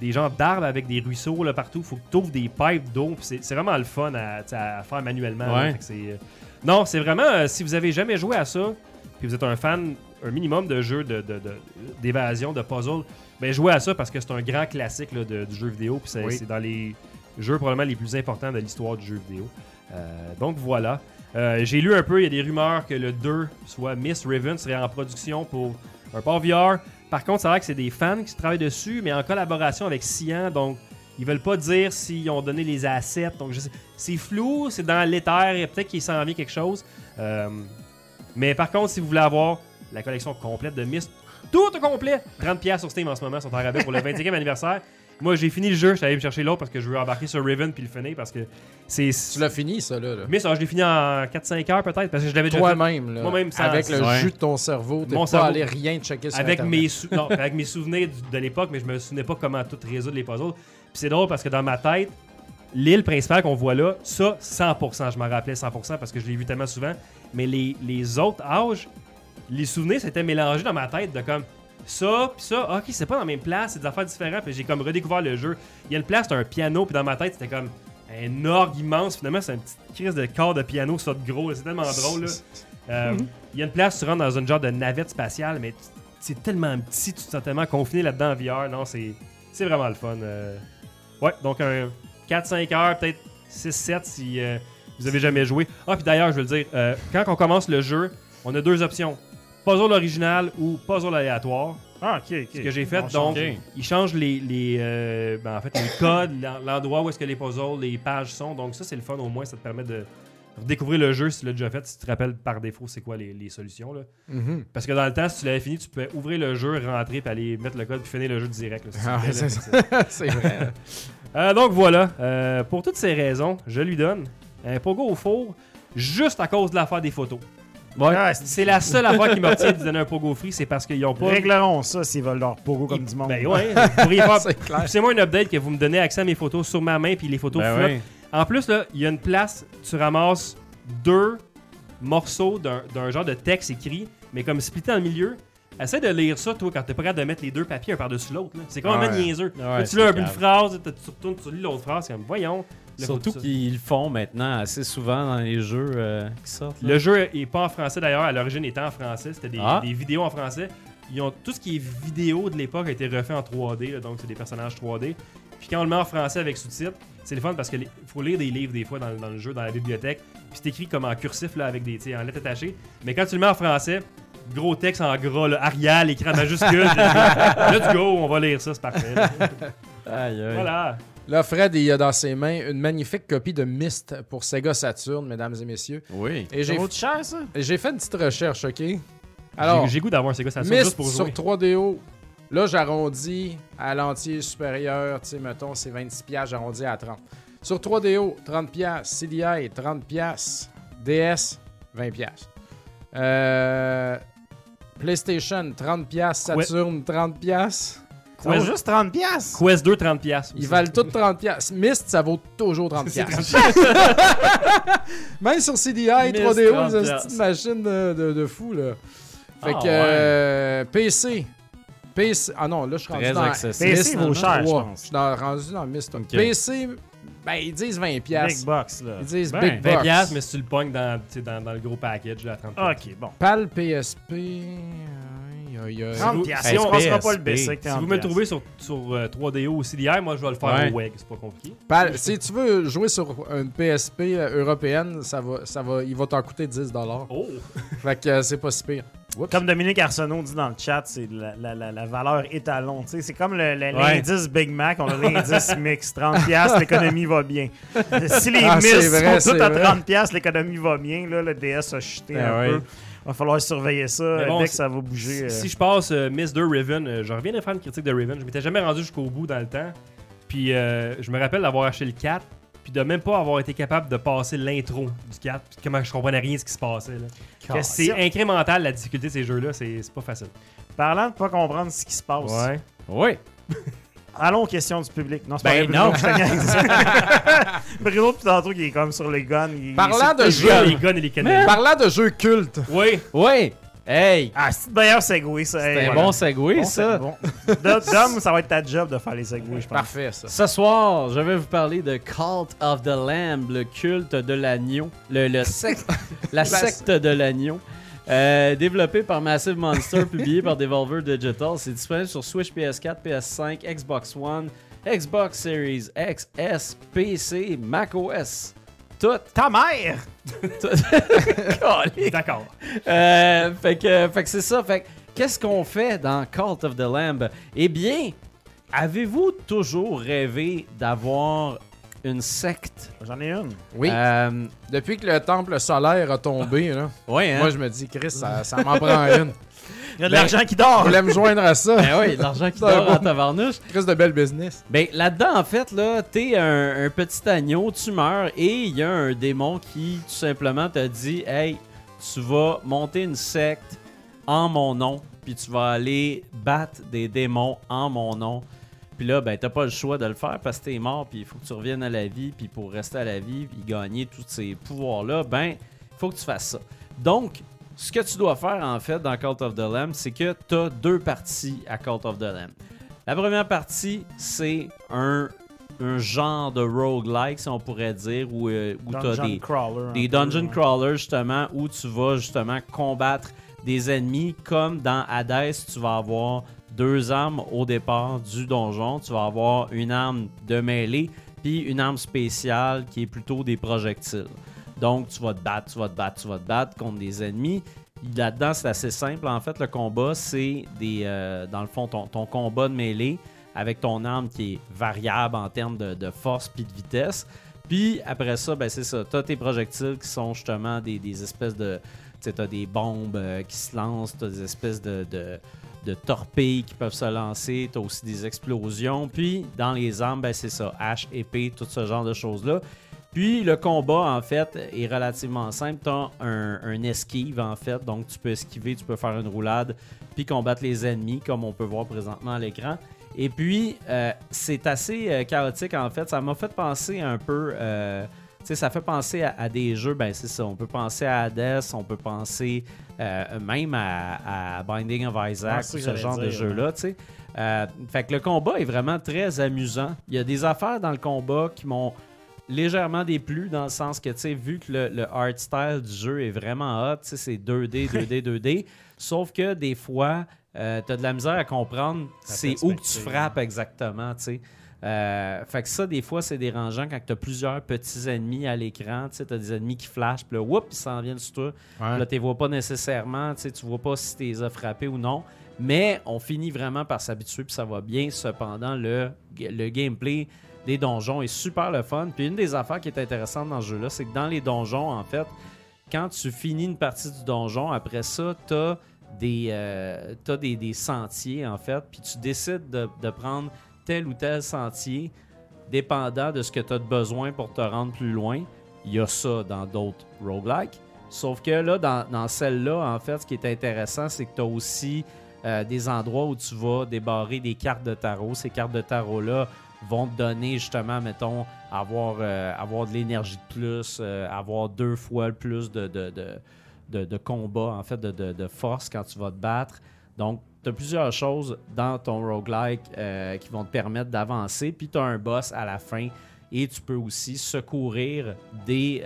des genres d'arbres avec des ruisseaux là, partout. faut que tu ouvres des pipes d'eau. Puis C'est vraiment le fun à, faire manuellement. Ouais. Euh, Non, c'est vraiment, euh, si vous avez jamais joué à ça, puis vous êtes un fan, un minimum de jeux de, de- de- d'évasion, de, puzzle, ben jouez à ça parce que c'est un grand classique là, de- du jeu vidéo. Puis c'est, Oui. dans les jeux probablement les plus importants de l'histoire du jeu vidéo. Euh, donc voilà. Euh, j'ai lu un peu, il y a des rumeurs que le 2, soit Miss Raven, serait en production pour un port VR. Par contre, c'est vrai que c'est des fans qui travaillent dessus, mais en collaboration avec Cyan, donc ils veulent pas dire s'ils ont donné les assets. Donc je sais, c'est flou, c'est dans l'éther, et peut-être qu'il s'en vient quelque chose. Euh, mais par contre, si vous voulez avoir la collection complète de Myst, tout au complet, 30$ sur Steam en ce moment, sont en rabais pour le 25e anniversaire. Moi, j'ai fini le jeu, je suis allé me chercher l'autre parce que je veux embarquer sur Raven puis le finir parce que c'est. Tu l'as fini, ça, là. là. Mais ça, je l'ai fini en 4-5 heures peut-être parce que je l'avais déjà fait Toi-même, là. Moi-même, sans- avec le jus de ton cerveau, t'es pas cerveau. allé rien checker sur avec Internet. mes, sou- non, avec mes souvenirs de l'époque, mais je me souvenais pas comment tout résoudre les puzzles. Puis c'est drôle parce que dans ma tête, l'île principale qu'on voit là, ça, 100%, je m'en rappelais 100% parce que je l'ai vu tellement souvent. Mais les, les autres âges, les souvenirs s'étaient mélangés dans ma tête de comme ça, puis ça, ok, c'est pas dans la même place, c'est des affaires différentes. Puis j'ai comme redécouvert le jeu. Il y a une place, c'est un piano, puis dans ma tête, c'était comme un orgue immense. Finalement, c'est une petite crise de corps de piano, ça de gros, c'est tellement drôle. là. Euh, Il y a une place, tu rentres dans une genre de navette spatiale, mais c'est tellement petit, tu te sens tellement confiné là-dedans en VR. Non, c'est c'est vraiment le fun. euh. Ouais, donc un 4-5 heures, peut-être 6-7 si euh, vous avez jamais joué. Ah, puis d'ailleurs, je veux le dire, euh, quand on commence le jeu, on a deux options puzzle original ou puzzle aléatoire. Ah, ok, ok. Ce que j'ai fait, On donc, change. Ok. il change les, les, euh, ben, en fait, les codes, l'en- l'endroit où est-ce que les puzzles, les pages sont. Donc ça, c'est le fun au moins, ça te permet de découvrir le jeu si tu l'as déjà fait, si tu te rappelles par défaut c'est quoi les, les solutions. Là. Mhm. Parce que dans le temps, si tu l'avais fini, tu pouvais ouvrir le jeu, rentrer, puis aller mettre le code, puis finir le jeu direct. si Ah, c'est vrai. Euh, donc voilà, Euh, pour toutes ces raisons, je lui donne un pogo au four juste à cause de l'affaire des photos. Ah, c'est- la seule affaire qui m'obtient de donner un pogo free, c'est parce qu'ils ont pas. Régleront ça s'ils veulent leur pogo comme du monde. Ben ouais, vous pourriez faire. C'est moi une update que vous me donnez accès à mes photos sur ma main puis les photos Ben flottent. ouais. En plus, là, il y a une place, tu ramasses deux morceaux d'un d'un genre de texte écrit, mais comme splitté dans le milieu. Essaie de lire ça, toi, quand t'es pas capable de mettre les deux papiers un par-dessus l'autre. C'est quand même Ouais. niaiseux. Ouais, Là, tu lis un- une phrase, tu tu retournes, tu lis l'autre phrase, c'est comme, voyons. Surtout qu'ils le font maintenant assez souvent dans les jeux euh, qui sortent. là. Le jeu est pas en français d'ailleurs, à l'origine était en français, c'était des, Ah. des vidéos en français. Ils ont, tout ce qui est vidéo de l'époque a été refait en 3D, là, donc c'est des personnages 3D. Puis quand on le met en français avec sous-titres, c'est le fun parce qu'il faut lire des livres des fois dans, dans le jeu, dans la bibliothèque. Puis c'est écrit comme en cursif là, avec des tu sais, en lettres attachées. Mais quand tu le mets en français, gros texte en gras, là, Arial, écrit en majuscule. Let's go, on va lire ça, c'est parfait. Aïe, aïe. Voilà. Là, Fred, il a dans ses mains une magnifique copie de Myst pour Sega Saturn, mesdames et messieurs. Oui. Et Ça j'ai cher, ça? j'ai fait une petite recherche, OK? Alors, J'ai- goût d'avoir un Sega Saturn Myst juste pour sur jouer. 3DO. Là, j'arrondis à l'entier supérieur. Tu sais, mettons, c'est 26$, piastres, j'arrondis à 30. Sur 3DO, 30$. piastres. CDI, 30$. piastres. DS, 20$. piastres. Euh, PlayStation, 30$. piastres. Ouais. Saturn, 30$. piastres. Ça vaut juste 30 piastres? Quest 2, 30$. piastres. Ils valent tous 30$. piastres. Myst, ça vaut toujours 30$. C'est piastres. Même sur CDI, Myst, 3DO, 30 c'est une machine de, de- de fou, là. Fait Ah, que euh, PC. PC. Ah non, là, je suis rendu Très dans accessible. PC vaut cher, je trois. pense. Je suis dans- rendu dans Myst. Ok. PC, ben, ils disent 20$. Big piastres. box, là. Ils disent Ben, Big 20$, Box. piastres, mais si tu le pognes dans, tu sais, dans, dans le gros package, là, à 30$. piastres. Ok, bon. PAL PSP. aïe, aïe, aïe. 30 vous- piastres. si on ne passera pas le PSP. BC avec Si 30 vous me trouvez sur, sur euh, 3DO ou CDI, moi je vais le faire Ouais. au WEG, c'est pas compliqué. PAL, si tu veux jouer sur une PSP européenne, ça va, ça va, il va t'en coûter 10$. Oh! Fait que euh, c'est pas si pire. Comme Dominique Arsenault dit dans le chat, c'est la, la- la- la valeur étalon. Tu sais, C'est comme le- le- Ouais. l'indice Big Mac, on a l'indice mix. 30$, piastres, l'économie va bien. Si les Ah, vrai, sont toutes c'est à vrai. 30$, piastres, l'économie va bien. Là, le DS a chuté Ben un ouais. peu. Va falloir surveiller ça bon, dès que si- ça va bouger. Si, euh. si je passe euh, Miss 2 Riven, euh, je reviens de faire une critique de Riven. Je m'étais jamais rendu jusqu'au bout dans le temps. Puis euh, je me rappelle d'avoir acheté le 4, puis de même pas avoir été capable de passer l'intro du 4, puis comment je comprenais rien de ce qui se passait. Là. Que C'est incrémental la difficulté de ces jeux-là, c'est c'est pas facile. Parlant de pas comprendre ce qui se passe, Oui. allons aux questions du public. Non, c'est Ben pas vrai, non. Bruno, depuis tantôt, qui est comme sur les guns. il- Parlant il- de jeux, les guns et les canons. parlant de jeux cultes, Oui, Oui. Hey. Ah, c'est le meilleur segway, ça. C'est Hey, un voilà. bon segway, Bon, ça. bon. Dom, ça va être ta job de faire les segways, je pense. parfait ça. Ce soir, je vais vous parler de Cult of the Lamb, le culte de l'agneau, le, la secte de l'agneau. Euh, développé par Massive Monster, publié par Devolver Digital. C'est disponible sur Switch, PS4, PS5, Xbox One, Xbox Series X, S, PC, macOS. Tout. Ta mère! D'accord. Euh, fait que, fait que c'est ça. Fait que, qu'est-ce qu'on fait dans Cult of the Lamb? Eh bien, avez-vous toujours rêvé d'avoir une secte? J'en ai une. Oui, Euh, depuis que le temple solaire a tombé, là, ouais, hein? moi je me dis, Chris, ça, ça m'en prend une. Il y a de Ben- l'argent qui dort. Vous voulez me joindre à ça? Ben oui, l'argent qui dort en tabarnouche. Chris de belle business. Ben là-dedans, en fait, là, t'es un, un petit agneau, tu meurs et il y a un démon qui tout simplement te dit Hey, tu vas monter une secte en mon nom, puis tu vas aller battre des démons en mon nom. Puis là, ben, t'as pas le choix de le faire parce que t'es mort, puis il faut que tu reviennes à la vie, puis pour rester à la vie, puis gagner tous ces pouvoirs-là, ben, il faut que tu fasses ça. Donc, ce que tu dois faire en fait dans Cult of the Lamb, c'est que tu as deux parties à Cult of the Lamb. La première partie, c'est un, un genre de roguelike, si on pourrait dire, où, euh, où tu as des, crawler. des dungeon crawlers, justement, où tu vas justement combattre des ennemis. Comme dans Hades, tu vas avoir deux armes au départ du donjon. Tu vas avoir une arme de mêlée, puis une arme spéciale qui est plutôt des projectiles. Donc, tu vas te battre, tu vas te battre, tu vas te battre contre des ennemis. là-dedans, c'est assez simple. En fait, le combat, c'est des. euh, dans le fond, ton, combat de mêlée avec ton arme qui est variable en termes de, force puis de vitesse. Puis après ça, ben c'est ça. T'as tes projectiles qui sont justement des, espèces de. Tu t'as des bombes euh, qui se lancent, t'as des espèces de torpilles qui peuvent se lancer, t'as aussi des explosions. Puis dans les armes, ben c'est ça. Hache, épée, tout ce genre de choses-là. Puis le combat, en fait, est relativement simple. Tu as un, un esquive, en fait. Donc tu peux esquiver, tu peux faire une roulade, puis combattre les ennemis, comme on peut voir présentement à l'écran. Et puis, euh, c'est assez euh, chaotique, en fait. Ça m'a fait penser un peu... euh, tu sais, ça fait penser à, à des jeux, ben c'est ça. On peut penser à Hades, on peut penser même à, à Binding of Isaac, ou ce genre de jeu-là, tu sais. Fait que le combat est vraiment très amusant. Il y a des affaires dans le combat qui m'ont légèrement déplu dans le sens que, tu sais, vu que le, le art style du jeu est vraiment hot, tu sais, c'est 2D, 2D, 2D. Sauf que des fois, euh, t'as de la misère à comprendre c'est où que tu frappes exactement, tu sais. Euh, fait que ça, des fois, c'est dérangeant quand tu as plusieurs petits ennemis à l'écran. Tu sais, as des ennemis qui flashent, puis là, whoop, ils s'en viennent sur toi. Ouais. Là, tu les vois pas nécessairement, tu sais, tu vois pas si tu les as frappés ou non. Mais on finit vraiment par s'habituer, puis ça va bien. Cependant, le, le gameplay des donjons est super le fun. Puis une des affaires qui est intéressante dans ce jeu-là, c'est que dans les donjons, en fait, quand tu finis une partie du donjon, après ça, tu as des, euh, t'as des, des sentiers, en fait, puis tu décides de, de prendre tel ou tel sentier, dépendant de ce que tu as besoin pour te rendre plus loin. Il y a ça dans d'autres roguelikes. Sauf que là, dans, dans celle-là, en fait, ce qui est intéressant, c'est que tu as aussi euh, des endroits où tu vas débarrer des cartes de tarot. Ces cartes de tarot-là vont te donner justement, mettons, avoir, euh, avoir de l'énergie de plus, euh, avoir deux fois le plus de, de, de, de, de combat, en fait, de, de, de force quand tu vas te battre. Donc, tu as plusieurs choses dans ton roguelike euh, qui vont te permettre d'avancer. Puis, tu as un boss à la fin et tu peux aussi secourir des,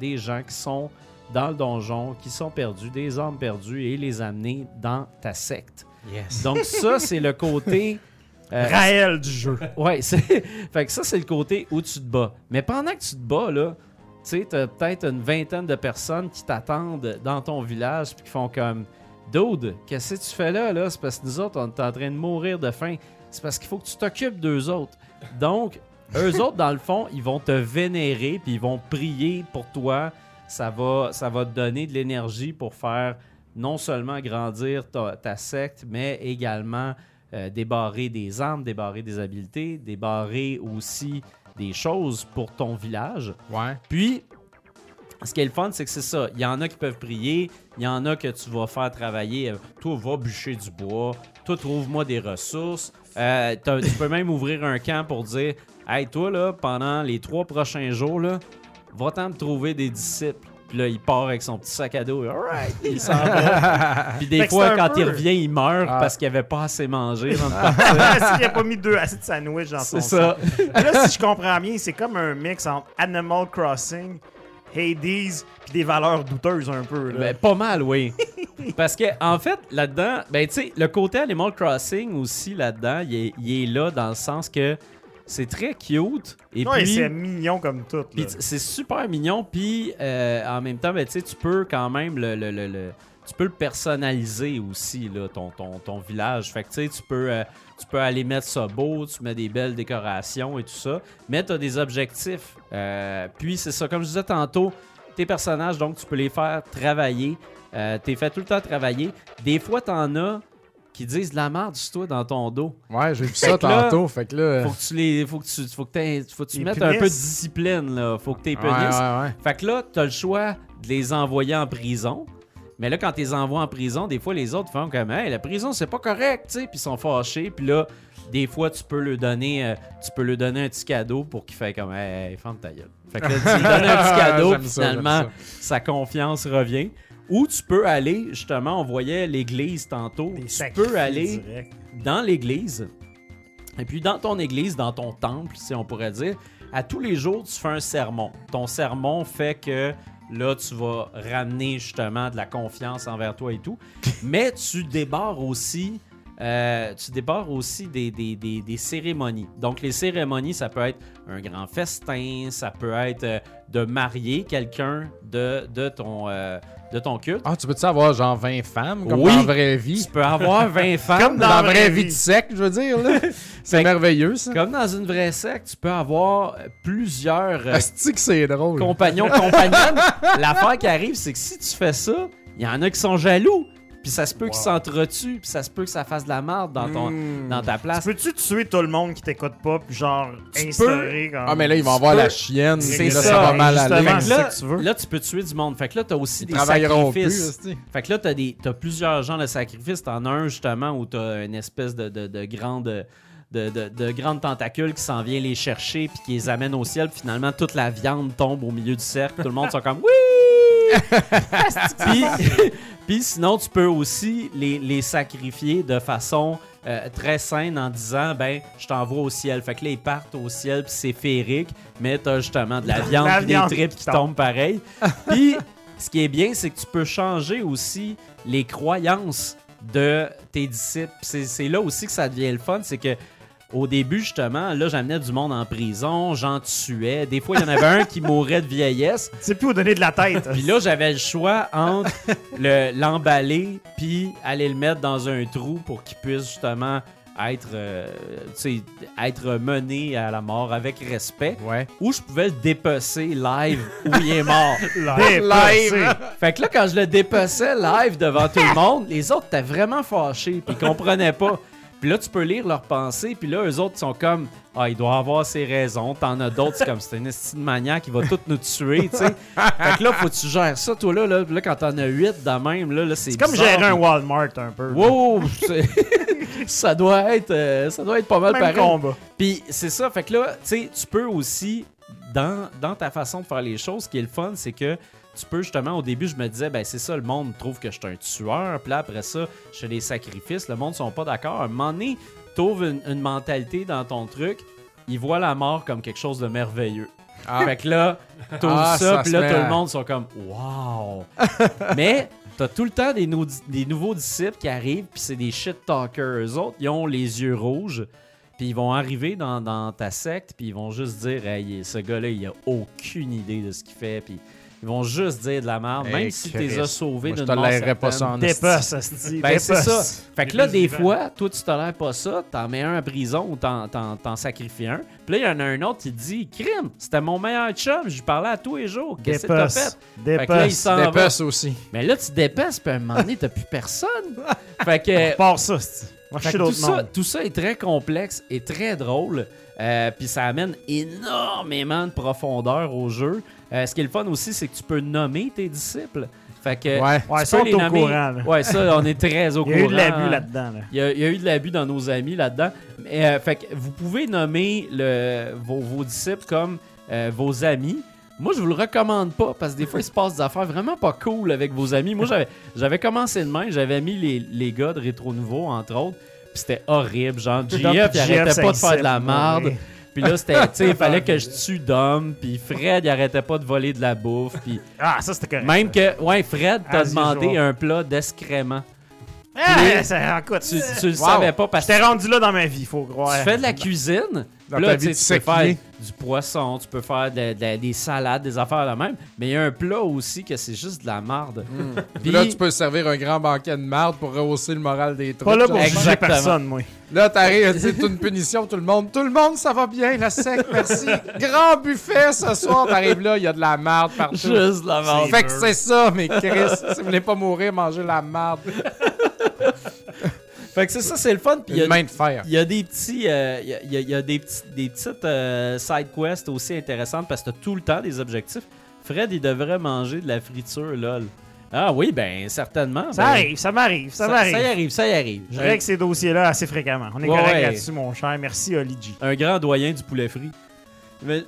des gens qui sont dans le donjon, qui sont perdus, des âmes perdues et les amener dans ta secte. Yes. Donc, ça, c'est le côté. euh, Raël du jeu. Ouais, c'est. fait que ça, c'est le côté où tu te bats. Mais pendant que tu te bats, là, tu sais, t'as peut-être une vingtaine de personnes qui t'attendent dans ton village puis qui font comme Dude, qu'est-ce que tu fais là, là? C'est parce que nous autres, on est en train de mourir de faim. C'est parce qu'il faut que tu t'occupes d'eux autres. Donc, eux autres, dans le fond, ils vont te vénérer puis ils vont prier pour toi. Ça va, ça va te donner de l'énergie pour faire non seulement grandir ta, ta secte, mais également euh, débarrer des armes, débarrer des habiletés, débarrer aussi des choses pour ton village. Ouais. Puis, ce qui est le fun, c'est que c'est ça. Il y en a qui peuvent prier, il y en a que tu vas faire travailler. Toi, va bûcher du bois. Toi, trouve-moi des ressources. Euh, tu peux même ouvrir un camp pour dire Hey, toi, là, pendant les trois prochains jours, là, va-t'en me trouver des disciples. Puis là, il part avec son petit sac à dos. Alright, il s'en va. Puis des fois, quand peu- il revient, il meurt Ah. parce qu'il avait pas assez mangé. S'il a pas mis deux assiettes de sandwich dans son C'est ça. sac. Là, si je comprends bien, c'est comme un mix entre Animal Crossing, Hades, puis des valeurs douteuses un peu. Là. Ben, pas mal, oui. Parce que, en fait, là-dedans, ben, tu sais, le côté Animal Crossing aussi, là-dedans, il est, il est là dans le sens que c'est très cute. Et Ouais, puis, c'est mignon comme tout. là. c'est super mignon. Puis, euh, en même temps, ben, tu peux quand même le. le- le- le- tu peux le personnaliser aussi, là, ton, ton, ton village. Fait que, tu sais, tu peux, euh, tu peux aller mettre ça beau, tu mets des belles décorations et tout ça. Mais tu as des objectifs. Euh, puis, c'est ça, comme je disais tantôt, tes personnages, donc, tu peux les faire travailler. Euh, T'es fait tout le temps travailler. Des fois, t'en as qui disent de la merde sur toi dans ton dos. Ouais, j'ai vu ça là, tantôt. Fait que là. Faut que tu les. Faut que tu, faut que faut que tu Les mettes un peu de discipline, là. Faut que tu Ouais, punisses. ouais, ouais. Fait que là, t'as le choix de les envoyer en prison. Mais là, quand tu les envoies en prison, des fois, les autres font comme Hey, la prison, c'est pas correct, tu sais. Puis ils sont fâchés. Puis là, des fois, tu peux leur donner, euh, tu peux leur donner un petit cadeau pour qu'il fait comme Hey, hey, ferme ta gueule. Fait que là, tu lui donnes un petit cadeau. Puis ça, finalement, ça. sa confiance revient. Ou tu peux aller, justement, on voyait l'église tantôt. Des Tu peux aller dans l'église. Et puis dans ton église, dans ton temple, si on pourrait dire, à tous les jours, tu fais un sermon. Ton sermon fait que là, tu vas ramener justement de la confiance envers toi et tout. Mais tu débarres aussi euh, tu débarres aussi des, des- des- des cérémonies. Donc, les cérémonies, ça peut être un grand festin, ça peut être euh, de marier quelqu'un de, de, ton, euh, de ton culte. Ah, tu peux-tu avoir genre 20 femmes comme Oui. dans la vraie vie? Tu peux avoir 20 femmes. Comme Dans, dans la vraie vraie vie vie. de sec, je veux dire. C'est merveilleux, ça. Comme dans une vraie secte, tu peux avoir plusieurs euh, c'est drôle. compagnons, compagnonnes. L'affaire qui arrive, c'est que si tu fais ça, il y en a qui sont jaloux. Puis ça se peut qu'ils s'entretuent, puis ça se peut que ça fasse de la merde dans, ton, Mm. dans ta place. Peux-tu tuer tout le monde qui t'écoute pas, puis genre Tu instaurer comme. Ah, mais là, ils vont avoir peux- la chienne. C'est ça, ça va mal aller. Fait que là, que tu veux. là, tu peux tuer du monde. Fait que là, t'as aussi Ils des plus. sacrifices. Fait que là, t'as, des, t'as plusieurs genres de sacrifices. T'en as un, justement, où t'as une espèce de, de, de grande... De, de, de grandes tentacules qui s'en vient les chercher puis qui les amène au ciel. Puis finalement, toute la viande tombe au milieu du cercle. Tout le monde sont comme Oui! puis, puis sinon, tu peux aussi les, les sacrifier de façon euh, très saine en disant ben je t'envoie au ciel. Fait que là, ils partent au ciel puis c'est féerique, mais t'as justement de la viande La des tripes qui qui tombe. tombent pareil. Puis ce qui est bien, c'est que tu peux changer aussi les croyances de tes disciples. C'est là aussi que ça devient le fun, c'est que au début, justement, là, j'amenais du monde en prison, j'en tuais. Des fois, il y en avait un qui mourait de vieillesse. Sais plus où donner de la tête. Puis là, j'avais le choix entre le- l'emballer puis aller le mettre dans un trou pour qu'il puisse justement être, euh, être mené à la mort avec respect. Ouais. Ou je pouvais le dépecer live où il est mort. Dépassé. Fait que là, quand je le dépeçais live devant tout le monde, les autres étaient vraiment fâchés puis ils comprenaient pas. Puis là, tu peux lire leurs pensées, puis là, eux autres sont comme Ah, il doit avoir ses raisons. T'en as d'autres, c'est comme c'est une estime maniaque qui va tout nous tuer, tu sais. Fait que là, faut que tu gères ça, toi, là. Là, là quand t'en as 8 de même, là, là c'est C'est comme gérer un Walmart un peu. Wow! ça doit être euh, ça doit être pas mal Même pareil. combat. Puis c'est ça, fait que là, tu sais, tu peux aussi, dans, dans ta façon de faire les choses, ce qui est le fun, c'est que tu peux justement, au début, je me disais, ben c'est ça, le monde trouve que je suis un tueur. Puis là, après ça, je fais des sacrifices, le monde sont pas d'accord. À un moment donné, t'ouvres une, une mentalité dans ton truc, ils voient la mort comme quelque chose de merveilleux. Ah. Fait que là, t'ouvres Ah, ça, ça puis se là, tout le monde sont comme Wow! Mais t'as tout le temps des, nou- des nouveaux disciples qui arrivent, puis c'est des shit talkers. Eux autres, ils ont les yeux rouges, puis ils vont arriver dans, dans ta secte, puis ils vont juste dire Hey, ce gars-là, il a aucune idée de ce qu'il fait, puis ils vont juste dire de la merde, même Hey, si Christ. t'es as sauvés d'une mort tolérerais pas ça certaine. en. Ben, c'est ça. Fait que Les là, des fois, toi, tu tolères pas ça, t'en mets un en prison ou t'en, t'en- t'en sacrifies un. Puis là, il y en a un autre qui te dit Crime, c'était mon meilleur chum, je lui parlais à tous les jours. Qu'est-ce que t'as Dépasse. fait? Fait que là, il Dépasse. s'en va. Dépasse aussi. Mais là, tu dépasses, puis à un moment donné, t'as plus personne. fait que. Part ça, asti. Moi, je Fait suis que tout, d'autres ça, tout ça est très complexe et très drôle. Euh, puis ça amène énormément de profondeur au jeu. Euh, ce qui est le fun aussi, c'est que tu peux nommer tes disciples. Fait que Ouais. tu les au nommer- courant, là. Ouais, ça, on est très au Il y courant. a eu de l'abus là-dedans. là. Il y, a, il y a eu de l'abus dans nos amis là-dedans. Mais, euh, fait que vous pouvez nommer le, vos, vos disciples comme euh, vos amis. Moi, je vous le recommande pas parce que des fois, il se passe des affaires vraiment pas cool avec vos amis. Moi, j'avais, j'avais commencé de même. J'avais mis les, les gars de Rétro Nouveau, entre autres. Puis c'était horrible. Genre, GF, il arrêtait pas de faire de la merde. Puis là, c'était, tu sais, il fallait que je tue Dom. Puis Fred, il arrêtait pas de voler de la bouffe. Puis Ah, ça, c'était correct. même que, ouais, Fred t'a demandé un plat d'excréments. Ah, ça, écoute, Tu, tu le Wow. savais pas parce que J'étais rendu là dans ma vie, faut croire. tu fais de la cuisine. Dans Puis ta là, vie tu de sais, tu peux faire du poisson, tu peux faire de- de- des salades, des affaires de même. Mais il y a un plat aussi que c'est juste de la marde. Puis là, tu peux servir un grand banquet de marde pour rehausser le moral des troupes. Pas là pour Exactement. personne, moi. Là, t'arrives, c'est une punition, tout le monde. Tout le monde, ça va bien, la sec, merci. Grand buffet ce soir, t'arrives là, il y a de la marde partout. Juste de la marde. Fait que c'est ça, mais Chris, si vous voulez pas mourir, mangez la marde. Fait que c'est ça, c'est le fun. Puis il y a- main de fer. Il y a des petits, euh, il y a, il y des, petits, des petites euh, side quests aussi intéressantes parce que t'as tout le temps des objectifs. Fred, il devrait manger de la friture, lol. Ah oui, ben certainement. Ça ben, arrive, ça m'arrive, ça, Ça, m'arrive. ça y arrive, ça y arrive. Je règle ces dossiers-là assez fréquemment. On est Ouais, correct ouais. là-dessus, mon cher. Merci, Oli G. un grand doyen du poulet frit. Mais-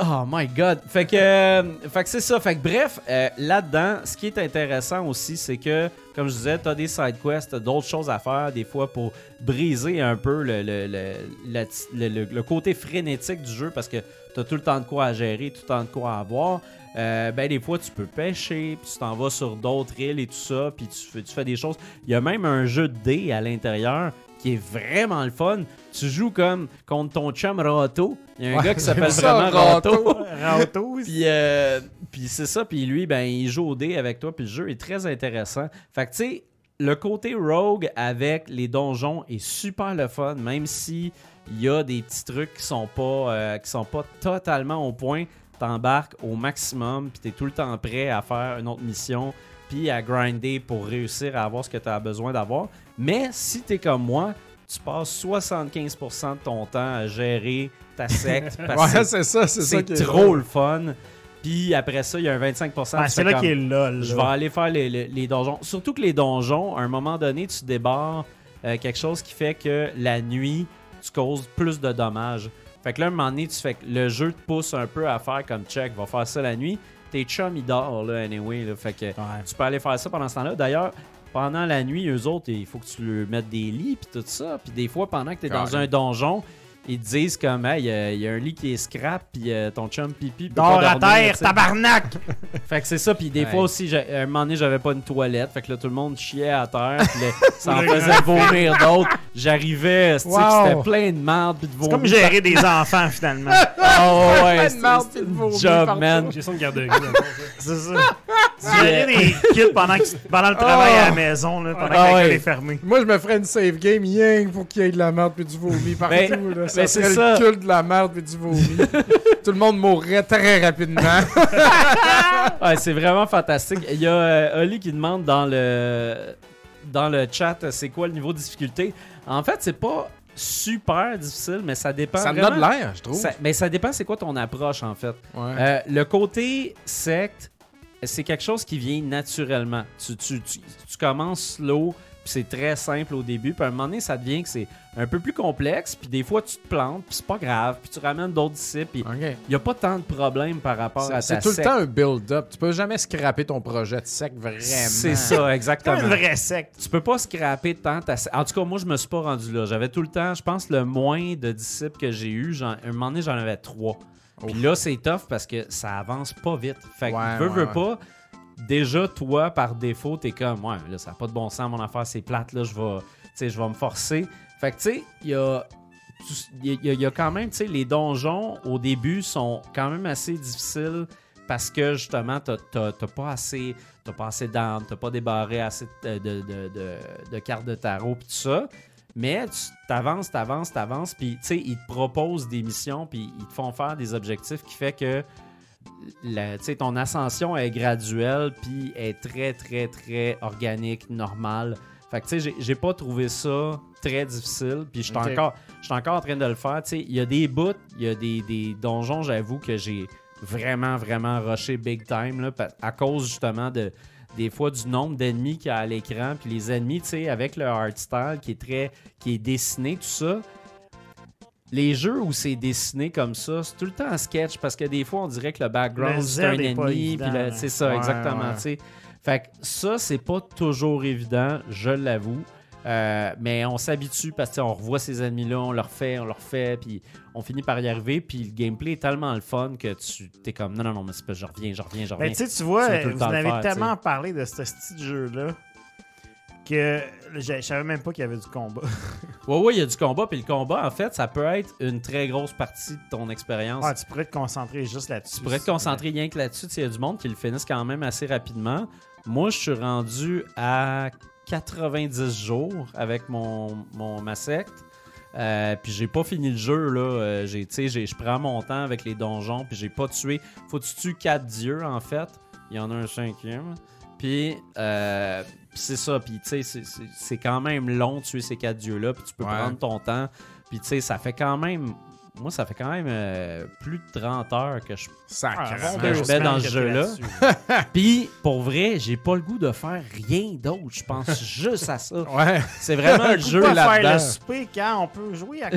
oh my god. Fait que, euh, fait que c'est ça. Fait que bref, euh, là-dedans, ce qui est intéressant aussi, c'est que, comme je disais, t'as des side quests, d'autres choses à faire, des fois pour briser un peu le, le, le, le- le- côté frénétique du jeu parce que t'as tout le temps de quoi à gérer, tout le temps de quoi à avoir. Euh, ben des fois tu peux pêcher, puis tu t'en vas sur d'autres îles et tout ça, puis tu tu fais des choses. Il y a même un jeu de dés à l'intérieur qui est vraiment le fun. Tu joues comme contre ton chum Rato. Il y a un Ouais, gars qui s'appelle vraiment Rato. Rato. Rato, Puis, euh, puis c'est ça, puis lui, ben, il joue au dé avec toi, puis le jeu est très intéressant. Fait que, tu sais, le côté rogue avec les donjons est super le fun, même si il y a des petits trucs qui sont pas, euh, qui sont pas totalement au point. T'embarques au maximum, puis t'es tout le temps prêt à faire une autre mission, puis à grinder pour réussir à avoir ce que tu as besoin d'avoir. Mais si t'es comme moi, tu passes 75% de ton temps à gérer ta secte parce que Ouais, c'est ça, c'est ça c'est trop le fun. Puis après ça, il y a un 25%. Ah, tu c'est là comme, qu'il est lol. Je vais aller faire les, les- les donjons. Surtout que les donjons, à un moment donné, tu débarres euh, quelque chose qui fait que la nuit, tu causes plus de dommages. Fait que là, à un moment donné, tu fais que le jeu te pousse un peu à faire comme check, va faire ça la nuit. Tes chums, ils dorment, là, anyway. là. fait que Ouais. tu peux aller faire ça pendant ce temps-là. D'ailleurs, pendant la nuit, eux autres, il faut que tu leur mettes des lits puis tout ça. Puis des fois, pendant que tu es dans un donjon, ils te disent comme, hey, il y a- il y, a un lit qui est scrap, puis euh, ton chum pipi. peut Dors pas à terre, tu sais. tabarnak! Fait que c'est ça, puis des Ouais. fois aussi, j'ai- à un moment donné, j'avais pas une toilette, fait que là, tout le monde chiait à terre, puis là, ça en faisait vomir d'autres. J'arrivais, c'est Wow. c'était plein de merde, puis de C'est vomir. comme gérer des enfants, finalement. Oh ouais, Plein de c'est merde, c'est puis de une job, partout. man. Fond, ça. C'est ça. Gérer des kids pendant, que, pendant le travail à la maison, là, pendant Ah que l'école ouais. est fermée. Moi, je me ferais une save game que pour qu'il y ait de la merde puis du vomi partout. Mais- là. Ça mais serait ça. le culte de la merde puis du vomi. Tout le monde mourrait très rapidement. Ouais, c'est vraiment fantastique. Il y a euh, Oli qui demande dans le dans le chat euh, c'est quoi le niveau de difficulté? En fait, c'est pas super difficile, mais ça dépend ça me donne l'air, je trouve. Ça- mais ça dépend c'est quoi ton approche en fait. Ouais. Euh, le côté secte, c'est quelque chose qui vient naturellement. Tu, tu, tu, tu commences slow, c'est très simple au début, puis à un moment donné, ça devient que c'est un peu plus complexe, puis des fois, tu te plantes, puis c'est pas grave, puis tu ramènes d'autres disciples, puis il n'y a pas tant de problèmes par rapport à ta C'est tout le temps un build-up. Tu peux jamais scraper ton projet de sec vraiment. C'est ça, exactement. une vraie secte. Tu peux pas scraper tant ta. En tout cas, moi, je me suis pas rendu là. J'avais tout le temps, je pense, le moins de disciples que j'ai eu. j'en- Un moment donné, j'en avais trois. Puis là, c'est tough parce que ça avance pas vite. Fait que, Ouais, veux, ouais, veux ouais. pas, déjà, toi, par défaut, t'es comme, ouais, là, ça n'a pas de bon sens, mon affaire, c'est plate, là, je vais, me forcer. Fait que, tu sais, il y a. Il y, a- quand même, tu sais, les donjons au début sont quand même assez difficiles parce que justement, t'as pas assez, t'as pas assez d'armes, t'as pas débarré assez de- de- de cartes de tarot pis tout ça. Mais tu t'avances, t'avances, t'avances, puis tu sais, ils te proposent des missions, puis ils te font faire des objectifs qui fait que la- ton ascension est graduelle, puis est très, très, très organique, normale. Fait que tu sais, j'ai- pas trouvé ça très difficile, puis je suis encore, encore en train de le faire. Tu sais, il y a des bouts, il y a des, des donjons, j'avoue, que j'ai vraiment, vraiment rushé big time, là, à cause justement de des fois du nombre d'ennemis qu'il y a à l'écran, puis les ennemis, tu sais, avec le art style qui est très, qui est dessiné, tout ça. Les jeux où c'est dessiné comme ça, c'est tout le temps en sketch parce que des fois on dirait que le background c'est un ennemi, c'est ça Ouais, exactement, ouais. Fait que ça c'est pas toujours évident, je l'avoue. Euh, mais on s'habitue parce qu'on revoit ces ennemis-là, on leur fait, on leur fait, puis on finit par y arriver. Puis le gameplay est tellement le fun que tu t'es comme non, non, non, mais c'est pas, je reviens, je reviens, je reviens. Ben, tu sais, tu vois, vous en avez faire, tellement parlé de ce style jeu-là que je, savais même pas qu'il y avait du combat. Ouais, ouais, il y a du combat, puis le combat, en fait, ça peut être une très grosse partie de ton expérience. Ah, tu pourrais te concentrer juste là-dessus. tu pourrais te concentrer rien que là-dessus. Il y a du monde qui le finissent quand même assez rapidement. Moi, je suis rendu à 90 jours avec mon, mon ma secte. Euh, puis j'ai pas fini le jeu là. Euh, j'ai, tu sais, j'ai- je prends mon temps avec les donjons. Puis j'ai pas tué. Faut que tu tues quatre dieux en fait. Il y en a un cinquième. Puis euh, puis c'est ça. Puis tu sais, c'est- quand même long de tuer ces quatre dieux là. Puis tu peux Ouais. prendre ton temps. Puis tu sais, ça fait quand même. Moi, ça fait quand même euh, plus de 30 heures que je. Ah, bon, que je mets dans semaines ce jeu-là. Puis, pour vrai, j'ai pas le goût de faire rien d'autre. Je pense juste à ça. Ouais. C'est vraiment le jeu le là-dedans. souper quand on peut jouer à.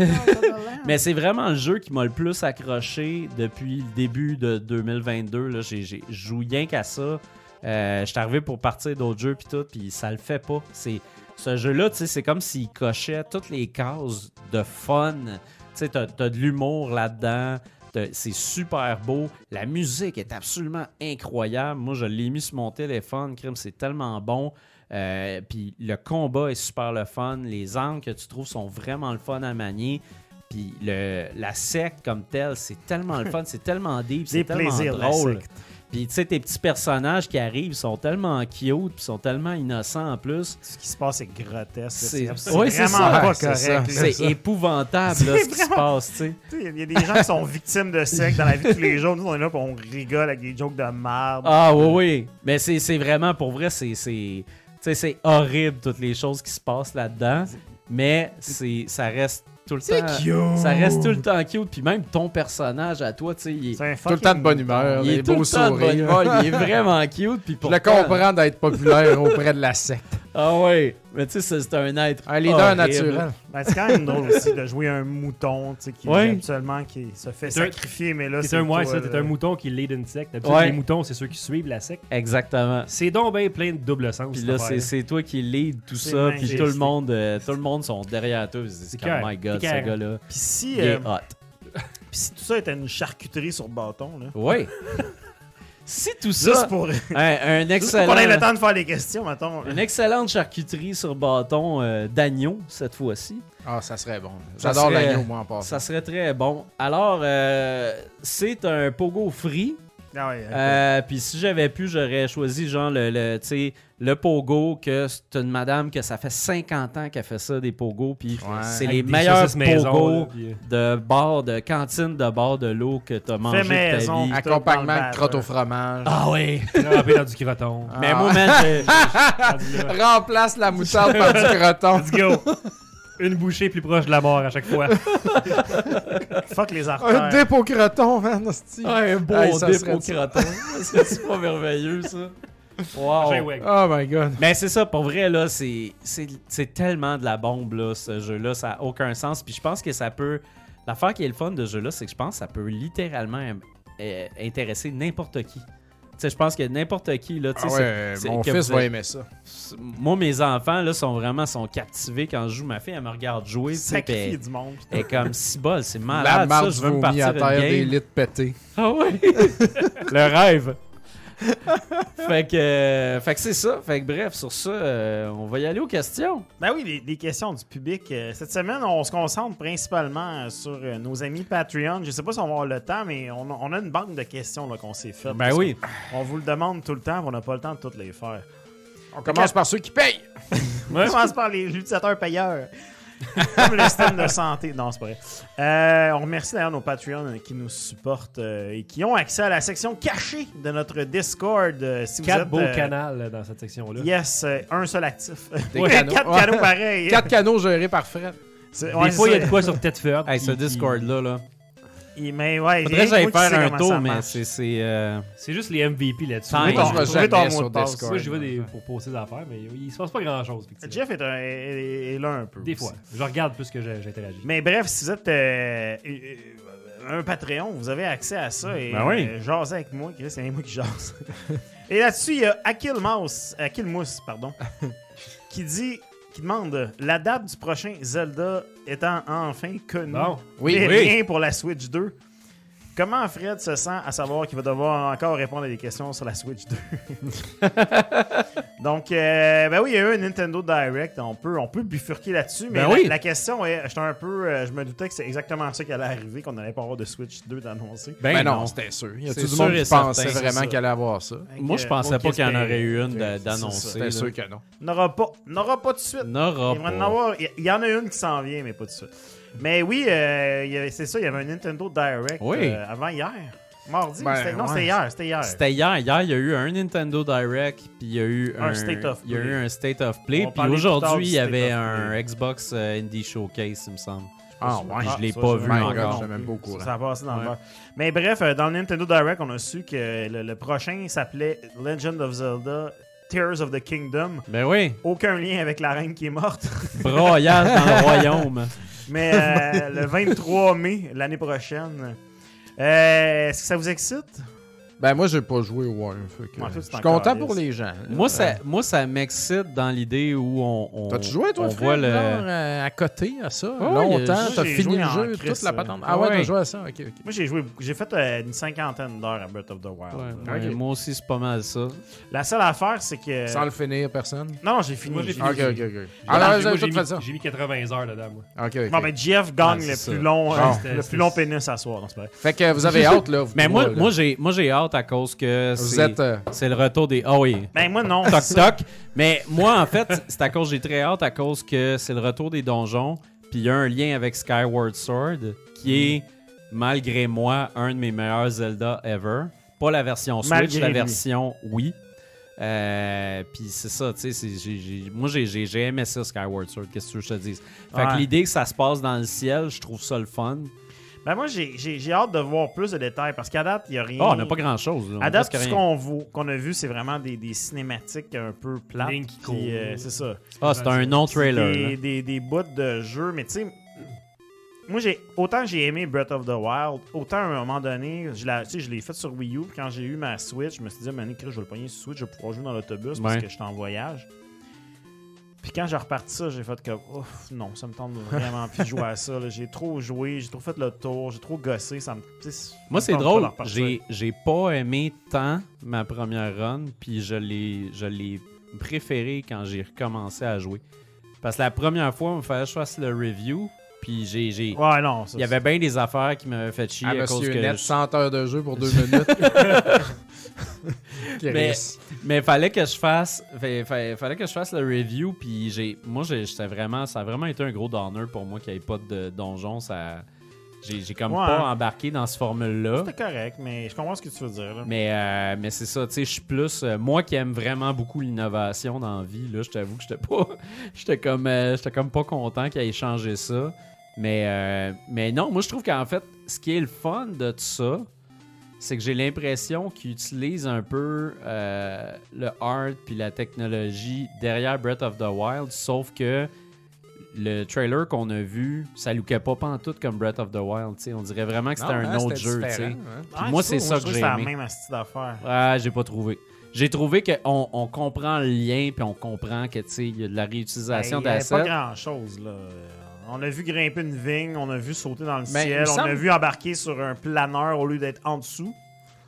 Mais c'est vraiment le jeu qui m'a le plus accroché depuis le début de 2022. Là. J'ai, joue rien qu'à ça. Euh, je suis arrivé pour partir d'autres jeux puis tout, puis ça le fait pas. C'est, ce jeu-là, tu sais, c'est comme s'il cochait toutes les cases de fun. Tu sais, t'as, t'as de l'humour là-dedans. C'est super beau. La musique est absolument incroyable. Moi, je l'ai mis sur mon téléphone. Crime, c'est tellement bon. Euh, Puis le combat est super le fun. Les armes que tu trouves sont vraiment le fun à manier. Puis la secte comme telle, c'est tellement le fun, c'est tellement deep, c'est tellement drôle. Puis tu sais, tes petits personnages qui arrivent sont tellement cute, puis sont tellement innocents en plus. Ce qui se passe est grotesque. C'est- c'est vraiment ça. pas correct. C'est épouvantable là, ce qui se passe, tu sais. Il y a des gens qui sont victimes de secte dans la vie de tous les jours. Nous, on est là, on rigole avec des jokes de merde. Ah oui, oui. Mais c'est c'est vraiment, pour vrai, c'est c'est- tu sais, c'est horrible toutes les choses qui se passent là-dedans. Mais c'est ça reste tout le C'est temps. cute. Ça reste tout le temps cute. Puis même ton personnage à toi, tu sais, il est, Tout le temps de bonne humeur, il est tout beaux le temps de bonne sourires. humeur. Il est vraiment cute. Puis Je le comprends d'être populaire auprès de la secte. Ah ouais. Mais tu sais, c'est- un être. Un leader horrible. naturel. Ben, c'est quand même drôle aussi de jouer un mouton, tu sais, qui Ouais. habituellement qui se fait sacrifier, mais là, c'est un, ouais, ça, t'es un mouton qui lead une secte. Ouais. les moutons, c'est ceux qui suivent la secte. Exactement. C'est donc bien plein de double sens. Puis là, c'est toi qui lead tout ça. Puis tout le monde, euh, tout le monde sont derrière toi. Ils se disent, C'est oh clair. my god, ce gars-là. Puis si, Il est euh, hot. puis si tout ça était une charcuterie sur bâton, là. Oui. si tout ça. Juste pour, un, excellent. le temps de faire les questions, mettons. Une excellente charcuterie sur bâton euh, d'agneau cette fois-ci. Ah, ça serait bon. J'adore l'agneau, moi, en passant. Ça serait très bon. Alors, euh, c'est un pogo free. Ah ouais, Euh, Puis si j'avais pu, j'aurais choisi genre le, le, le pogo que c'est une madame que ça fait 50 ans qu'elle fait ça des pogos. Puis Ouais. c'est les meilleurs maison, pogos puis, euh, de bar, de cantine de bar de l'eau que t'as mangé de ta vie. Ah, Accompagnement de crotte au fromage. Ah oui! trempé dans du croton. Ah. Mais moi, man. Remplace la moutarde par du croton. Let's go. Une bouchée plus proche de la mort à chaque fois. Fuck les Un artères. dip au croton, man. Ouais, un beau Hey, dip au croton. C'est pas merveilleux, ça. Wow. Oh my god. Mais c'est ça, pour vrai, là, c'est, c'est, c'est tellement de la bombe, là, ce jeu-là. Ça n'a aucun sens. Puis je pense que ça peut. L'affaire qui est le fun de ce jeu-là, c'est que je pense que ça peut littéralement euh, intéresser n'importe qui. Je pense que n'importe qui, là, tu sais, Ah c'est- ouais, c'est mon fils va aimer ça. c'est- Moi, mes enfants, là, sont vraiment sont captivés quand je joue. Ma fille, elle me regarde jouer. elle- du monde. elle est comme si bol, c'est La malade. ça, marde je veux me partir à une terre, game. des litres pétés. Ah oui! le rêve! fait que, euh, fait que c'est ça. Fait que bref, sur ça, euh, on va y aller aux questions. Ben oui, les, les questions du public. Euh, Cette semaine, on se concentre principalement sur nos amis Patreon. Je sais pas si on va avoir le temps, mais on a, on a une banque de questions là, qu'on s'est faites. Ben oui. On vous le demande tout le temps, on n'a pas le temps de toutes les faire. On commence par ceux qui payent. On commence par les utilisateurs payeurs. Comme le système de santé. Non, c'est pas vrai. Euh, on remercie d'ailleurs nos Patreons qui nous supportent euh, et qui ont accès à la section cachée de notre Discord. euh, si vous Quatre êtes, beaux euh, canals dans cette section-là. Yes, euh, un seul actif. Ouais, canaux. Quatre canaux pareils. Quatre canaux gérés par Fred. Des ouais, fois, il y a de quoi sur Tetford. Hey, ce Discord-là, là. Il- Mais ouais, Faudrait que j'ai j'aille faire un tour, mais c'est. c'est, euh, C'est juste les MVP là-dessus. Moi, ton, je ton mot de passe. Discord. Moi, je vais des, pour poser des affaires, mais il se passe pas grand-chose. Jeff est, un, est- est là un peu. Des aussi. fois. Je regarde plus que j'ai- j'interagis. Mais bref, si vous êtes euh, euh, un Patreon, vous avez accès à ça et Ben oui. euh, jasez avec moi, Chris, c'est moi qui jase. et là-dessus, il y a Akil Mouse, Akil Mousse, pardon, qui dit, qui demande la date du prochain Zelda étant enfin connue. Bon. Oui, oui. rien pour la Switch 2. Comment Fred se sent à savoir qu'il va devoir encore répondre à des questions sur la Switch 2? Donc, euh, ben oui, il y a eu un Nintendo Direct. On peut, on peut bifurquer là-dessus. Mais Ben la, oui. la question est, j'étais un peu, euh, je me doutais que c'est exactement ça qui allait arriver, qu'on n'allait pas avoir de Switch 2 d'annoncer. Ben, Ben non, non. c'était sûr. Il y a tout le sûr monde qui pensait vraiment qu'il allait avoir ça. Moi, je pensais pas qu'il y en aurait eu une d'annoncer. C'était sûr que non. N'aura pas, n'aura pas de suite. N'aura Il va en pas. avoir- il y- il y en a une qui s'en vient, mais pas tout de suite. Mais oui, euh, c'est ça, il y avait un Nintendo Direct Oui. euh, avant hier. Mardi? Ben, non, ouais. c'était hier. C'était hier. C'était hier. Hier, il y a eu un Nintendo Direct, puis il y a eu Un un, State of il y a Play. eu un State of Play, puis aujourd'hui, il y avait un Play. Xbox euh, Indie Showcase, il me semble. Ah, ouais. je l'ai ça, pas vu encore. même courant. Ça a passé dans Ouais. le. Mais bref, dans le Nintendo Direct, on a su que le, le prochain s'appelait Legend of Zelda Tears of the Kingdom. Ben oui, Aucun lien avec la reine qui est morte. broyage dans le royaume. Mais euh, le 23 mai, l'année prochaine. Euh, Est-ce que ça vous excite? Ben, moi, j'ai pas joué au War. je suis t'en content pour les gens. là. Moi, ça, moi, ça m'excite dans l'idée où on. on T'as-tu joué, toi, on voit le. genre, à, côté à ça? Longtemps, t'as fini le jeu, toute la euh, patente. Ah ouais, ouais. t'as joué à ça? Ok, ok. Moi, j'ai joué, j'ai fait euh, une cinquantaine d'heures à Breath of the Wild. Ouais, Moi aussi, c'est pas mal ça. La seule affaire, c'est que. Sans le finir, personne? Non, j'ai fini. Moi, j'ai j'ai fini. Ok, ok, ok. J'ai- Alors, moi, vous avez j'ai tout fait mis- ça? J'ai mis 80 heures là-dedans, moi. Ok. Bon, ben, Jeff gagne Ah, le plus long, euh, Bon. le C'était- plus long pénis à soir. Non, c'est pas vrai. Fait que vous avez hâte, là. Mais moi, là. j'ai moi j'ai hâte à cause que Vous c'est êtes... euh, c'est le retour des. Ah oui. Ben, moi, non. Toc toc. Mais moi, en fait, c'est à cause j'ai très hâte à cause que c'est le retour des donjons. Puis il y a un lien avec Skyward Sword qui est, malgré moi, un de mes meilleurs Zelda ever. Pas la version Switch, Malgré la lui. version Wii. Euh, puis c'est ça, tu sais, moi j'ai- aimé ça Skyward Sword, qu'est-ce que tu veux que je te dise? Fait que l'idée que ça se passe dans le ciel, je trouve ça le fun. Ben, moi, j'ai j'ai- j'ai hâte de voir plus de détails parce qu'à date, il n'y a rien. Oh, on n'a pas grand chose. À date, tout ce qu'on qu'on a vu, c'est vraiment des, des cinématiques un peu plates. Euh, c'est ça. Ah, c'est un non-trailer. Des, des, des bouts de jeu, mais tu sais, moi, j'ai autant j'ai aimé Breath of the Wild, autant à un moment donné, je l'ai tu sais, je l'ai fait sur Wii U. puis Quand j'ai eu ma Switch, je me suis dit, Mané, je vais le pogner sur Switch, je vais pouvoir jouer dans l'autobus parce Ouais. que j'étais en voyage. Puis quand j'ai reparti ça, j'ai fait comme, ouf, non, ça me tente vraiment plus de jouer à ça. là. J'ai trop joué, j'ai trop fait le tour, j'ai trop gossé. Ça me, Moi, c'est drôle. J'ai, j'ai pas aimé tant ma première run, puis je l'ai, je l'ai préféré quand j'ai recommencé à jouer. Parce que la première fois, il me fallait que je fasse le review, puis j'ai, j'ai... Ouais, non, ça, il y avait bien des affaires qui m'avaient fait chier Ah, à cause que... Net, je- 100 heures de jeu pour deux minutes. Mais, mais fallait que je fasse fa- fa- fallait que je fasse le review puis j'ai moi j'étais vraiment ça a vraiment été un gros downer pour moi qu'il n'y ait pas de donjon ça j'ai, comme Ouais. pas embarqué dans ce formule là C'était correct, mais je comprends ce que tu veux dire. là. Mais, euh, mais c'est ça, tu sais, je suis plus. euh, moi qui aime vraiment beaucoup l'innovation dans la vie, là, je t'avoue que j'étais pas. J'étais comme, euh, j'étais comme pas content qu'il ait changé ça. Mais, euh, mais non, moi je trouve qu'en fait, ce qui est le fun de tout ça, c'est que j'ai l'impression qu'il utilise un peu euh, le art puis la technologie derrière Breath of the Wild, sauf que le trailer qu'on a vu, ça lookait pas pantoute comme Breath of the Wild. tu sais. On dirait vraiment que c'était un hein, autre jeu. tu sais. différent, hein. Ah, moi, c'est ça je que trouve j'ai C'est la aimé. même astuce d'affaires. Ah, j'ai pas trouvé. J'ai trouvé qu'on on comprend le lien, puis on comprend que, tu sais, il y a de la réutilisation Ben, Il y avait d'assets. pas grand chose là. On a vu grimper une vigne, on a vu sauter dans le Mais il ciel, on a vu embarquer sur un planeur au lieu d'être en dessous.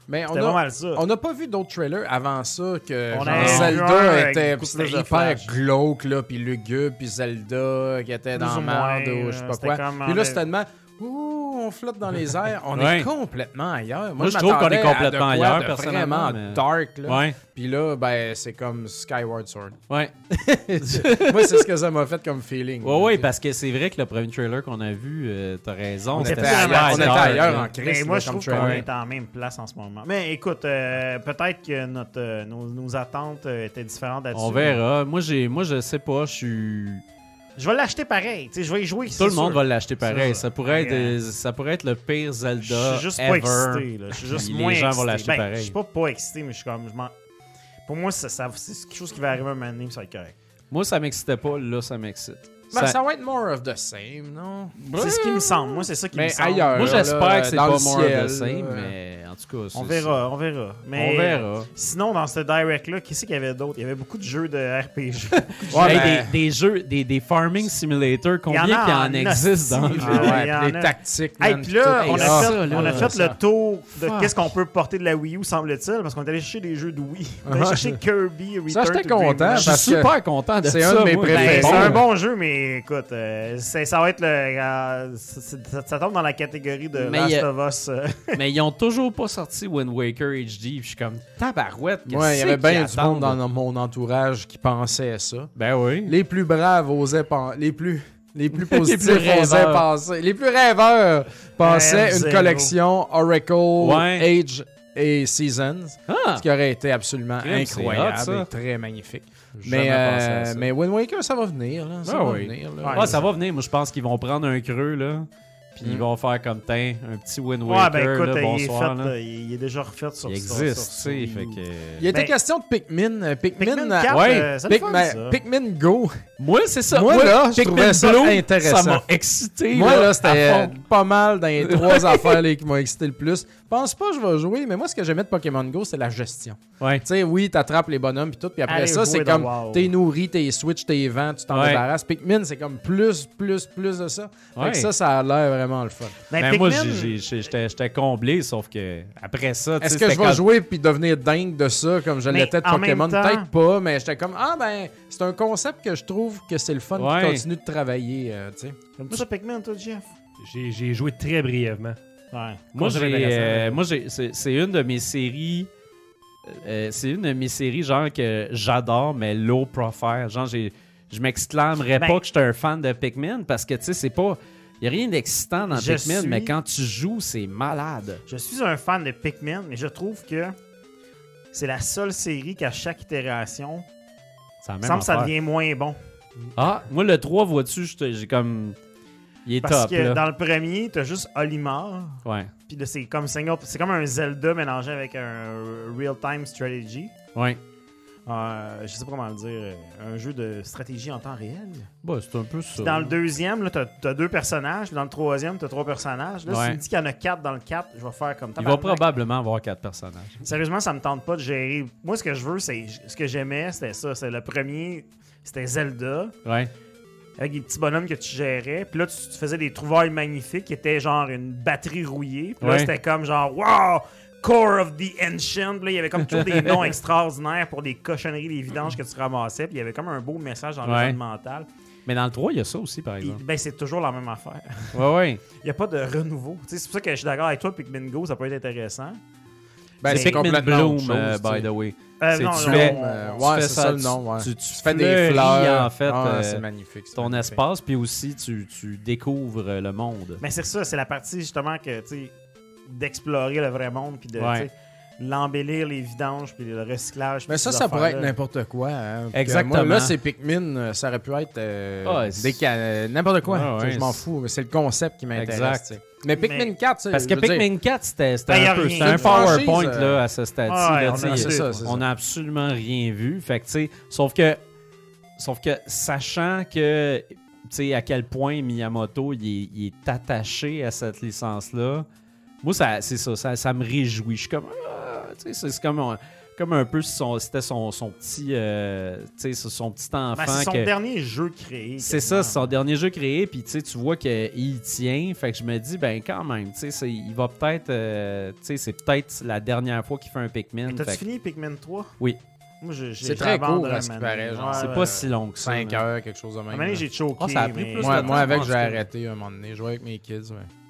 Mais on C'était pas a, ça. on n'a pas vu d'autres trailers avant ça que On genre, Zelda était, de hyper flash. glauque, là, puis lugubre, puis Zelda qui était Plus dans merde moins, ou je sais pas c'était quoi. Puis on là, a- c'était tellement... Ouh, on flotte dans les airs. On Ouais. est complètement ailleurs. Moi, je trouve qu'on est m'attendais à de complètement quoi ailleurs, de personnellement, Vraiment mais- dark, là. Ouais, Puis là, ben, c'est comme Skyward Sword. ouais. Moi, c'est ce que ça m'a fait comme feeling. Ouais, ouais, parce que c'est vrai que le premier trailer qu'on a vu, euh, t'as raison. on c'était était ailleurs, on était dark, ailleurs là. en Mais crise. moi, là, je trouve qu'on trailer. est en même place en ce moment. Mais écoute, euh, peut-être que notre, euh, nos, nos attentes euh, étaient différentes là-dessus. On verra. Moi, j'ai, moi, je sais pas, je suis. Je vais l'acheter pareil. tu sais, Je vais y jouer. Tout le monde va l'acheter pareil. Ça, pourrait, être, ça pourrait être le pire Zelda Je suis juste ever. pas excité. Là. Je suis juste moins les gens vont l'acheter Ben, pareil. Je suis pas pas excité, mais je suis comme. je m'en- Pour moi, ça, ça- c'est quelque chose qui va arriver un moment donné, ça va être correct. Moi, ça m'excitait pas. Là, ça m'excite. Ben, Ça- ça va être more of the same, non? C'est ce qui me semble. Moi, c'est ça qui Mais me semble. ailleurs. Moi, j'espère que c'est pas le more ciel, of the same, là. mais en tout cas, On c'est- verra, on verra. Mais On verra. Sinon, dans ce direct-là, qui c'est qu'il y avait d'autres Il y avait beaucoup de jeux de RPG. Ouais, Hey, ben- des, des jeux, des, des farming simulator, combien Il y en qu'il en en existe dans le jeu? Ah ouais, Il y en puis les a. tactiques, Hey, man, puis là, on a, Ah, fait, là, on a fait ça. le tour de qu'est-ce qu'on peut porter de la Wii U, semble-t-il, parce qu'on est allé chercher des jeux de Wii. On est allé chercher Kirby Return Ça, j'étais content. Je suis super content de ça. c'est un de mes préférés. Ben, Bon, c'est un bon jeu, mais écoute, euh, ça va être le. euh, ça, ça tombe dans la catégorie de Mais Last of Us. euh. Mais ils ont toujours pas sorti Wind Waker HD. Je suis comme tabarouette. qu'est-ce Ouais, il y avait bien du monde dans mon entourage qui pensait ça. Ben oui. Les plus braves osaient penser. Les plus. Les plus Les positifs plus osaient penser. Les plus rêveurs pensaient une collection Oracle, Ouais. Age et Seasons. Ah, Ce qui aurait été absolument incroyable hot, et très magnifique. Mais, euh, ça. mais Wind Waker, ça va venir. Là. Ça Ah va oui. venir. Là. Ouais, ça va venir. Moi, je pense qu'ils vont prendre un creux, là. Puis ils Mm. vont faire comme teint, un petit Wind Ouais, Waker, ben écoute, là, il, est bonsoir. fait, là. euh, il est déjà refait sur Il existe, tu sais. Fait que... Il était Ben, question de Pikmin. euh, Pikmin, Pikmin euh, 4, ouais, euh, fun, Pikmin, ça. Pikmin Go. Moi, c'est ça. Moi, là, je Pikmin trouvais ça Blue, intéressant. Ça m'a excité. Moi, là, c'était pas mal dans les trois affaires là, qui m'ont excité le plus. Pense pas que je vais jouer, mais moi, ce que j'aimais de Pokémon Go, c'est la gestion. Ouais. Tu sais, oui, t'attrapes les bonhommes puis tout, puis après Allez ça, c'est comme WoW. t'es nourri, t'es switch, t'es vent, tu t'en Ouais. débarrasses. Pikmin, c'est comme plus, plus, plus de ça. Fait Ouais. que ça, ça a l'air vraiment le fun. Ben, Mais moi, Pikmin- j'ai- j'étais comblé, sauf que après ça, tu Est-ce que je vais quand- jouer puis devenir dingue de ça comme je l'étais de Pokémon? temps- Peut-être pas, mais j'étais comme, ah ben, c'est un concept que je trouve que c'est le fun Ouais. qui continue de travailler, euh, tu sais. Comme ça, Pikmin, toi, Jeff? J'ai joué très brièvement. Ouais. Moi, j'ai, euh, moi, j'ai, c'est, c'est une de mes séries. euh, c'est une de mes séries, genre, que j'adore, mais low profile. Genre, j'ai, je m'exclamerais Ben- pas que j'étais un fan de Pikmin parce que, tu sais, c'est pas. Il a rien d'excitant dans Pikmin, suis- mais quand tu joues, c'est malade. Je suis un fan de Pikmin, mais je trouve que c'est la seule série qu'à chaque itération, même semble que ça devient moins bon. Ah, moi, le 3, vois-tu, j'ai comme. Il est Parce top, que là. dans le premier, t'as juste Olimar. Ouais. Puis là, c'est comme, single- c'est comme un Zelda mélangé avec un real-time strategy. Ouais. Euh, je sais pas comment le dire. euh, Un jeu de stratégie en temps réel. Bah, c'est un peu ça. Puis dans le deuxième, là, t'as, t'as deux personnages. Puis dans le troisième, t'as trois personnages. Là, si tu me dis qu'il y en a quatre dans le 4, je vais faire comme Il va probablement avoir quatre personnages. Sérieusement, ça me tente pas de gérer. Moi, ce que je veux, c'est. Ce que j'aimais, c'était ça. C'est le premier, c'était Zelda. Ouais. Avec des petits bonhommes que tu gérais. Puis là, tu, tu faisais des trouvailles magnifiques qui étaient genre une batterie rouillée. Puis là, Ouais. c'était comme genre, wow, Core of the Ancient. Puis là, il y avait comme toujours des noms extraordinaires pour des cochonneries, des vidanges que tu ramassais. Puis il y avait comme un beau message environnemental. Mais dans le 3, il y a ça aussi, par Puis, exemple. ben, c'est toujours la même affaire. Ouais, ouais. Il n'y a pas de renouveau. C'est pour ça que je suis d'accord avec toi, Pikmin Go, ça peut être intéressant. Ben, c'est Pikmin complètement Bloom, autre chose, euh, sais. by the way. Euh, non, tu non, fais- tu fais c'est ça, ça le tu- nom. Ouais. tu- tu fais des fleurs. en fait, Ah, euh, c'est magnifique. c'est ton magnifique. espace, puis aussi tu, tu découvres euh, le monde. Mais c'est ça, c'est la partie justement que, tu d'explorer le vrai monde, puis de, Ouais. l'embellir, les vidanges, puis le recyclage. Mais ça, ça pourrait être n'importe quoi. hein. Exactement. Moi, là, c'est Pikmin. Ça aurait pu être euh, Ah, n'importe quoi. Ah, je m'en c'est- fou. mais C'est le concept qui m'intéresse. Mais Pikmin Mais- 4, tu sais, Parce que dire, Pikmin 4, c'était Ben, un peu PowerPoint euh, là, à ce stade-ci. Ouais, on n'a absolument rien vu. Fait que, tu sais, sauf que, sauf que, sachant que, tu sais, à quel point Miyamoto il est, il est attaché à cette licence-là, moi, ça, c'est ça, ça, ça me réjouit. Je suis comme, ah, tu sais, c'est- comme, comme un peu son, c'était son, son petit, euh, tu sais, son petit enfant. Ben, c'est son que- dernier jeu créé. c'est ça, c'est son dernier jeu créé, puis tu sais, tu vois qu'il tient. Fait que je me dis, ben quand même, tu sais, c'est- il va peut-être, euh, tu sais, c'est peut-être la dernière fois qu'il fait un Pikmin. Mais T'as-tu fini Pikmin 3 Oui. Moi, j'ai C'est très court, à ce qui paraît, genre. C'est pas si long que ça. 5 man. heures, quelque chose de même. À un moment donné, là. j'ai choqué. Ça a pris mais- plus Moi, de moi, temps, avec, je j'ai arrêté un moment donné. Je jouais avec mes kids. ouais.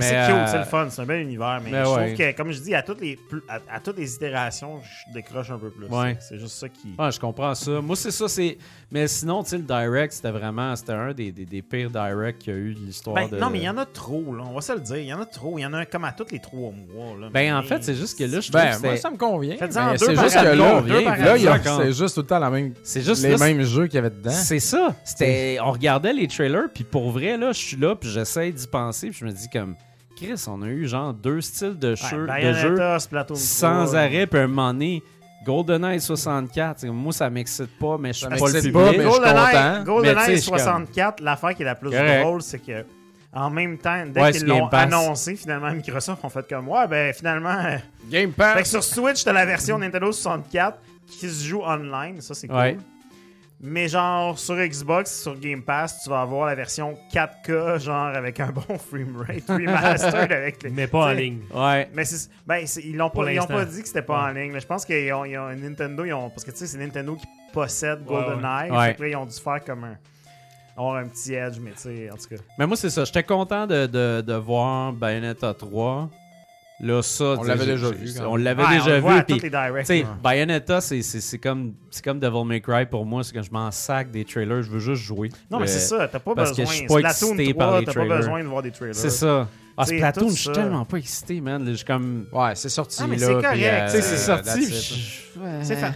Ben, c'est euh, cute, c'est le fun, c'est un bel univers, mais mais je ouais. trouve que, comme je dis, à toutes les, à, à toutes les itérations, je décroche un peu plus. Ouais. C'est juste ça qui. Ah, je comprends ça. Moi, c'est ça, c'est. Mais sinon, tu sais, le direct, c'était vraiment. C'était un des, des, des pires directs qu'il y a eu de l'histoire Ben, de. Non, mais il y en a trop, là. On va se le dire. Il y en a trop. Il y en a comme à tous les trois mois. Là. Ben, en fait, c'est juste que là, je trouve Ben, que moi, ça me convient. C'est juste que là, là, il y a- année. c'est juste tout le temps la même, C'est juste les là, mêmes jeux qu'il y avait dedans. C'est ça. C'était, on regardait les trailers, puis pour vrai, là, je suis là, puis j'essaie d'y penser, puis je me dis comme, Chris, on a eu genre deux styles de, Ouais, jeux- de Splatoon sans 3. arrêt, puis un moment donné, GoldenEye 64, c'est comme, moi, ça m'excite pas, mais je suis Ça pas le public. pas, mais je suis GoldenEye, GoldenEye tu sais, je suis comme- 64, l'affaire qui est la plus Correct. drôle, c'est que en même temps, dès Ouais, qu'ils l'ont Pass. annoncé, finalement, Microsoft ont fait comme Ouais, ben finalement. Game Fait que Pass. sur Switch, t'as la version Nintendo 64 qui se joue online, ça c'est cool. Mais genre sur Xbox, sur Game Pass, tu vas avoir la version 4K, genre avec un bon framerate remastered avec les. Mais pas en ligne. Ouais. Mais c'est- ben, c'est- ils l'ont pas, ils ont pas dit que c'était pas en ligne. là. Je pense qu'ils ont, ils ont Nintendo, ils ont, parce que tu sais, c'est Nintendo qui possède ouais. GoldenEye. Ouais. Là, ils ont dû faire comme un. avoir un petit edge, mais tu sais, en tout cas. Mais moi, c'est ça. J'étais content de, de, de voir Bayonetta 3. Là, ça. On l'avait déjà vu, quand On l'avait Ouais, on déjà voit vu. les ouais. Bayonetta, c'est- c'est c'est comme, c'est comme Devil May Cry pour moi. C'est que je m'en sac des trailers. Je veux juste jouer. Non, mais Euh, c'est ça, t'as pas parce que besoin. je suis pas Splatoon excité 3, par les t'as pas trailers. besoin de voir des trailers. C'est ça. Ah, Splatoon, je suis tellement pas excité, man. Je suis comme. Ouais, c'est sorti Ah, mais c'est correct, euh, c'est sorti. C'est fait.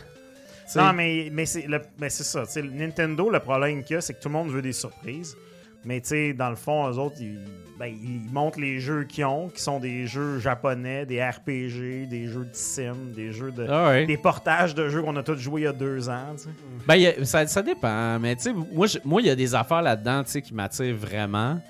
Non, mais, mais c'est le- mais c'est ça. Nintendo, le problème qu'il y a, c'est que tout le monde veut des surprises. Mais tu sais, dans le fond, eux autres, ils, ben, ils montrent les jeux qu'ils ont, qui sont des jeux japonais, des RPG, des jeux de sim, des jeux de. Ah ouais. Des portages de jeux qu'on a tous joués il y a deux ans. tu sais. Ben, y a- ça, ça dépend. Mais tu sais, moi, je- moi, il y a des affaires là-dedans tu sais, qui m'attirent vraiment.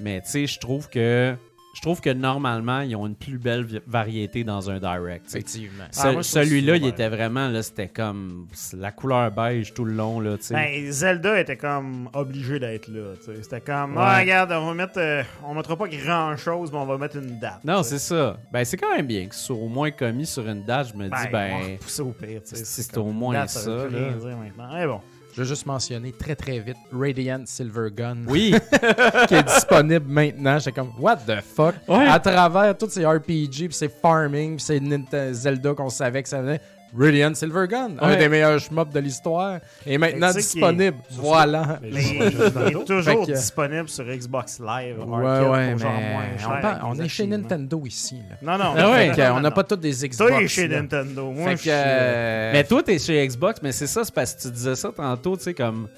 Mais tu sais, je trouve que je trouve que normalement, ils ont une plus belle variété dans un direct. Effectivement. Ce- Ah, Celui-là, il était vraiment, là, c'était comme c'est la couleur beige tout le long, là, tu sais. Ben, Zelda était comme obligé d'être là. tu sais. C'était comme, Ouais. ah, regarde, on va mettre, euh, on mettra pas grand chose, mais on va mettre une date. non, c'est ça. Ben, c'est quand même bien que ce soit au moins commis sur une date. Je me dis, va ben, repousser au pire. tu sais. si c'est au moins date, ça, là. rien dire maintenant. Mais bon. Je vais juste mentionner très très vite Radiant Silver Gun oui, qui est disponible maintenant. J'étais comme what the fuck? Ouais. à travers tous ces RPG puis ces farming puis ces Nintendo Zelda qu'on savait que ça venait. Radiant Silver Gun, un des meilleurs shmups de l'histoire, est maintenant disponible. Voilà. Mais je- il je- est toujours que- disponible sur Xbox Live. Ouais, Arcade, ouais, mais moins on, parle- est chez. Nintendo ici. Là. Non, non. Ah ouais. Non, on n'a pas tous des Xbox. Toi, il est chez là. Nintendo. Moi, Fait je que, suis. euh, mais toi, t'es chez Xbox, mais c'est ça, c'est parce que tu disais ça tantôt, tu sais, comme.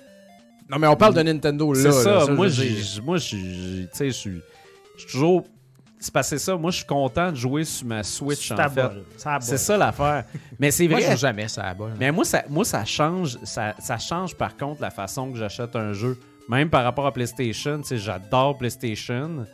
Non, mais on parle de Nintendo là. C'est ça, là, moi, je moi, j'ai- j'ai- tu sais, je suis, je suis toujours. C'est passé ça. Moi, je suis content de jouer sur ma Switch, C'est en fait. balle. C'est ça l'affaire. Mais c'est Moi, vrai. je joue jamais ça à. Mais moi, ça, moi, ça change. Ça, ça change par contre la façon que j'achète un jeu. Même par rapport à PlayStation, tu sais, j'adore PlayStation.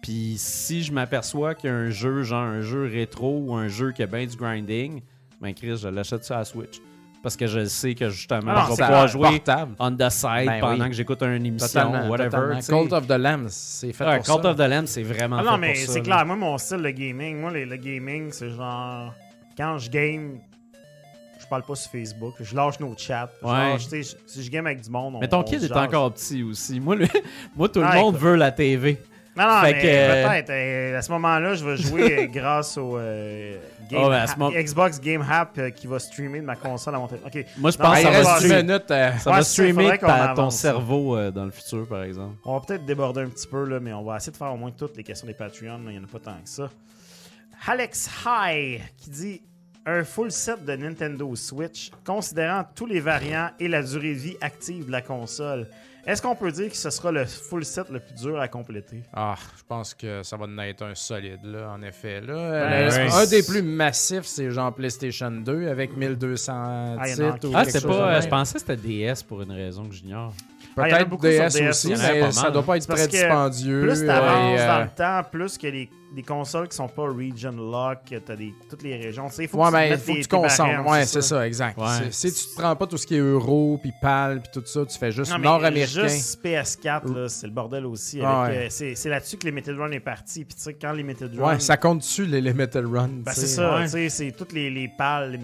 Puis si je m'aperçois qu'il y a un jeu, genre un jeu rétro ou un jeu qui a bien du grinding, ben Chris, je l'achète sur la Switch. Parce que je sais que justement, Ah, je vais pouvoir jouer portable. on the side Ben pendant oui. que j'écoute une émission Totalement, ou whatever. Cult of the Lamb, c'est fait Ouais, pour Cult ça. of the Lamb, c'est vraiment Ah fait non, mais pour ça, c'est clair. Moi, mon style de gaming, moi, les- le gaming, c'est genre. Quand je game, je parle pas sur Facebook. Je lâche nos chats. Genre, Ouais. tu sais, je- si je game avec du monde. on- Mais ton on kid est encore petit aussi. Moi, le- moi tout le Ah, monde écoute. veut la TV. Non, non, Fait mais que, euh, peut-être. euh, à ce moment-là, je vais jouer euh, grâce au euh, Game Oh, ben, Ha- Xbox Game App euh, qui va streamer de ma console à mon téléphone. Moi, je pense que ça va, reste stream- 10 minutes. euh, ça va streamer ta- ton cerveau euh, dans le futur, par exemple. on va peut-être déborder un petit peu, là, mais on va essayer de faire au moins toutes les questions des Patreons. Il n'y en a pas tant que ça. Alex High qui dit un full set de Nintendo Switch, considérant tous les variants et la durée de vie active de la console. Est-ce qu'on peut dire que ce sera le full set le plus dur à compléter? Ah, je pense que ça va en être un solide, là, en effet. Là. Ouais, Euh, ouais. Un des plus massifs, c'est genre PlayStation 2 avec 1200 Ah, titres. ou Ah, quelque c'est pas. même? je pensais que c'était DS pour une raison que j'ignore. Ah, Peut-être DS, DS aussi, mais ça doit pas être très que dispendieux. Plus ouais, t'avances euh, dans le temps, plus que les, les consoles qui sont pas region lock, t'as des, toutes les régions. Tu faut Ouais, que tu mais il mettes faut que tu tes concentres. Ouais, c'est ça, exact. Ouais. Si tu te prends pas tout ce qui est euro, puis PAL, puis tout ça, tu fais juste Non, mais nord-américain. Juste PS4, là, c'est le bordel aussi. Ah euh, c'est c'est là-dessus que Limited Run est parti. Puis tu sais, quand Limited Run. Ouais, ça compte dessus les Limited Run. Ben, c'est ça, ouais. tu sais, c'est toutes les, les pales, les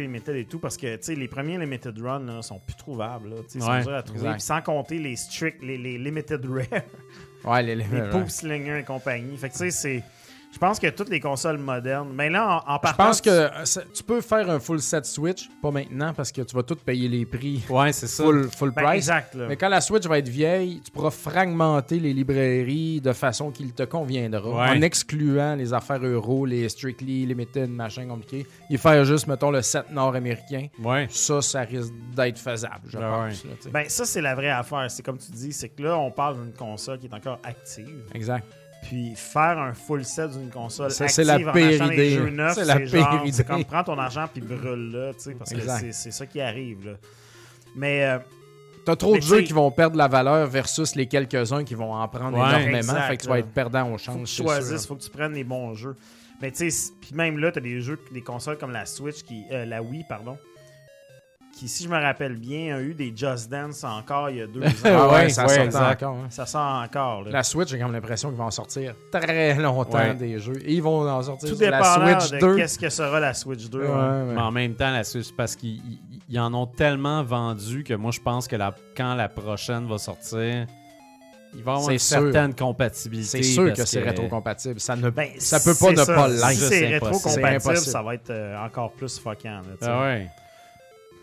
limited et tout, parce que, tu sais, les premiers limited run, là, sont plus trouvables, là, tu sais, ils sont à trouver, puis sans compter les strict, les, les limited rare, Ouais, les les Limited Poop Slinger et compagnie, fait que, tu sais, c'est, je pense que toutes les consoles modernes, mais là, en, en Je partant... pense que euh, tu peux faire un full set Switch, pas maintenant, parce que tu vas tout payer les prix Ouais, c'est ça. full, full Ben, price. exact, là. Mais quand la Switch va être vieille, tu pourras fragmenter les librairies de façon qu'il te conviendra, Ouais. en excluant les affaires euro, les strictly limited, machin compliqué. Et faire juste, mettons, le set nord-américain. Ouais. Ça, ça risque d'être faisable, je Ah pense. là, sais. Ben, ça, c'est la vraie affaire, c'est comme tu dis, c'est que là, on parle d'une console qui est encore active, exact. Puis faire un full set d'une console Ça, active c'est la en achetant des idée. jeux neufs, C'est comme prends ton argent puis brûle-le, tu sais, parce que Exact. c'est- c'est ça qui arrive, là. Mais euh, T'as trop de jeux qui vont perdre la valeur versus les quelques-uns qui vont en prendre Ouais, énormément. exact, fait que tu vas là. être perdant au faut change. que tu choisisses, faut que tu prennes les bons jeux. Mais tu sais, puis même là, t'as des jeux, des consoles comme la Switch, qui, euh, la Wii, pardon, qui, si je me rappelle bien, a eu des Just Dance encore il y a deux ans. Ah ouais, Ouais, ça ouais, sort encore. hein. Ça sort encore, là. La Switch, j'ai comme l'impression qu'ils vont en sortir très longtemps Ouais. des jeux. Et ils vont en sortir Tout sur la Switch de 2. qu'est-ce que sera la Switch 2. Ouais, ouais. ouais. Mais en même temps, la Switch, parce qu'ils ils- ils en ont tellement vendu que moi, je pense que la, quand la prochaine va sortir, il va y avoir une sûr. certaine compatibilité. C'est sûr parce que c'est rétrocompatible. Ça ne Ben, ça peut pas ne ça. pas Si l'être. Ça, c'est c'est rétro-compatible, impossible. ça va être euh, encore plus fuckant. là, tu sais. Ah ouais.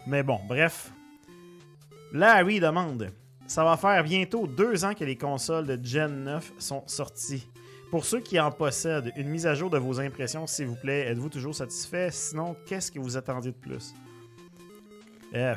Mais bon, bref. Là, Harry demande Ça va faire bientôt deux ans que les consoles de Gen 9 sont sorties. Pour ceux qui en possèdent, une mise à jour de vos impressions, s'il vous plaît. Êtes-vous toujours satisfait? Sinon, qu'est-ce que vous attendiez de plus? Euh,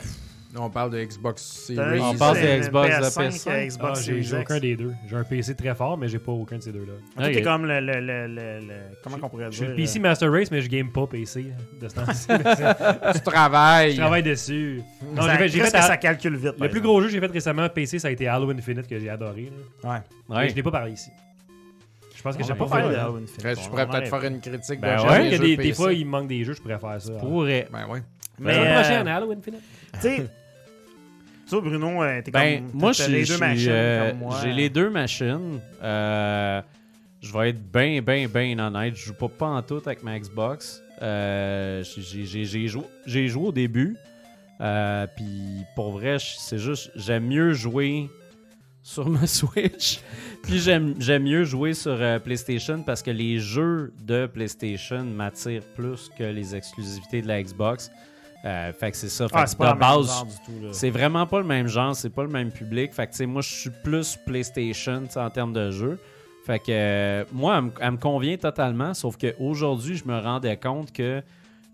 On parle de Xbox Series. On parle de Xbox, de PS5, PS5. Xbox Ah, j'ai Series j'ai X. aucun des deux. J'ai un PC très fort, mais j'ai pas aucun de ces deux-là. T'es comme le, le- le- le- le- Comment qu'on pourrait Je suis dire le PC euh, Master Race, mais je game pas PC de ce temps-ci. Tu travailles. Je travaille dessus. Non, ça, j'ai fait, j'ai Chris, fait que à- ça calcule vite. Le plus exemple. gros jeu que j'ai fait récemment PC, ça a été Halo Infinite que j'ai adoré. là. Ouais. Mais Ouais. Je l'ai pas parlé ici. Je pense que j'ai pas parlé fait. de. Halo Infinite. Je pourrais peut-être faire une critique Ben ouais. des, fois, il manque des jeux, je pourrais faire ça. Pourrait. Ben ouais. Mais, Mais euh, prochaine, Halo Infinite. tu sais, toi, Bruno, euh, t'es Ben, comme. moi, je les deux machines euh, comme moi. J'ai les deux machines. Euh, je vais être bien, bien, bien honnête. Je joue pas, pas en tout avec ma Xbox. Euh, j'ai- j'ai j'ai joué, j'ai joué au début. Euh, Puis pour vrai, c'est juste, j'aime mieux jouer sur ma Switch. Puis j'aime j'aime mieux jouer sur euh, PlayStation parce que les jeux de PlayStation m'attirent plus que les exclusivités de la Xbox. Euh, fait que c'est ça. Fait Ah, que c'est pas de la même base, c'est vraiment pas le même genre, c'est pas le même public. Fait que, tu sais, moi, je suis plus PlayStation en termes de jeu. Fait que, euh, moi, elle, me- convient totalement, sauf qu'aujourd'hui, je me rendais compte que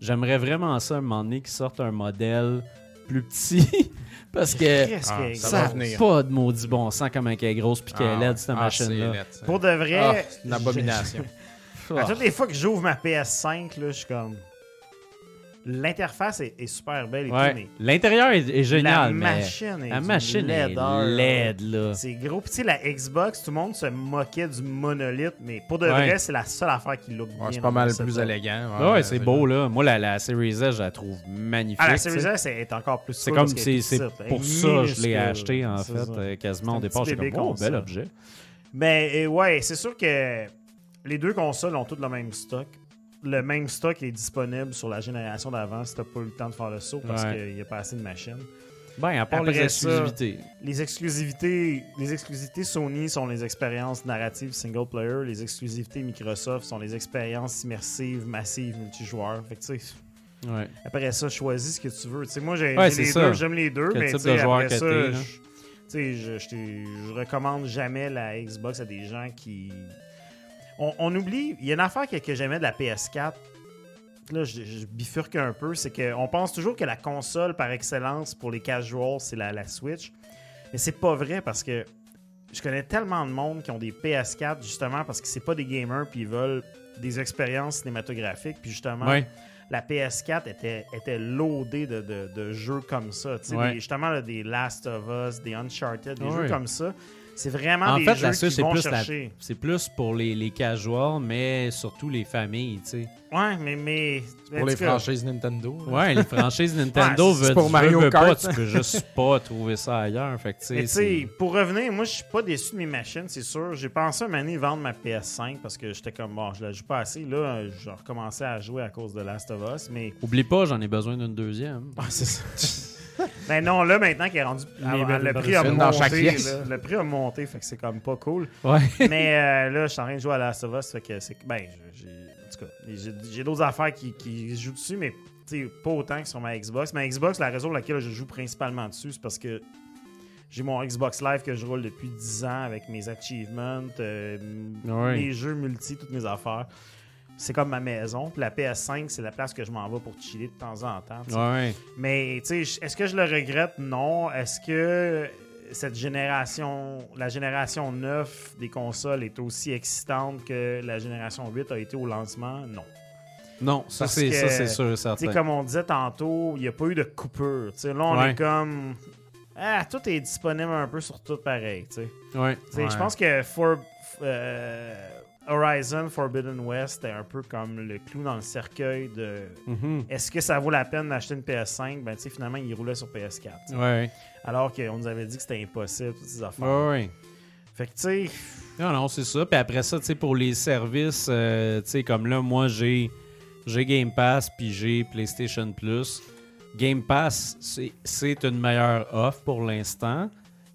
j'aimerais vraiment ça, à un moment donné, qu'ils sortent un modèle plus petit. parce que Ah, ça n'a pas de maudit bon sens comme un qu'elle est grosse puis qu'elle est laide, cette Ah, machine-là. Pour de vrai. Ah, c'est une abomination. À toutes les fois que j'ouvre ma PS5, là, je suis comme. L'interface est, est super belle et Ouais. tout, mais L'intérieur est, est génial, la mais machine est la d'une machine est laideur, là. laide, là. C'est gros. Puis tu sais, la Xbox, tout le monde se moquait du monolithe, mais pour de Ouais. vrai, c'est la seule affaire qui look bien. Ouais, c'est dans pas mal le plus setup. élégant. Ouais, c'est beau, là. Moi, la, la Series S, je la trouve magnifique. Ah, la. Series S est encore plus C'est cool comme parce qu'elle c'est est c'est petite, elle est pour ça que je l'ai minuscule. acheté en C'est fait ça. euh, quasiment C'est au un départ petit j'étais bébé comme oh, console. bel objet. Mais euh, ouais, c'est sûr que les deux consoles ont toutes le même stock. Le même stock est disponible sur la génération d'avant si t'as pas eu le temps de faire le saut parce Ouais. qu'il n'y a pas assez de machines. Ben à part Après les ça- exclusivités. Les exclusivités, les exclusivités Sony sont les expériences narratives single player. Les exclusivités Microsoft sont les expériences immersives, massives, multijoueurs. Fait que tu sais, Ouais. après ça, choisis ce que tu veux. Tu sais, moi, j'ai Ouais, les ça. deux, j'aime les deux, Quel mais type tu sais, de joueur après ça, là? je, je, je recommande jamais la Xbox à des gens qui... On, on oublie, il y a une affaire que, que j'aimais de la PS4, là, je, je bifurque un peu, c'est qu'on pense toujours que la console par excellence pour les casuals, c'est la, la Switch. Mais c'est pas vrai parce que je connais tellement de monde qui ont des PS4 justement parce que c'est pas des gamers puis ils veulent des expériences cinématographiques. Puis justement, Ouais. la PS4 était, était loadée de, de- de jeux comme ça. Ouais. des- justement, là, des Last of Us, des Uncharted, des Ouais. jeux comme ça. C'est vraiment En des fait, jeux la Switch qui c'est vont plus la- chercher. c'est plus pour les, les casuals mais surtout les familles, tu sais. Ouais, mais... mais Pour les franchises Nintendo. là. Ouais, les franchises Nintendo Ouais, veulent pour tu Mario veux, veux pas, tu peux juste pas trouver ça ailleurs, fait que tu Mais tu sais. pour revenir, moi, je suis pas déçu de mes machines, c'est sûr. J'ai pensé un donné vendre ma PS5 parce que j'étais comme, bon, je la joue pas assez. Là, j'ai recommencé à jouer à cause de Last of Us, mais... Oublie pas, j'en ai besoin d'une deuxième. Ah, c'est ça. Ben non, là, maintenant qu'il est rendu... Mais le prix a monté, là. Le prix a monté, fait que c'est comme pas cool. Ouais. Mais euh, là, je suis en train de jouer à Last of Us, fait que c'est... Ben, j'ai... En tout cas, j'ai d'autres affaires qui, jouent dessus, mais pas autant que sur ma Xbox. Ma Xbox, la raison pour laquelle je joue principalement dessus, c'est parce que j'ai mon Xbox Live que je roule depuis 10 ans avec mes achievements, euh, mes jeux multi, toutes mes affaires. C'est comme ma maison. Puis la PS5, c'est la place que je m'en vais pour chiller de temps en temps. Ouais. Mais tu sais, est-ce que je le regrette? Non. Est-ce que cette génération, la génération 9 des consoles est aussi excitante que la génération 8 a été au lancement? Non. Non, ça c'est ça c'est sûr et certain. comme on disait tantôt, il n'y a pas eu de coupure. Tu sais, là, on Ouais. est comme. Ah, tout est disponible un peu sur tout pareil. Ouais. Je pense que For- euh, Horizon Forbidden West est un peu comme le clou dans le cercueil de Mhm. est-ce que ça vaut la peine d'acheter une PS5 Ben, tu sais, finalement, il roulait sur PS4. tu sais. Ouais. Alors qu'on nous avait dit que c'était impossible, toutes ces affaires. Ouais, ouais. Fait que, tu sais, Non, non, c'est ça. Puis après ça, tu sais, pour les services, euh, tu sais, comme là, moi, j'ai j'ai Game Pass puis j'ai PlayStation Plus. Game Pass, c'est une meilleure offre pour l'instant.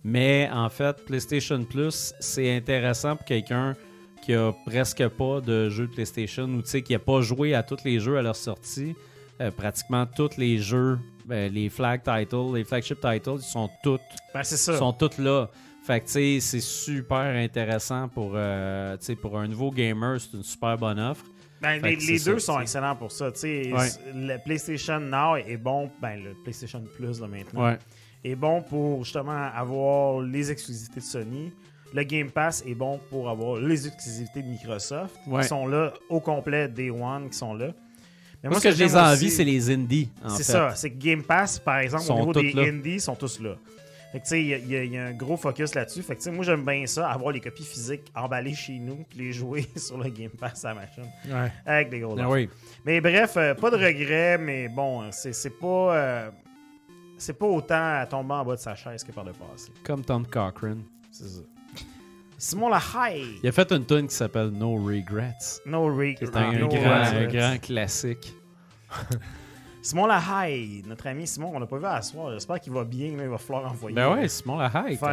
Mais en fait, PlayStation Plus, c'est intéressant pour quelqu'un qui a presque pas de jeux de PlayStation ou tu sais, qui n'a pas joué à tous les jeux à leur sortie. Euh, pratiquement tous les jeux, ben, les flag titles, les flagship titles, ils sont tous ben, c'est ça. sont toutes là. Fait que, c'est super intéressant pour, euh, pour un nouveau gamer. C'est une super bonne offre. Ben, les, deux ça, sont excellents pour ça. Ouais. Le PlayStation Now est bon, ben, le PlayStation Plus là, maintenant, Ouais. est bon pour justement avoir les exclusivités de Sony. Le Game Pass est bon pour avoir les exclusivités de Microsoft Ouais. qui sont là au complet Day One, qui sont là. Mais Moi, ce que j'ai envie, c'est les indies, C'est ça. C'est que Game Pass, par exemple, au niveau des là. indies, sont tous là. Fait que tu sais, il y, a- y y un gros focus là-dessus. Fait que tu sais, moi j'aime bien ça, avoir les copies physiques emballées chez nous, puis les jouer sur le Game Pass à la machine. Ouais. Avec des gros oui. Mais bref, euh, pas de regrets, mais bon, c'est c'est pas. euh, c'est pas autant à tomber en bas de sa chaise que par le passé. Comme Tom Cochran. C'est ça. Simon Lahaye. Il a fait une tune qui s'appelle No Regrets. No Re- C'est un, no grand, regrets. un grand classique. Simon Lahaye, notre ami Simon, on l'a pas vu à soir. J'espère qu'il va bien, mais il va falloir envoyer. Ben ouais, Simon Lahaye. Faire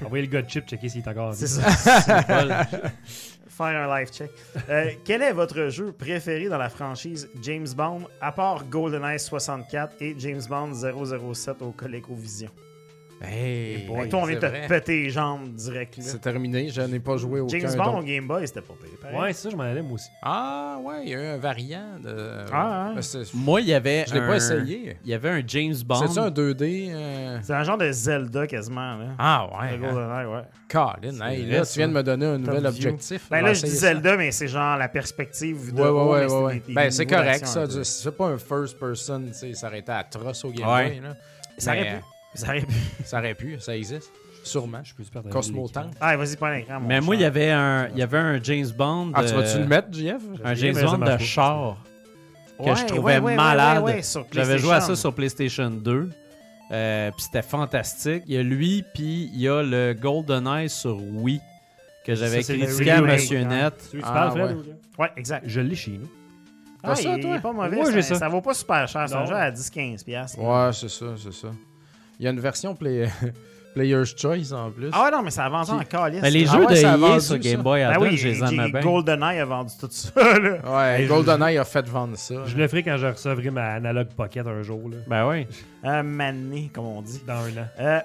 un, Envoyez le gars de chip, checker s'il est encore. c'est ça. Faire un live check. Euh, quel est votre jeu préféré dans la franchise James Bond, à part GoldenEye 64 et James Bond 007 au ColecoVision? Hey, Hey, toi, on c'est vient de te péter les jambes direct. là. C'est terminé, je n'ai pas joué aucun James Bond au Game Boy, c'était pas pire. pareil. Ouais, c'est ça, je m'en allais moi aussi. Ah, ouais, il y a eu un variant de. Ah, hein. Mais c'est- Moi, il y avait. Je l'ai un- pas essayé. Il y avait un James Bond. C'est-tu un 2D euh? C'est un genre de Zelda quasiment. Là. Ah, Le ouais. hein. GoldenEye, ouais. Colin, hey, là, tu viens de me donner un nouvel view. objectif. Ben là, je dis ça. Zelda, mais c'est genre la perspective de Ouais, haut, ouais, mais ouais, c'est ouais. des- des Ben, c'est niveaux correct, d'action un ça. peu. C'est pas un first person, tu sais, ça aurait été atroce au Game Ouais. Boy, là. Ça aurait pu. Ça aurait pu. Ça aurait pu, ça existe. Sûrement. Je peux super Cosmo Tank. Ah, vas-y, prends l'écran. Mais moi, il y avait un, il y avait un James Bond. Ah, tu vas-tu euh, le mettre, JF? Un James Bond de char que Ouais, je trouvais ouais, ouais, malade. ouais, ouais, sur J'avais joué à ça sur PlayStation 2. Euh, puis c'était fantastique. Il y a lui, puis il y a le GoldenEye sur Wii que j'avais critiqué à Monsieur hein. Net. Tu Ah, parles, Fred? ouais. ou- Ouais, exact. Je l'ai chez nous. Ah, ça, toi? est pas mauvais. Moi, ça, j'ai ça. ça. vaut pas super cher. C'est un jeu à 10-15$. piastres. Ouais, c'est ça, c'est ça. Il y a une version play- Player's Choice en plus. Ah ouais, non, mais ça a vendu en calice. Mais les jeux ouais, de EA vendu, sur. Game Boy Ben Advance, oui, je les G- bien. GoldenEye a vendu tout ça. Là. Ouais, GoldenEye a fait vendre ça. Je le ferai quand je recevrai ma Analog Pocket un jour, là, Ben oui. Un mané, comme on dit. dans un an. Euh,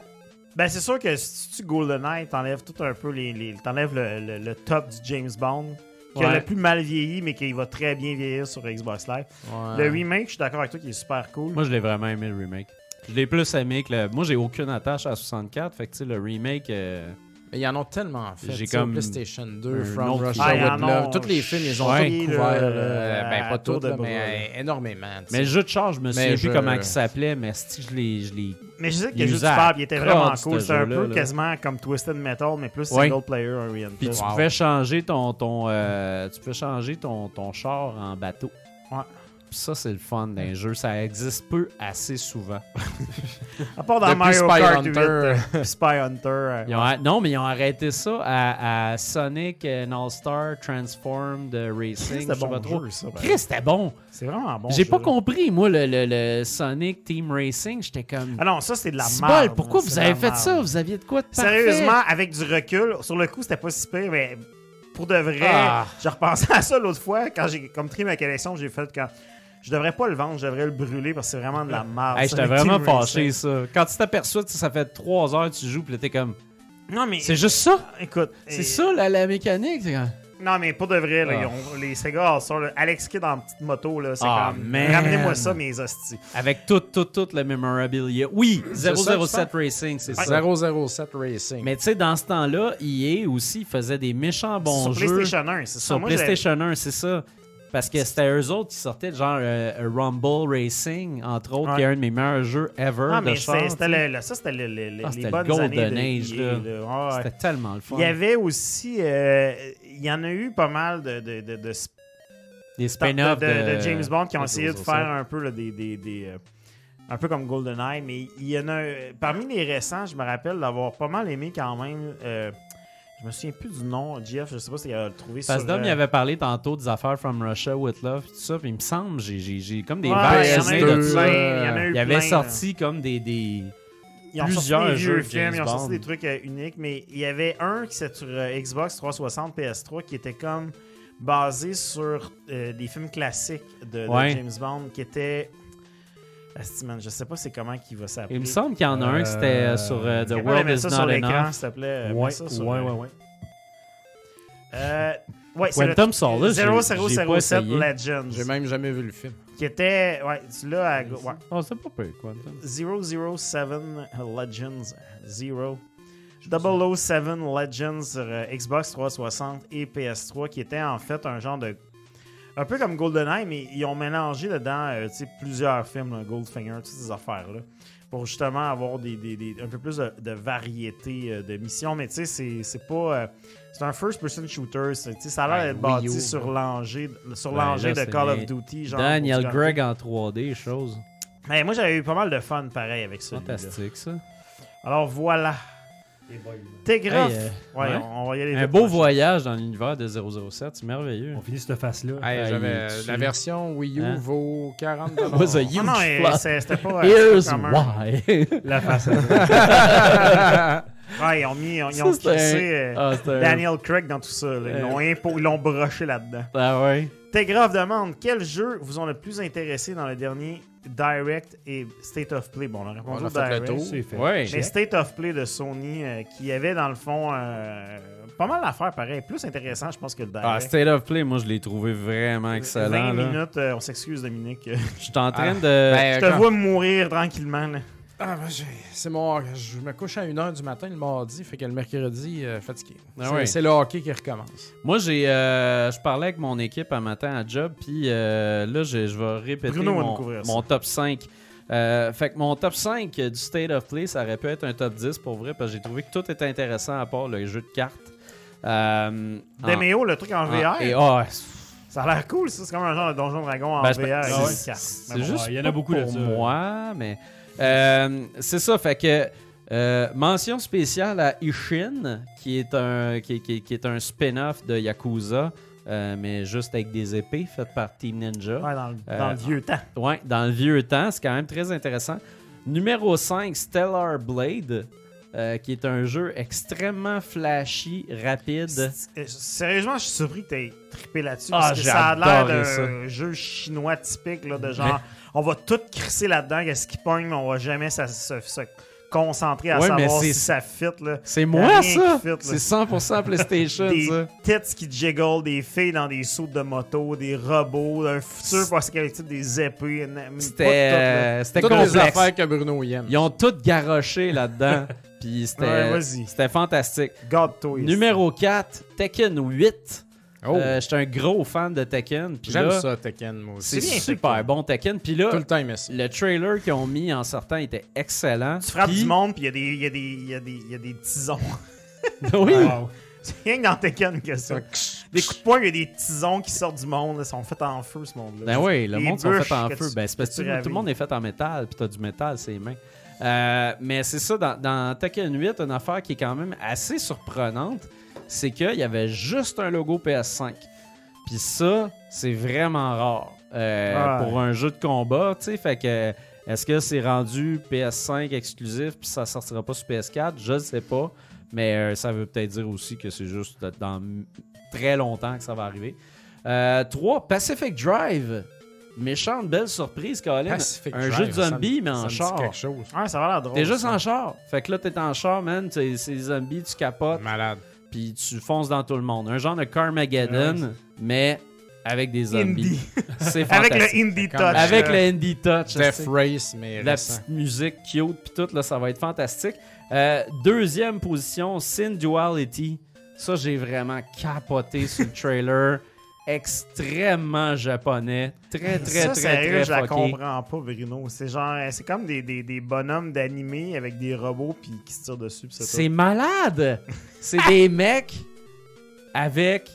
ben, c'est sûr que si tu GoldenEye, t'enlèves tout un peu les. les t'enlèves le, le- le top du James Bond, qui a le plus mal vieilli, mais qui va très bien vieillir sur Xbox Live. Ouais. Le remake, je suis d'accord avec toi, qui est super cool. Moi, je l'ai vraiment aimé le remake. Je l'ai plus aimé que le. Moi, j'ai aucune attache à 64. Fait que, tu sais, le remake. euh, Mais ils en ont tellement fait. J'ai comme PlayStation 2, un From autre Russia Ah, ils with en Love. ont Tous les films, ils ont Ouais. à- ben, pas de là, mais euh, énormément. Mais le jeu de char, je me souviens plus comment il s'appelait, mais si je l'ai. Mais je sais que le jeu du Fab, il était vraiment cool. C'est un peu là. quasiment comme Twisted Metal, mais plus Ouais. single player oriented. Puis tu Wow. pouvais changer ton. ton euh, tu pouvais changer ton, ton char en bateau. Ouais. Ça, c'est le fun d'un jeu. Ça existe peu assez souvent. À part dans Depuis Mario Spy Kart Hunter. 8, euh, Spy Hunter. euh, Ils ont arr- non, mais ils ont arrêté ça à, à Sonic and All-Star Transformed Racing. C'était je bon pas trop. jeu, ça. Chris, c'était bon. C'est vraiment bon. J'ai pas compris, moi, le, le- le Sonic Team Racing. J'étais comme. Ah non, ça, c'est de la merde. pourquoi vous avez fait ça? Vous aviez de quoi de parfait? Sérieusement, avec du recul, sur le coup, c'était pas si pire, mais pour de vrai, Ah. j'ai repensé à ça l'autre fois quand j'ai comme trié ma collection, j'ai fait quand je devrais pas le vendre, je devrais le brûler parce que c'est vraiment de la merde. Hey, J'étais vraiment fâché, ça. Quand tu t'aperçois, sais, ça fait trois heures que tu joues, puis là, t'es comme. Non, mais C'est juste ça? écoute, C'est et- ça, la, la mécanique? Non, mais pour de vrai, là, ils ont- les Sega All-Star, là, Alex Kidd en petite moto, là, c'est Ah, comme. man. Ramenez-moi ça, mes hosties. Avec tout, tout, tout le memorabilia. Oui, ça que tu 007 Racing, c'est ça. 007 Racing. Mais tu sais, dans ce temps-là, EA aussi faisait des méchants bons sur jeux. PlayStation 1, c'est ça. Sur Moi, j'ai- PlayStation 1, c'est ça. Parce que c'était eux autres qui sortaient genre euh, Rumble Racing, entre autres, Ouais. qui est un de mes meilleurs jeux ever Ah, de mais char, c'était le, le- ça, c'était le- le- Ah, les c'était le bonnes années de Age. Ouais, ouais. C'était tellement le fun. Il y avait aussi, euh, il y en a eu pas mal de, de, de, de, des de, spin-offs de- de, de James Bond qui ont de essayé de 007. faire un peu là, des, des, des, euh, un peu comme GoldenEye, mais il y en a parmi les récents, je me rappelle d'avoir pas mal aimé quand même. euh, je me souviens plus du nom, Jeff, je sais pas s'il a trouvé Parce sur. que Dom, il avait parlé tantôt des affaires From Russia with Love, tout ça, puis il me semble, j'ai- comme des ouais, vagues il y en a souvenirs eu de PS2, ça. plein, il y en a eu Il avait plein, sorti comme des, des... Ils ont plusieurs sorti des jeux films, ils ont sorti des trucs euh, uniques, mais il y avait un qui c'était sur euh, Xbox 360 PS3 qui était comme basé sur euh, des films classiques de, de Ouais. James Bond qui était. Asti, man, je sais pas c'est comment qu'il va s'appeler. Il me semble qu'il y en a un qui c'était Euh, sur euh, The World Is ça Not Enough. s'il te plaît. Ouais, mets ça sur, ouais, euh, ouais, ouais. Euh, ouais, c'est Quantum le Solace, j'ai- j'ai pas 0007 essayé. Legends. J'ai même jamais vu le film. Qui était. Ouais, tu l'as à. Ouais. Oh, c'est pas peu, Quantum. 007 Legends 0 007 Legends sur euh, Xbox 360 et PS3 qui était en fait un genre de Un peu comme GoldenEye, mais ils ont mélangé dedans euh, plusieurs films, là, Goldfinger, toutes ces affaires-là. Pour justement avoir des, des- des- un peu plus de, de variété euh, de missions. Mais tu sais, c'est- c'est pas. euh, c'est un first-person shooter. Ça a l'air Ouais, d'être Wii bâti sur l'engin sur Ben, là, de Call of Duty. Genre, Daniel Gregg en 3D, chose. Mais moi, j'avais eu pas mal de fun pareil avec ça. Fantastique, ça. Alors voilà. Hey, euh, ouais, ouais. On, on va y aller. Un beau prochain. voyage dans l'univers de 007, c'est merveilleux. On finit cette face-là. Hey, Ah, la version Wii U Hein? vaut 40 Was a Non, c'était pas. euh, Here's why. La face. Ouais, ils ont mis. Ils ont, Ça, crissé, un- euh, Ah, un- Daniel Craig dans tout ça. là. Ils l'ont impo- ils l'ont broché là-dedans. Ah ouais. Demande quels jeux vous ont le plus intéressé dans le dernier Direct et State of Play Bon, on a répondu On a fait le Direct. tour. C'est fait. Ouais. Mais State of Play de Sony, euh, qui avait dans le fond euh, pas mal d'affaires pareil. Plus intéressant, je pense, que le Direct. Ah, State of Play, moi, je l'ai trouvé vraiment 20 excellent. là. minutes, euh, on s'excuse Dominique. Je suis en train Ah. de. Ben, je te quand- vois mourir tranquillement. là. Ah, ben, j'ai- c'est mon. Je me couche à 1h du matin le mardi, fait que le mercredi, euh, fatigué. Ah c'est, ouais. c'est le hockey qui recommence. Moi, j'ai, euh, je parlais avec mon équipe un matin à job, puis euh, là, je, je vais répéter Bruno mon, mon top 5. Euh, fait que mon top 5 du State of Play, ça aurait pu être un top 10 pour vrai, parce que j'ai trouvé que tout était intéressant à part le jeu de cartes. Euh, Demeo, le truc en en- VR, et, ah, ça a l'air cool. ça. C'est comme un genre de Donjon Dragon en Ben, VR c'est- bon, juste il y en a beaucoup de pour ça. moi, mais euh, c'est ça. Fait que euh, mention spéciale à Ishin, qui est un qui, qui- qui est un spin-off de Yakuza, euh, mais juste avec des épées faites par Team Ninja. Ouais, dans, le, dans le vieux temps. Ouais, dans le vieux temps, c'est quand même très intéressant. Numéro 5, Stellar Blade, euh, qui est un jeu extrêmement flashy, rapide. Sérieusement, je suis surpris que tu aies trippé là-dessus. Ah, parce que ça a l'air d'un jeu chinois typique, là, de genre, on va tout crisser là-dedans, qu'est-ce qui pogne, mais on va jamais se, se- se concentrer à Ouais, savoir c'est- si ça fit. Là. C'est moi, ça! qui fit, là. C'est 100% PlayStation, Des ça. tits qui jiggle, des filles dans des sauts de moto, des robots, un futur post-apocalyptique, des épées. na- pas de tout, C'était c'était Toutes les affaires que Bruno y aime. Ils ont tout garoché là-dedans. Puis Ouais, c'était vas-y. c'était fantastique. God Toys. Numéro 4, Tekken 8. Oh, Euh, J'étais un gros fan de Tekken. Puis j'aime ça, Tekken, moi C'est aussi. bien, super Tekken. bon Tekken. Puis là, Tout le le trailer qu'ils ont mis en sortant était excellent. Tu frappes du monde, puis il y a des- il y, a des- il y, a des- il y a des tisons. oui. Wow. C'est rien que dans Tekken que ça. Des coups de poing, il y a des tisons qui sortent du monde. Ils sont faits en feu, ce monde-là. Ben oui, le Les monde sont bûches fait en feu. tu- Ben, c'est parce que tout, le monde est fait en métal, puis t'as du métal, ses mains. Euh, mais c'est ça, dans, dans Tekken 8, une affaire qui est quand même assez surprenante, c'est qu'il y avait juste un logo PS5. Puis ça, c'est vraiment rare euh, Ouais. pour un jeu de combat, tu sais. Fait que, est-ce que c'est rendu PS5 exclusif, puis ça sortira pas sur PS4 Je ne sais pas. Mais euh, ça veut peut-être dire aussi que c'est juste dans très longtemps que ça va arriver. 3. Pacific Drive. Méchante belle surprise, Colin. Pacific un Drive, jeu de ça me- zombie, mais en char. quelque chose. Ouais, ça va l'air drôle. T'es juste ça. en char. Fait que là, t'es en char, man. t'es- C'est des zombies, tu capotes, Malade. Puis tu fonces dans tout le monde. Un genre de Carmageddon, mais avec des zombies. Indie. C'est Avec le Indie Touch. Avec le Indie Touch. Death Race, mais la récent. petite musique cute puis tout là, ça va être fantastique. Euh, deuxième position, Sin Duality. Ça, j'ai vraiment capoté sur le trailer. Extrêmement japonais. Très, très, ça, très, sérieux, très je la fucké. comprends pas, Bruno. C'est genre, c'est comme des, des, des bonhommes d'animé avec des robots puis qui se tirent dessus. C'est malade! C'est des mecs avec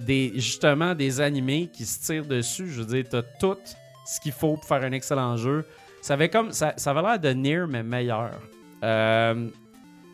des justement des animés qui se tirent dessus. Je veux dire, t'as tout ce qu'il faut pour faire un excellent jeu. Ça avait comme ça, ça avait l'air de Nier mais meilleur. Euh,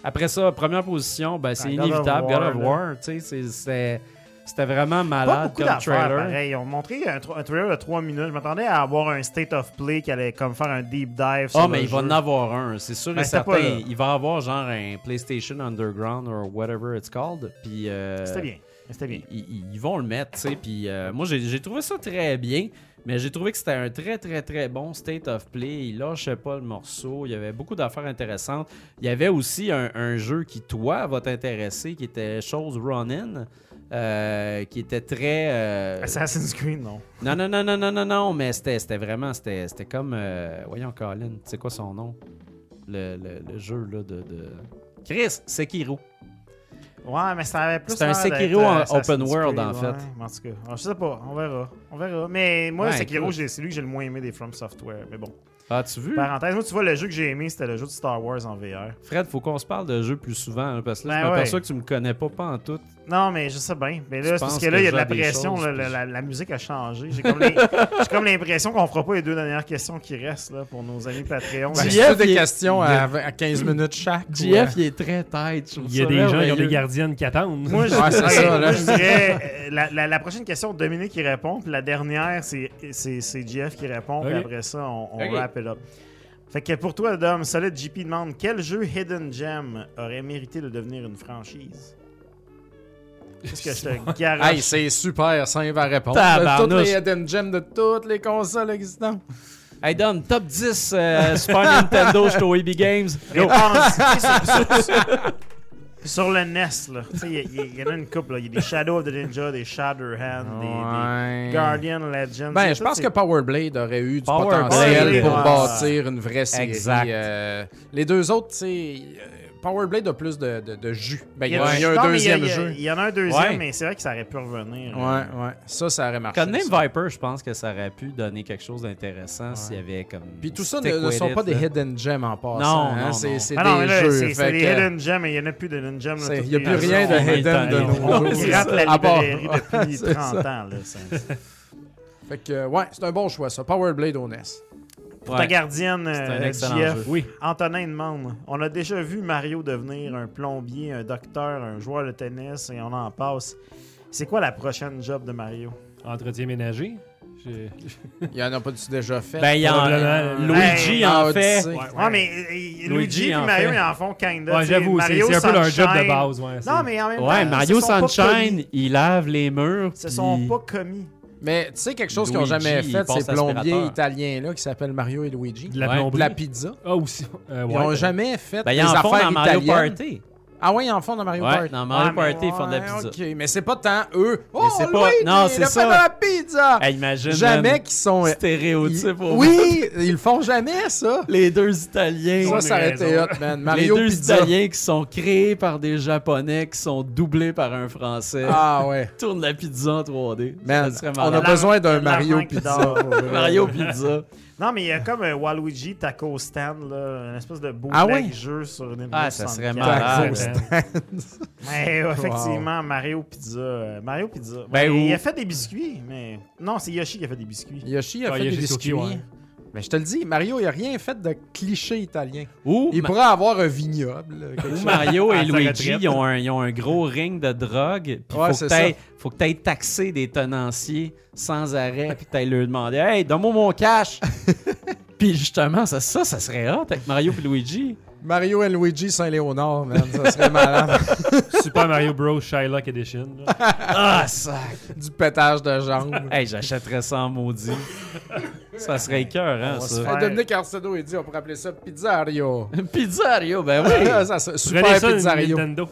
après ça, première position, ben, c'est Ben, inévitable. War, God of. War, tu sais, c'est- c'était vraiment malade comme trailer. pareil. Ils ont montré un, tra- un trailer de 3 minutes. Je m'attendais à avoir un state of play qui allait comme faire un deep dive sur Ah, le mais il va jeu. en avoir un, c'est sûr Ben, et certain. Il va avoir genre un PlayStation Underground ou whatever it's called. Puis euh, C'était bien. C'était bien. Ils, vont le mettre, tu sais. Puis euh, moi, j'ai trouvé ça très bien, mais j'ai trouvé que c'était un très, très, très bon state of play. Il lâchait pas le morceau. Il y avait beaucoup d'affaires intéressantes. Il y avait aussi un, un jeu qui, toi, va t'intéresser, qui était Chose Ronin. Euh, qui était très. euh, Assassin's Creed, non. Non, non, non, non, non, non, non, mais c'était vraiment. C'était comme. euh, Voyons, Colin, c'est quoi son nom? Le, le- le jeu, là, de. de... Chris, Sekiro. Ouais, mais ça avait plus C'est un Sekiro en open world, en fait. ouais. En tout cas, alors, je sais pas, on verra. On verra. Mais moi, Ouais, Sekiro, c'est lui que j'ai le moins aimé des From Software. Mais bon. Ah, tu vu? Parenthèse, moi, tu vois, le jeu que j'ai aimé, c'était le jeu de Star Wars en VR. Fred, faut qu'on se parle de jeux plus souvent, hein, parce que là, Ben je ouais. que tu me connais pas, pas en tout. Non, mais je sais bien. Mais là, c'est parce que là, il y a de la pression. choses, là, puis la, je- la- la musique a changé. J'ai comme l'impression qu'on fera pas les deux dernières questions qui restent là, pour nos amis Patreon. Ben, c'est des est- questions à, vingt- à 15 minutes chaque. JF, euh, il est très tête. Il y a ça des gens qui ont des gardiennes qui attendent. Moi, je, Ouais, c'est ok, ça, là. moi, je dirais la, la- la prochaine question, Dominique qui répond, puis la dernière, c'est JF qui répond, puis après ça, on, on Ok. wrap it up. Fait que pour toi, Dom, Solid JP demande quel jeu Hidden Gem aurait mérité de devenir une franchise? Qu'est-ce que je te Hey, c'est super simple à répondre. Toutes les Hidden Gems de toutes les consoles existantes. Hey, Dom, top 10 euh, Super Nintendo chez OEB Games. Réponse sur, sur- sur le NES, là. Tu sais, il y, en a une couple, là. Il y a des Shadow of the Ninja, des Shatterhand, Ouais. des Guardian Legends. Ben, je pense que Power Blade aurait eu du Power potentiel Blade, pour ouais. bâtir une vraie série. Exact. Euh, les deux autres, tu sais, euh, Power Blade a plus de, de, de jus. Ben, il y a, du- il y a un non, deuxième il y a- jeu. Il y en a un deuxième, Ouais. mais c'est vrai que ça aurait pu revenir. Ouais, ouais. Ça, ça aurait marché. Codename ça. Viper, je pense que ça aurait pu donner quelque chose d'intéressant s'il y avait comme. Puis tout ça ne, ne sont it, pas des hidden gems en passant. Non, hein. non, c'est Ah des là, jeux. c'est des hidden gems, mais il n'y en a plus de hidden gems. Il n'y a plus rien de on hidden de nos jours. Ratent la librairie depuis C'est 30 ça. ans. Fait que, ouais, c'est un bon choix, ça. Power Blade au NES. Pour Ouais. ta gardienne, euh, JF. Oui. Antonin demande On a déjà vu Mario devenir un plombier, un docteur, un joueur de tennis, et on en passe. C'est quoi la prochaine job de Mario? Entretien ménager. Il y en a pas du déjà fait? Ben, il y en Probablement. Luigi Hey, en ah, fait. Odyssey. Ouais, Ouais, mais euh, Luigi et Mario, fait. ils en font kind of. Ouais, j'avoue, c'est un peu leur job de Sunshine- base. Ouais, Non, mais en même temps. Ouais, Mario Sunshine, il lave les murs. Ils se sont pas commis. Mais tu sais, quelque chose qu'ils n'ont jamais fait, ces plombiers italiens-là qui s'appellent Mario et Luigi. De la Ouais. De plomberie. la pizza. Ah, aussi. Euh, Ils ouais. n'ont jamais fait Ben, des affaires dans Mario italiennes. Party. Ah ouais, ils en font dans Mario Ouais, Party. dans Mario mais- Party, ils font de la pizza. Ok, mais c'est pas tant eux. Oh, c'est pas- Luigi, non, il c'est ça. fait de la pizza. Hey, imagine. jamais qu'ils sont. Stéréotype. ils- au- Oui, ils le font jamais, ça. Les deux Italiens. Ça, ça aurait été hot, man. Mario les deux Pizza. Italiens qui sont créés par des Japonais qui sont doublés par un Français. Ah ouais. Tourne la pizza en 3D. Man, ça serait on a besoin d'un Mario Pizza. Mario Pizza. Non, mais il y a comme un Waluigi Taco Stand, là, une espèce de beau Ah jeu sur Nintendo Ah, ça serait 64. malade. Taco Mais euh, effectivement, Mario Pizza. euh, Mario Pizza. Ben, Il a fait des biscuits, mais. Non, c'est Yoshi qui a fait des biscuits. Yoshi a Ah, fait Yoshi des biscuits. ouais. Mais je te le dis, Mario, il a rien fait de cliché italien. Ou, Il Ma- pourrait avoir un vignoble. ou. Mario et Luigi, ils ont, un, ils ont un gros ring de drogue. Puis Ouais, faut, que t'ailles- faut que tu ailles taxer des tenanciers sans arrêt. Puis que tu leur demander Hey, donne-moi mon cash. puis justement, ça, ça, ça serait hot avec Mario et Luigi. Mario et Luigi Saint-Léonard, man. Ça serait malade. Super Mario Bros. Shylock Edition. là. Ah, ça. du pétage de jambes. Hey, j'achèterais ça en maudit. Ça serait écœurant, se ça. faire- Dominique Arcedo, il dit on pourrait appeler ça Pizzario. Pizzario, ben oui. Ah, ça Prenez super ça, Pizzario. Nintendo.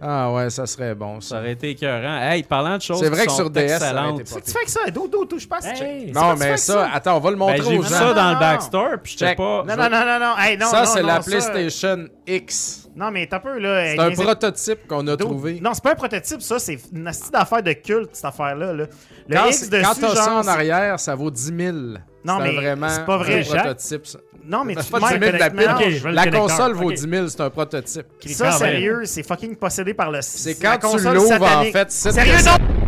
Ah ouais, ça serait bon. Ça Ça. aurait été écœurant. Hey, parlant de choses C'est vrai qui que sont sur DS, excellentes. été Qu'est-ce que tu fais avec ça? D'où, touche pas, Hey. Non, mais ça, attends, on va le Ben, montrer j'ai aux vu gens. ça dans le backstore, puis j'étais pas... Non, non, non, non, non. Hey, non, ça, c'est la ça- PlayStation X. Non, mais t'as peu, là. C'est un prototype qu'on a trouvé. Non, c'est pas un prototype, ça. C'est une astuce d'affaires de culte, cette affaire-là. là. Le Quand, X dessus, quand t'as ça en arrière, ça vaut 10 000. Non, C'est mais vraiment c'est pas vrai, prototype. Non, mais C'est tu pas te 10 000 de la pile. La console vaut Ok. 10 000, c'est un prototype. Ça, quand même. sérieux, c'est fucking possédé par le. C'est la quand tu console l'ouvres, en fait, c'est Sérieux, non!